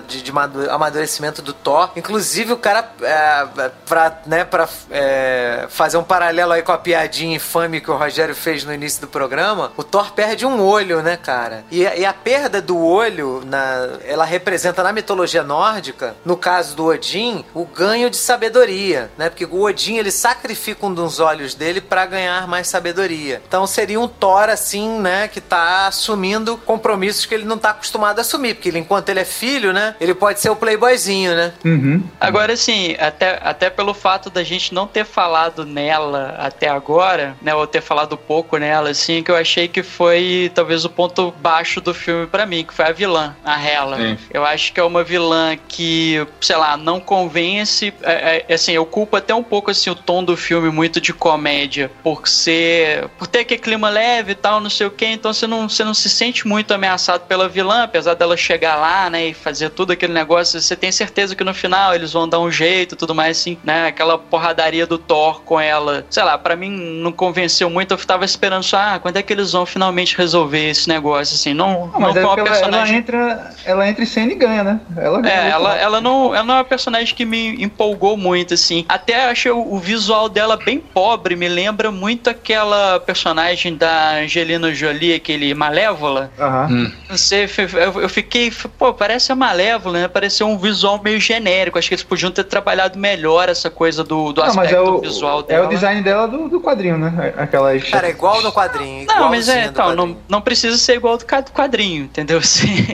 de, de amadurecimento do Thor. Inclusive, o cara, é, pra, né, pra é, fazer um paralelo aí com a piadinha infame que o Rogério fez no início do programa, o Thor perde um olho, né, cara? E, e a perda do olho, na, ela representa na mitologia nórdica, no caso do Odin, o ganho de sabedoria, né? Porque o Odin, ele sacrifica um dos olhos dele para ganhar mais sabedoria. Então seria um Thor, assim, né, que tá assumindo compromissos que ele não tá acostumado a assumir, porque ele, enquanto ele é filho, né, ele pode ser o playboyzinho, né? Uhum. Agora, assim, até, até pelo fato da gente não ter falado nela até agora, né, ou ter falado pouco nela, assim, que eu achei que foi talvez o ponto baixo do filme para mim, que foi a vilã, a Hela. Sim. Eu acho que é uma vilã que, sei lá, não convence, é, é, assim, eu culpo até um pouco, assim, o tom do filme muito de comédia, por ser, por ter aquele clima leve e tal, não sei o que, então você não, você não se sente muito ameaçado pela vilã, apesar dela chegar lá, né, e fazer tudo aquele negócio, você tem certeza que no final eles vão dar um jeito e tudo mais, assim, né, aquela porradaria do Thor com ela, sei lá, para mim não convenceu muito, eu tava esperando só, ah, quando é que eles vão finalmente resolver esse negócio, assim, não, não, não é uma personagem... Ela entra, ela entra em cena e ganha, né? Ela ganha, É, ela, ela, não, ela não é uma personagem que me empolgou muito, assim, até achei o, o visual dela bem pobre, me lembra muito aquela personagem da Angelina Jolie, aquele Malévola. Aham. Uhum. Não sei, eu, eu fiquei, pô, parece a Malévola, né? Pareceu um visual meio genérico, acho que eles podiam ter trabalhado melhor essa coisa do, do não, aspecto é o, visual dela. É o design dela do, do quadrinho, né? Aquelas... Cara, é igual no quadrinho. Não, mas é, então, não, não precisa ser igual do quadrinho, entendeu? Assim,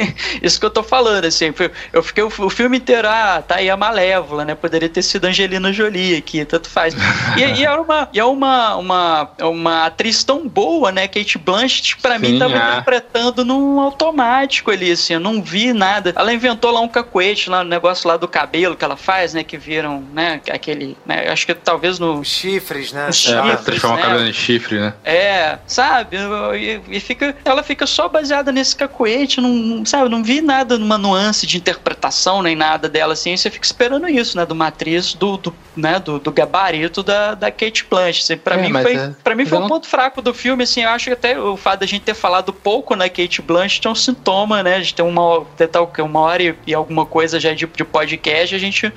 isso que eu tô falando, assim, eu fiquei o, o, filme inteiro, ah, tá aí a Malévola, né? Poderia ter sido Angelina Jolie aqui, tanto faz. E, e é, uma, e é uma, uma, uma atriz tão boa, né? Kate Blanchett, pra Sim, mim, tava é. interpretando num automático ali, assim, eu não vi nada. Ela inventou lá um cacuete, lá, um negócio lá do cabelo que ela faz, né? Que viram, né? Aquele, né? Acho que talvez no... Chifres, né? chifres, é, transformar né? o cabelo em chifre, né? É, sabe? E, e, fica, ela fica só baseada nesse cacuete, não, sabe? Não vi nada numa nuance de interpretação nem nada dela assim. Você fica esperando isso, né? De uma atriz do, do, né? do, do gabarito da, da Kate Blanchett. Pra é, mim foi, é, pra mim foi um ponto fraco do filme, assim. Eu acho que até o fato da gente ter falado pouco na Kate Blanchett é um sintoma, né? De ter uma, ter tal, uma hora e, e alguma coisa já de, de podcast, a gente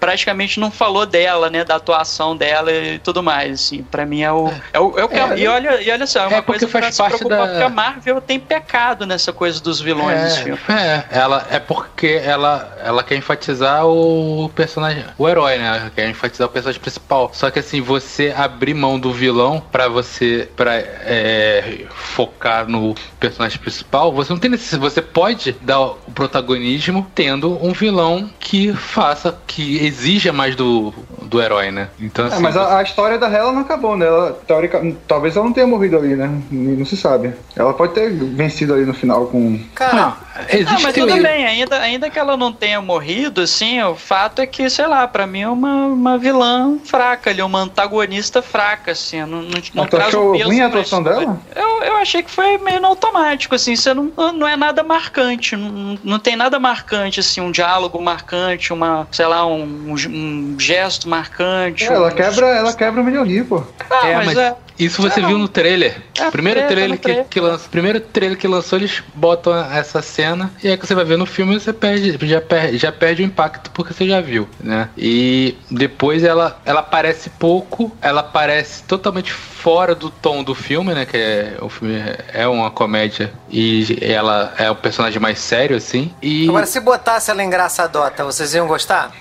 praticamente não falou dela, né? Da atuação dela e tudo mais, assim. Pra mim é o, é, é o, eu quero, é, e, olha, e olha só, é uma é coisa que faz parte da... porque a Marvel tem pecado nessa coisa dos vilões é, desse filme. É, ela, é porque ela, ela quer enfatizar o personagem, o herói, né? Ela quer enfatizar o personagem principal. Só que assim, você abrir mão do vilão para você, pra é, focar no personagem principal, você não tem necessidade, você pode dar o protagonismo tendo um vilão que faça, que exija mais do, do herói, né? Então, é, assim, é, mas a, a, história da Hela não acabou, né? Ela, teórica, talvez ela não tenha morrido ali, né? Não se sabe. Ela pode ter vencido ali no final com. Cara, não, existe não, mas tudo bem, ainda, ainda que ela não tenha morrido, assim, o fato é que, sei lá, pra mim é uma, uma vilã fraca ali, uma antagonista fraca, assim. Não, não, não traz achou um ruim a atuação dela? Eu, eu achei que foi meio no automático, assim, você não, não é nada marcante, não, não tem nada marcante, assim, um diálogo marcante, uma, sei lá, um, um gesto marcante. É, ela, quebra, ela quebra o milhão pô. Ah, é, mas, mas é. Isso você viu no trailer. É, primeiro trailer, que, que lança, primeiro trailer que lançou, eles botam essa cena e aí que você vai ver no filme você perde, já perde, já perde o impacto porque você já viu, né? E depois ela, ela aparece pouco, ela aparece totalmente fora do tom do filme, né? Que é, o filme é uma comédia e ela é o personagem mais sério, assim. E... Agora, se botasse ela engraçadota, vocês iam gostar?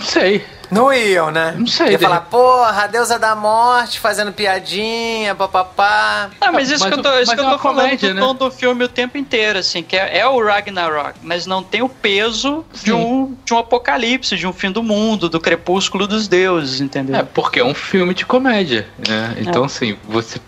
Sei. Não iam, né? Não sei. Ia falar, porra, a deusa da morte fazendo piadinha, papapá. Ah, mas isso mas que eu tô, isso que eu é tô falando comédia, do né? tom do filme o tempo inteiro, assim, que é, é, o Ragnarok, mas não tem o peso de um, de um apocalipse, de um fim do mundo, do crepúsculo dos deuses, entendeu? É, porque é um filme de comédia, né? Então, é. assim, você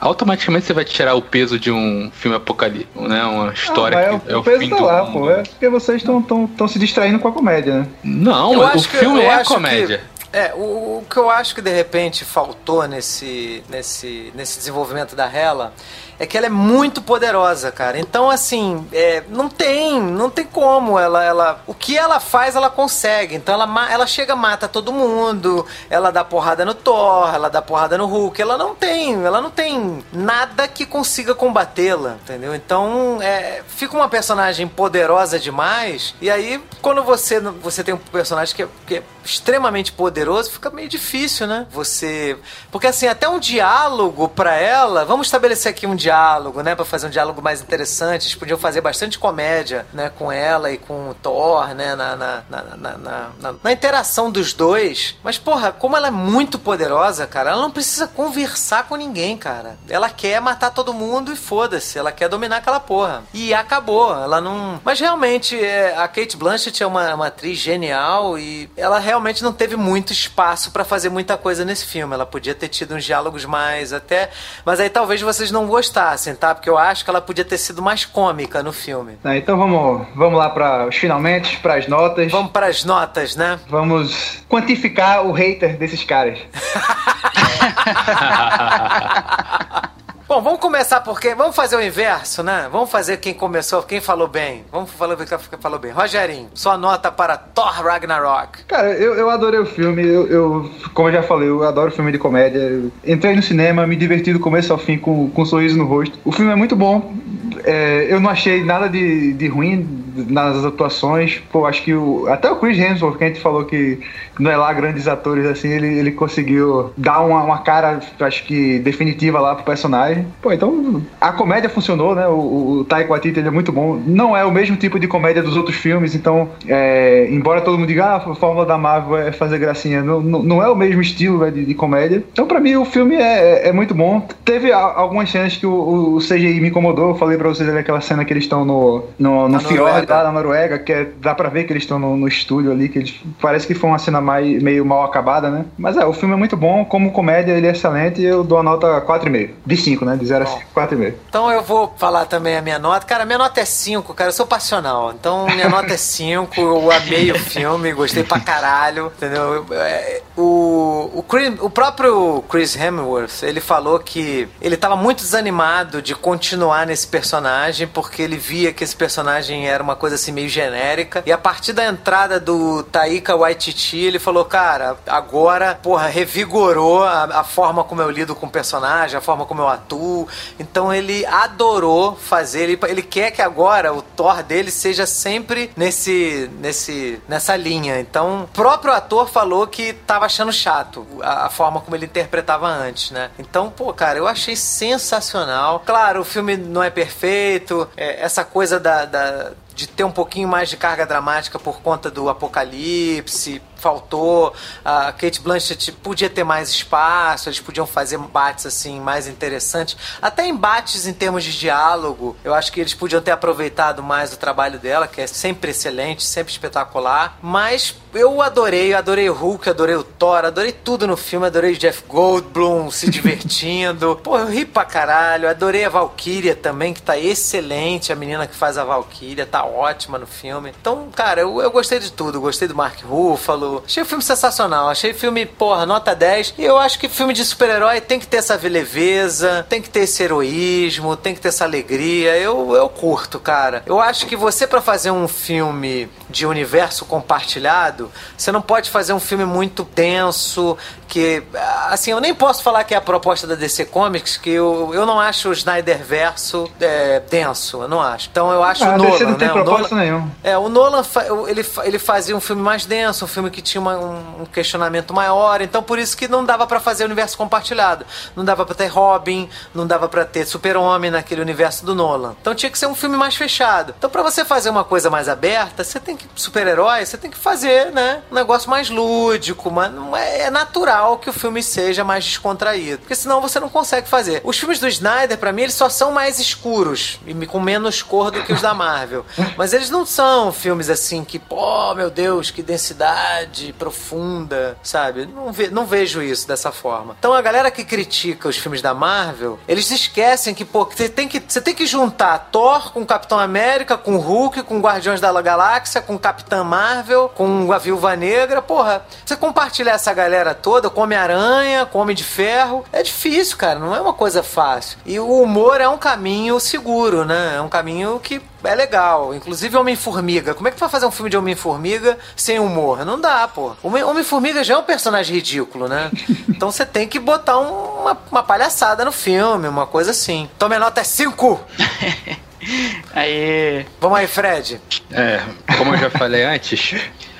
automaticamente você vai tirar o peso de um filme apocalíptico, né? Uma história ah, que é, o, é o peso fim tá lá, mundo. pô. É porque vocês estão se distraindo com a comédia, né? Não, eu o filme é a comédia. Que... É, o, o, que eu acho que de repente faltou nesse, nesse, nesse desenvolvimento da Hela é que ela é muito poderosa, cara. Então, assim, é, não tem, não tem como. Ela, ela, o que ela faz, ela consegue. Então, ela, ela chega, mata todo mundo. Ela dá porrada no Thor, ela dá porrada no Hulk. Ela não tem, ela não tem nada que consiga combatê-la, entendeu? Então, é, fica uma personagem poderosa demais. E aí, quando você, você tem um personagem que é, que é extremamente poderoso, fica meio difícil, né? Você, porque assim, até um diálogo para ela, vamos estabelecer aqui um diálogo, né? Pra fazer um diálogo mais interessante. Eles podiam fazer bastante comédia, né? Com ela e com o Thor, né? Na, na, na, na, na interação dos dois. Mas, porra, como ela é muito poderosa, cara, ela não precisa conversar com ninguém, cara. Ela quer matar todo mundo e foda-se. Ela quer dominar aquela porra. E acabou. Ela não. Mas realmente, é, a Kate Blanchett é uma, uma atriz genial e ela realmente não teve muito espaço para fazer muita coisa nesse filme. Ela podia ter tido uns diálogos mais até. Mas aí talvez vocês não gostassem gostassem, tá? Porque eu acho que ela podia ter sido mais cômica no filme. Tá, então vamos, vamos lá para os finalmente, para as notas. Vamos para as notas, né? Vamos quantificar o hater desses caras. Bom, vamos começar porque. Vamos fazer o inverso, né? Vamos fazer quem começou, quem falou bem. Vamos falar quem falou bem. Rogerinho, sua nota para Thor Ragnarok. Cara, eu, eu adorei o filme. Eu, eu, como eu já falei, eu adoro filme de comédia. entrei no cinema, me diverti do começo ao fim com, com um sorriso no rosto. O filme é muito bom. É, eu não achei nada de, de ruim nas atuações. Pô, acho que o, até o Chris Hemsworth, que a gente falou que não é lá grandes atores assim, ele, ele conseguiu dar uma, uma cara, acho que definitiva lá pro personagem. Pô, então a comédia funcionou, né? O, o Taika ele é muito bom. Não é o mesmo tipo de comédia dos outros filmes, então, é, embora todo mundo diga, ah, a fórmula da Marvel é fazer gracinha, não, não, é o mesmo estilo né, de, de, comédia. Então, para mim, o filme é, é, é, muito bom. Teve algumas cenas que o, o, CGI me incomodou. Eu falei pra vocês ali aquela cena que eles estão no, no, no fiord lá na Noruega, que é, dá pra ver que eles estão no, no estúdio ali, que eles, parece que foi uma cena mais, meio mal acabada, né? Mas é, o filme é muito bom, como comédia ele é excelente e eu dou a nota 4,5. De 5, né? De 0 a 5, 4,5. Então eu vou falar também a minha nota. Cara, minha nota é 5, cara. Eu sou passional. Então minha nota é 5. Eu amei o filme, gostei pra caralho. Entendeu? É, o, o, Chris, o próprio Chris Hemsworth, ele falou que ele tava muito desanimado de continuar nesse personagem porque ele via que esse personagem era uma coisa assim meio genérica. E a partir da entrada do Taika Waititi, ele falou, cara, agora, porra, revigorou a, a forma como eu lido com o personagem, a forma como eu atuo. Então ele adorou fazer, ele, ele quer que agora o Thor dele seja sempre nesse, nesse, nessa linha. Então, o próprio ator falou que tava achando chato a, a, forma como ele interpretava antes, né? Então, pô, cara, eu achei sensacional. Claro, o filme não é perfeito, é, essa coisa da, da de ter um pouquinho mais de carga dramática por conta do apocalipse, faltou. A Kate Blanchett podia ter mais espaço, eles podiam fazer embates assim mais interessantes. Até embates em termos de diálogo, eu acho que eles podiam ter aproveitado mais o trabalho dela, que é sempre excelente, sempre espetacular. Mas eu adorei, adorei o Hulk, adorei o Thor, adorei tudo no filme, adorei o Jeff Goldblum se divertindo. Pô, eu ri pra caralho, adorei a Valkyria também, que tá excelente, a menina que faz a Valkyria, tá ótima no filme. Então, cara, eu, eu gostei de tudo, gostei do Mark Ruffalo, Achei o filme sensacional. Achei o filme, porra, nota 10. E eu acho que filme de super-herói tem que ter essa leveza, tem que ter esse heroísmo, tem que ter essa alegria. Eu, eu curto, cara. Eu acho que você, para fazer um filme de universo compartilhado, você não pode fazer um filme muito denso, que, assim, eu nem posso falar que é a proposta da DC Comics, que eu, eu não acho o Snyder verso é, denso, eu não acho. Então eu acho ah, o Nolan, DC não tem né? proposta Nolan, nenhum. É, o Nolan, ele, ele fazia um filme mais denso, um filme que tinha uma, um questionamento maior, então por isso que não dava para fazer universo compartilhado. Não dava para ter Robin, não dava para ter Super-Homem naquele universo do Nolan. Então tinha que ser um filme mais fechado. Então para você fazer uma coisa mais aberta, você tem que super-herói, você tem que fazer, né, um negócio mais lúdico, mas é, é natural que o filme seja mais descontraído, porque senão você não consegue fazer. Os filmes do Snyder para mim eles só são mais escuros e com menos cor do que os da Marvel. Mas eles não são filmes assim que, pô, meu Deus, que densidade profunda, sabe? Não, ve não vejo isso dessa forma. Então a galera que critica os filmes da Marvel, eles esquecem que, pô, você tem que, você tem que juntar Thor com Capitão América, com Hulk, com Guardiões da Galáxia, com Capitã Marvel, com a Viúva Negra. Porra, você compartilhar essa galera toda com Homem-Aranha, com Homem de Ferro, é difícil, cara. Não é uma coisa fácil. E o humor é um caminho seguro, né? É um caminho que é legal. Inclusive Homem-Formiga. Como é que vai fazer um filme de Homem-Formiga sem humor? Não dá, pô. Homem-Formiga já é um personagem ridículo, né? Então você tem que botar um, uma, uma palhaçada no filme, uma coisa assim. Então minha nota é 5! Aí. Vamos aí, Fred. É, como eu já falei antes,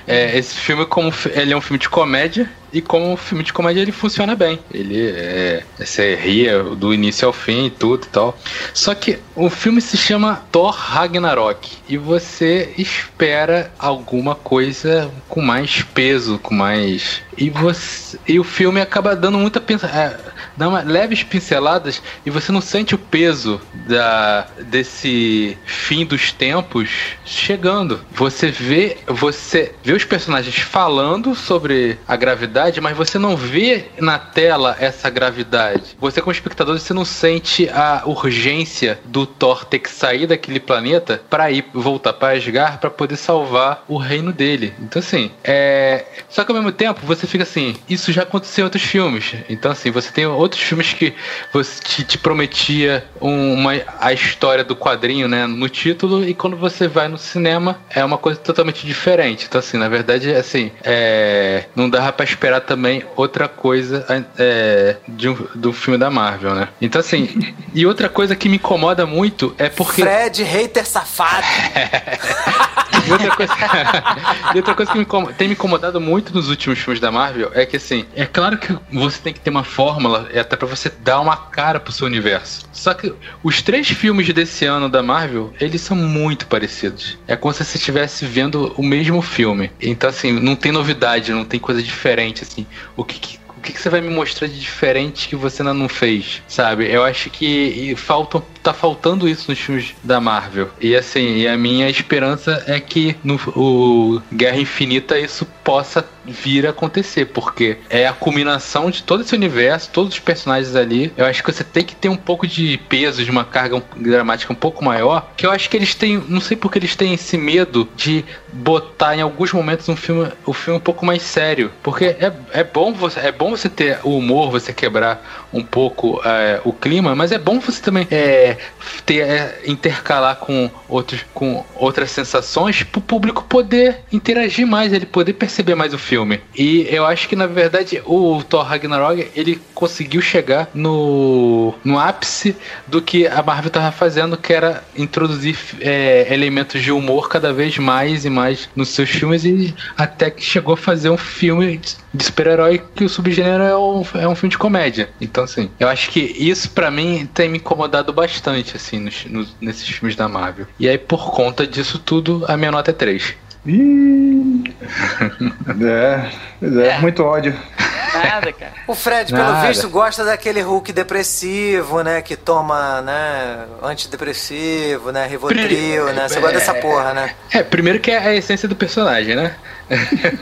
é, esse filme como ele é um filme de comédia e como um filme de comédia ele funciona bem. Ele é, você ria do início ao fim e tudo e tal. Só que o filme se chama Thor Ragnarok e você espera alguma coisa com mais peso, com mais e você e o filme acaba dando muita pensa é, dá uma, leves pinceladas e você não sente o peso da, desse fim dos tempos chegando. Você vê, você vê os personagens falando sobre a gravidade, mas você não vê na tela essa gravidade. Você como espectador você não sente a urgência do Thor ter que sair daquele planeta para ir voltar para Asgard para poder salvar o reino dele. Então assim, é só que ao mesmo tempo você fica assim, isso já aconteceu em outros filmes. Então assim, você tem outros filmes que você te, te prometia uma, a história do quadrinho, né, no título, e quando você vai no cinema é uma coisa totalmente diferente. Então, assim, na verdade, assim, é, não dava para esperar também outra coisa é, de um, do filme da Marvel, né? Então, assim, e outra coisa que me incomoda muito é porque. Fred, hater safado! e outra coisa, e outra coisa que me, tem me incomodado muito nos últimos filmes da Marvel é que, assim, é claro que você tem que ter uma fórmula, é até para você dar uma cara pro seu universo. Só que os três filmes desse ano da Marvel, eles são muito parecidos. É como se você estivesse vendo o mesmo filme. Então, assim, não tem novidade, não tem coisa diferente, assim. O que, que o que, que, você vai me mostrar de diferente que você ainda não fez, sabe? Eu acho que falta, tá faltando isso nos filmes da Marvel. E assim, e a minha esperança é que no o Guerra Infinita isso possa vir a acontecer, porque é a culminação de todo esse universo, todos os personagens ali. Eu acho que você tem que ter um pouco de peso, de uma carga dramática um pouco maior, que eu acho que eles têm, não sei porque eles têm esse medo de botar em alguns momentos um filme, o um filme um pouco mais sério, porque é, é bom você é bom você ter o humor, você quebrar um pouco é, o clima, mas é bom você também é, ter, é, intercalar com, outros, com outras sensações para o público poder interagir mais, ele poder perceber mais o filme. E eu acho que na verdade o Thor Ragnarok ele conseguiu chegar no, no ápice do que a Marvel estava fazendo, que era introduzir é, elementos de humor cada vez mais e mais nos seus filmes e até que chegou a fazer um filme de super-herói que o subgênero é um, é um filme de comédia. Então, assim, eu acho que isso para mim tem me incomodado bastante, assim, nos, nos, nesses filmes da Marvel. E aí, por conta disso tudo, a minha nota é 3. é, é, é, muito ódio. Nada, cara. O Fred, pelo Nada. visto, gosta daquele Hulk depressivo, né? Que toma, né? Antidepressivo, né? Rivotril, né? Você é, gosta dessa porra, né? É, primeiro que é a essência do personagem, né?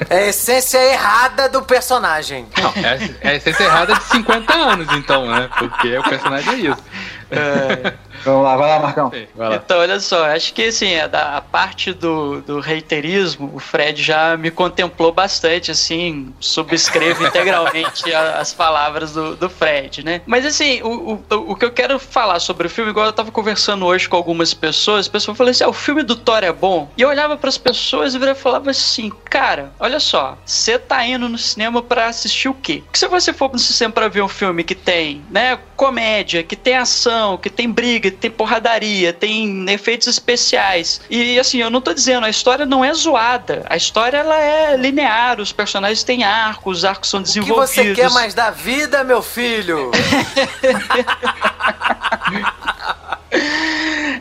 É a essência errada do personagem. Não, é, é a essência errada de 50 anos, então, né? Porque o personagem é isso. É. Vamos lá, vai lá, Marcão. Vai lá. Então, olha só, acho que assim, a, da, a parte do, do reiterismo, o Fred já me contemplou bastante, assim, subscrevo integralmente a, as palavras do, do Fred, né? Mas assim, o, o, o que eu quero falar sobre o filme, igual eu tava conversando hoje com algumas pessoas, as pessoas falaram assim: ah, o filme do Thor é bom. E eu olhava para as pessoas e falava assim, cara, olha só, você tá indo no cinema para assistir o quê? Porque se você for no cinema para ver um filme que tem, né, comédia, que tem ação, que tem briga, tem porradaria, tem efeitos especiais. E assim, eu não tô dizendo, a história não é zoada. A história ela é linear, os personagens têm arcos, os arcos são desenvolvidos. O que você quer mais da vida, meu filho?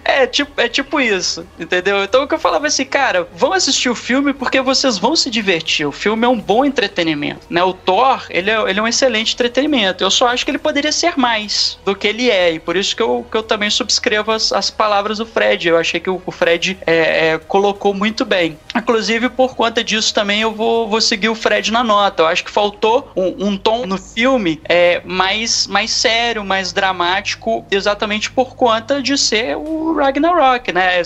É tipo, é tipo isso, entendeu? Então o que eu falava assim, cara, vão assistir o filme porque vocês vão se divertir. O filme é um bom entretenimento, né? O Thor, ele é, ele é um excelente entretenimento. Eu só acho que ele poderia ser mais do que ele é, e por isso que eu, que eu também subscrevo as, as palavras do Fred. Eu achei que o, o Fred é, é, colocou muito bem. Inclusive, por conta disso também eu vou, vou seguir o Fred na nota. Eu acho que faltou um, um tom no filme é, mais, mais sério, mais dramático, exatamente por conta de ser o Ragnarok, né?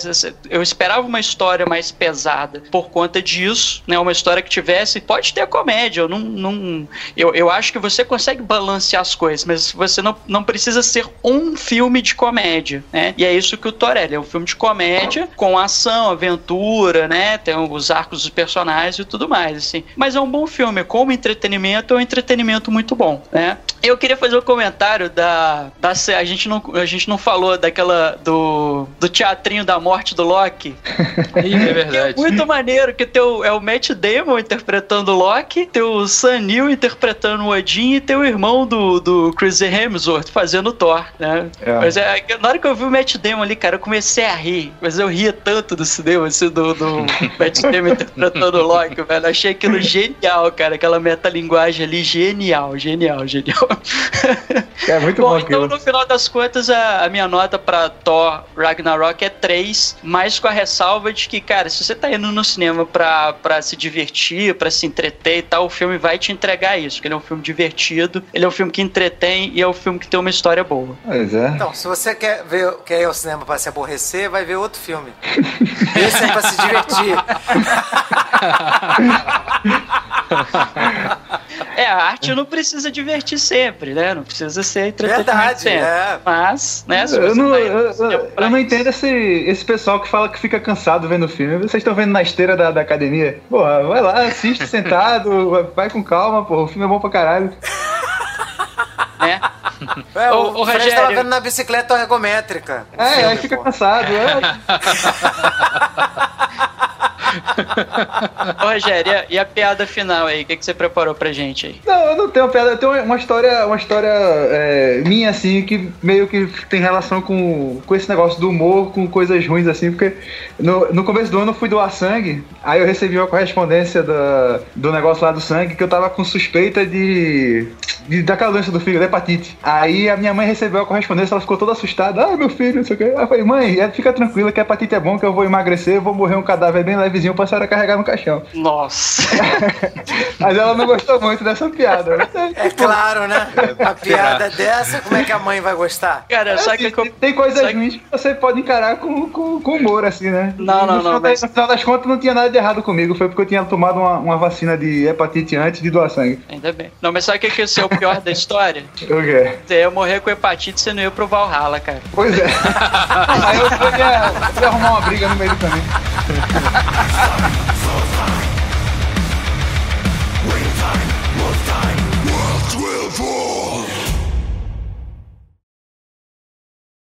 Eu esperava uma história mais pesada por conta disso, né? Uma história que tivesse. Pode ter comédia, eu não. não eu, eu acho que você consegue balancear as coisas, mas você não, não precisa ser um filme de comédia, né? E é isso que o Torelli é um filme de comédia com ação, aventura, né? Tem os arcos dos personagens e tudo mais, assim. Mas é um bom filme, como entretenimento, é um entretenimento muito bom, né? Eu queria fazer um comentário da, da a gente não a gente não falou daquela do, do teatrinho da morte do Loki. Ih, é verdade. é muito maneiro que teu é o Matt Damon interpretando o Loki, teu o Sam Neill interpretando o Odin e teu irmão do, do Chris Hemsworth fazendo o Thor, né? É. Mas é, na hora que eu vi o Matt Damon ali, cara, eu comecei a rir, mas eu ria tanto do cinema, assim, do, do Matt Damon interpretando o Loki, velho. Achei aquilo genial, cara, aquela metalinguagem ali genial, genial, genial. É muito bom. bom então, no final das contas, a, a, minha nota pra Thor Ragnarok é 3, mas com a ressalva de que, cara, se você tá indo no cinema pra, pra se divertir, pra se entreter e tal, o filme vai te entregar isso, porque ele é um filme divertido, ele é um filme que entretém e é um filme que tem uma história boa. Pois é. Então, se você quer, ver, quer ir ao cinema pra se aborrecer, vai ver outro filme. Esse é pra se divertir. é, a arte não precisa divertir sempre, né? Não precisa ser entretenimento Verdade, sempre. É. Mas, né? eu, não, tá eu, eu, eu não entendo esse, esse pessoal que fala que fica cansado vendo o filme. Vocês estão vendo na esteira da, da academia? Porra, vai lá, assiste sentado, vai com calma, pô. O filme é bom pra caralho. É. É, o, o, o Fred Rogério... tava vendo na bicicleta ergométrica. É, filme, aí fica pô. cansado. É. Ô, Rogério, e a, e a, piada final aí? O que, que você preparou pra gente aí? Não, eu não tenho piada, eu tenho uma história, uma história é, minha, assim, que meio que tem relação com, com esse negócio do humor, com coisas ruins, assim, porque no, no começo do ano eu fui doar sangue, aí eu recebi uma correspondência da, do negócio lá do sangue que eu tava com suspeita de, de daquela doença do da hepatite. Aí a minha mãe recebeu a correspondência, ela ficou toda assustada. Ah, meu filho, não sei o que. Aí eu falei, mãe, é, fica tranquila que a hepatite é bom, que eu vou emagrecer, eu vou morrer um cadáver bem levezinho pra senhora carregar no caixão. Nossa. Mas ela não gostou muito dessa piada. É claro, né? A piada dessa, como é que a mãe vai gostar? Cara, é, só assim, que. Tem coisas só ruins que... você pode encarar com, com, com humor, assim, né? Não, não, não. Mas... No final das contas, não tinha nada de errado comigo. Foi porque eu tinha tomado uma, uma vacina de hepatite antes de doar sangue. Ainda bem. Não, mas sabe o que, que é o pior da história? O quê? Você ia morrer com hepatite, você não ia pro Valhalla, cara. Pois é. Aí eu ia, ia arrumar uma briga no meio do caminho. そうそう。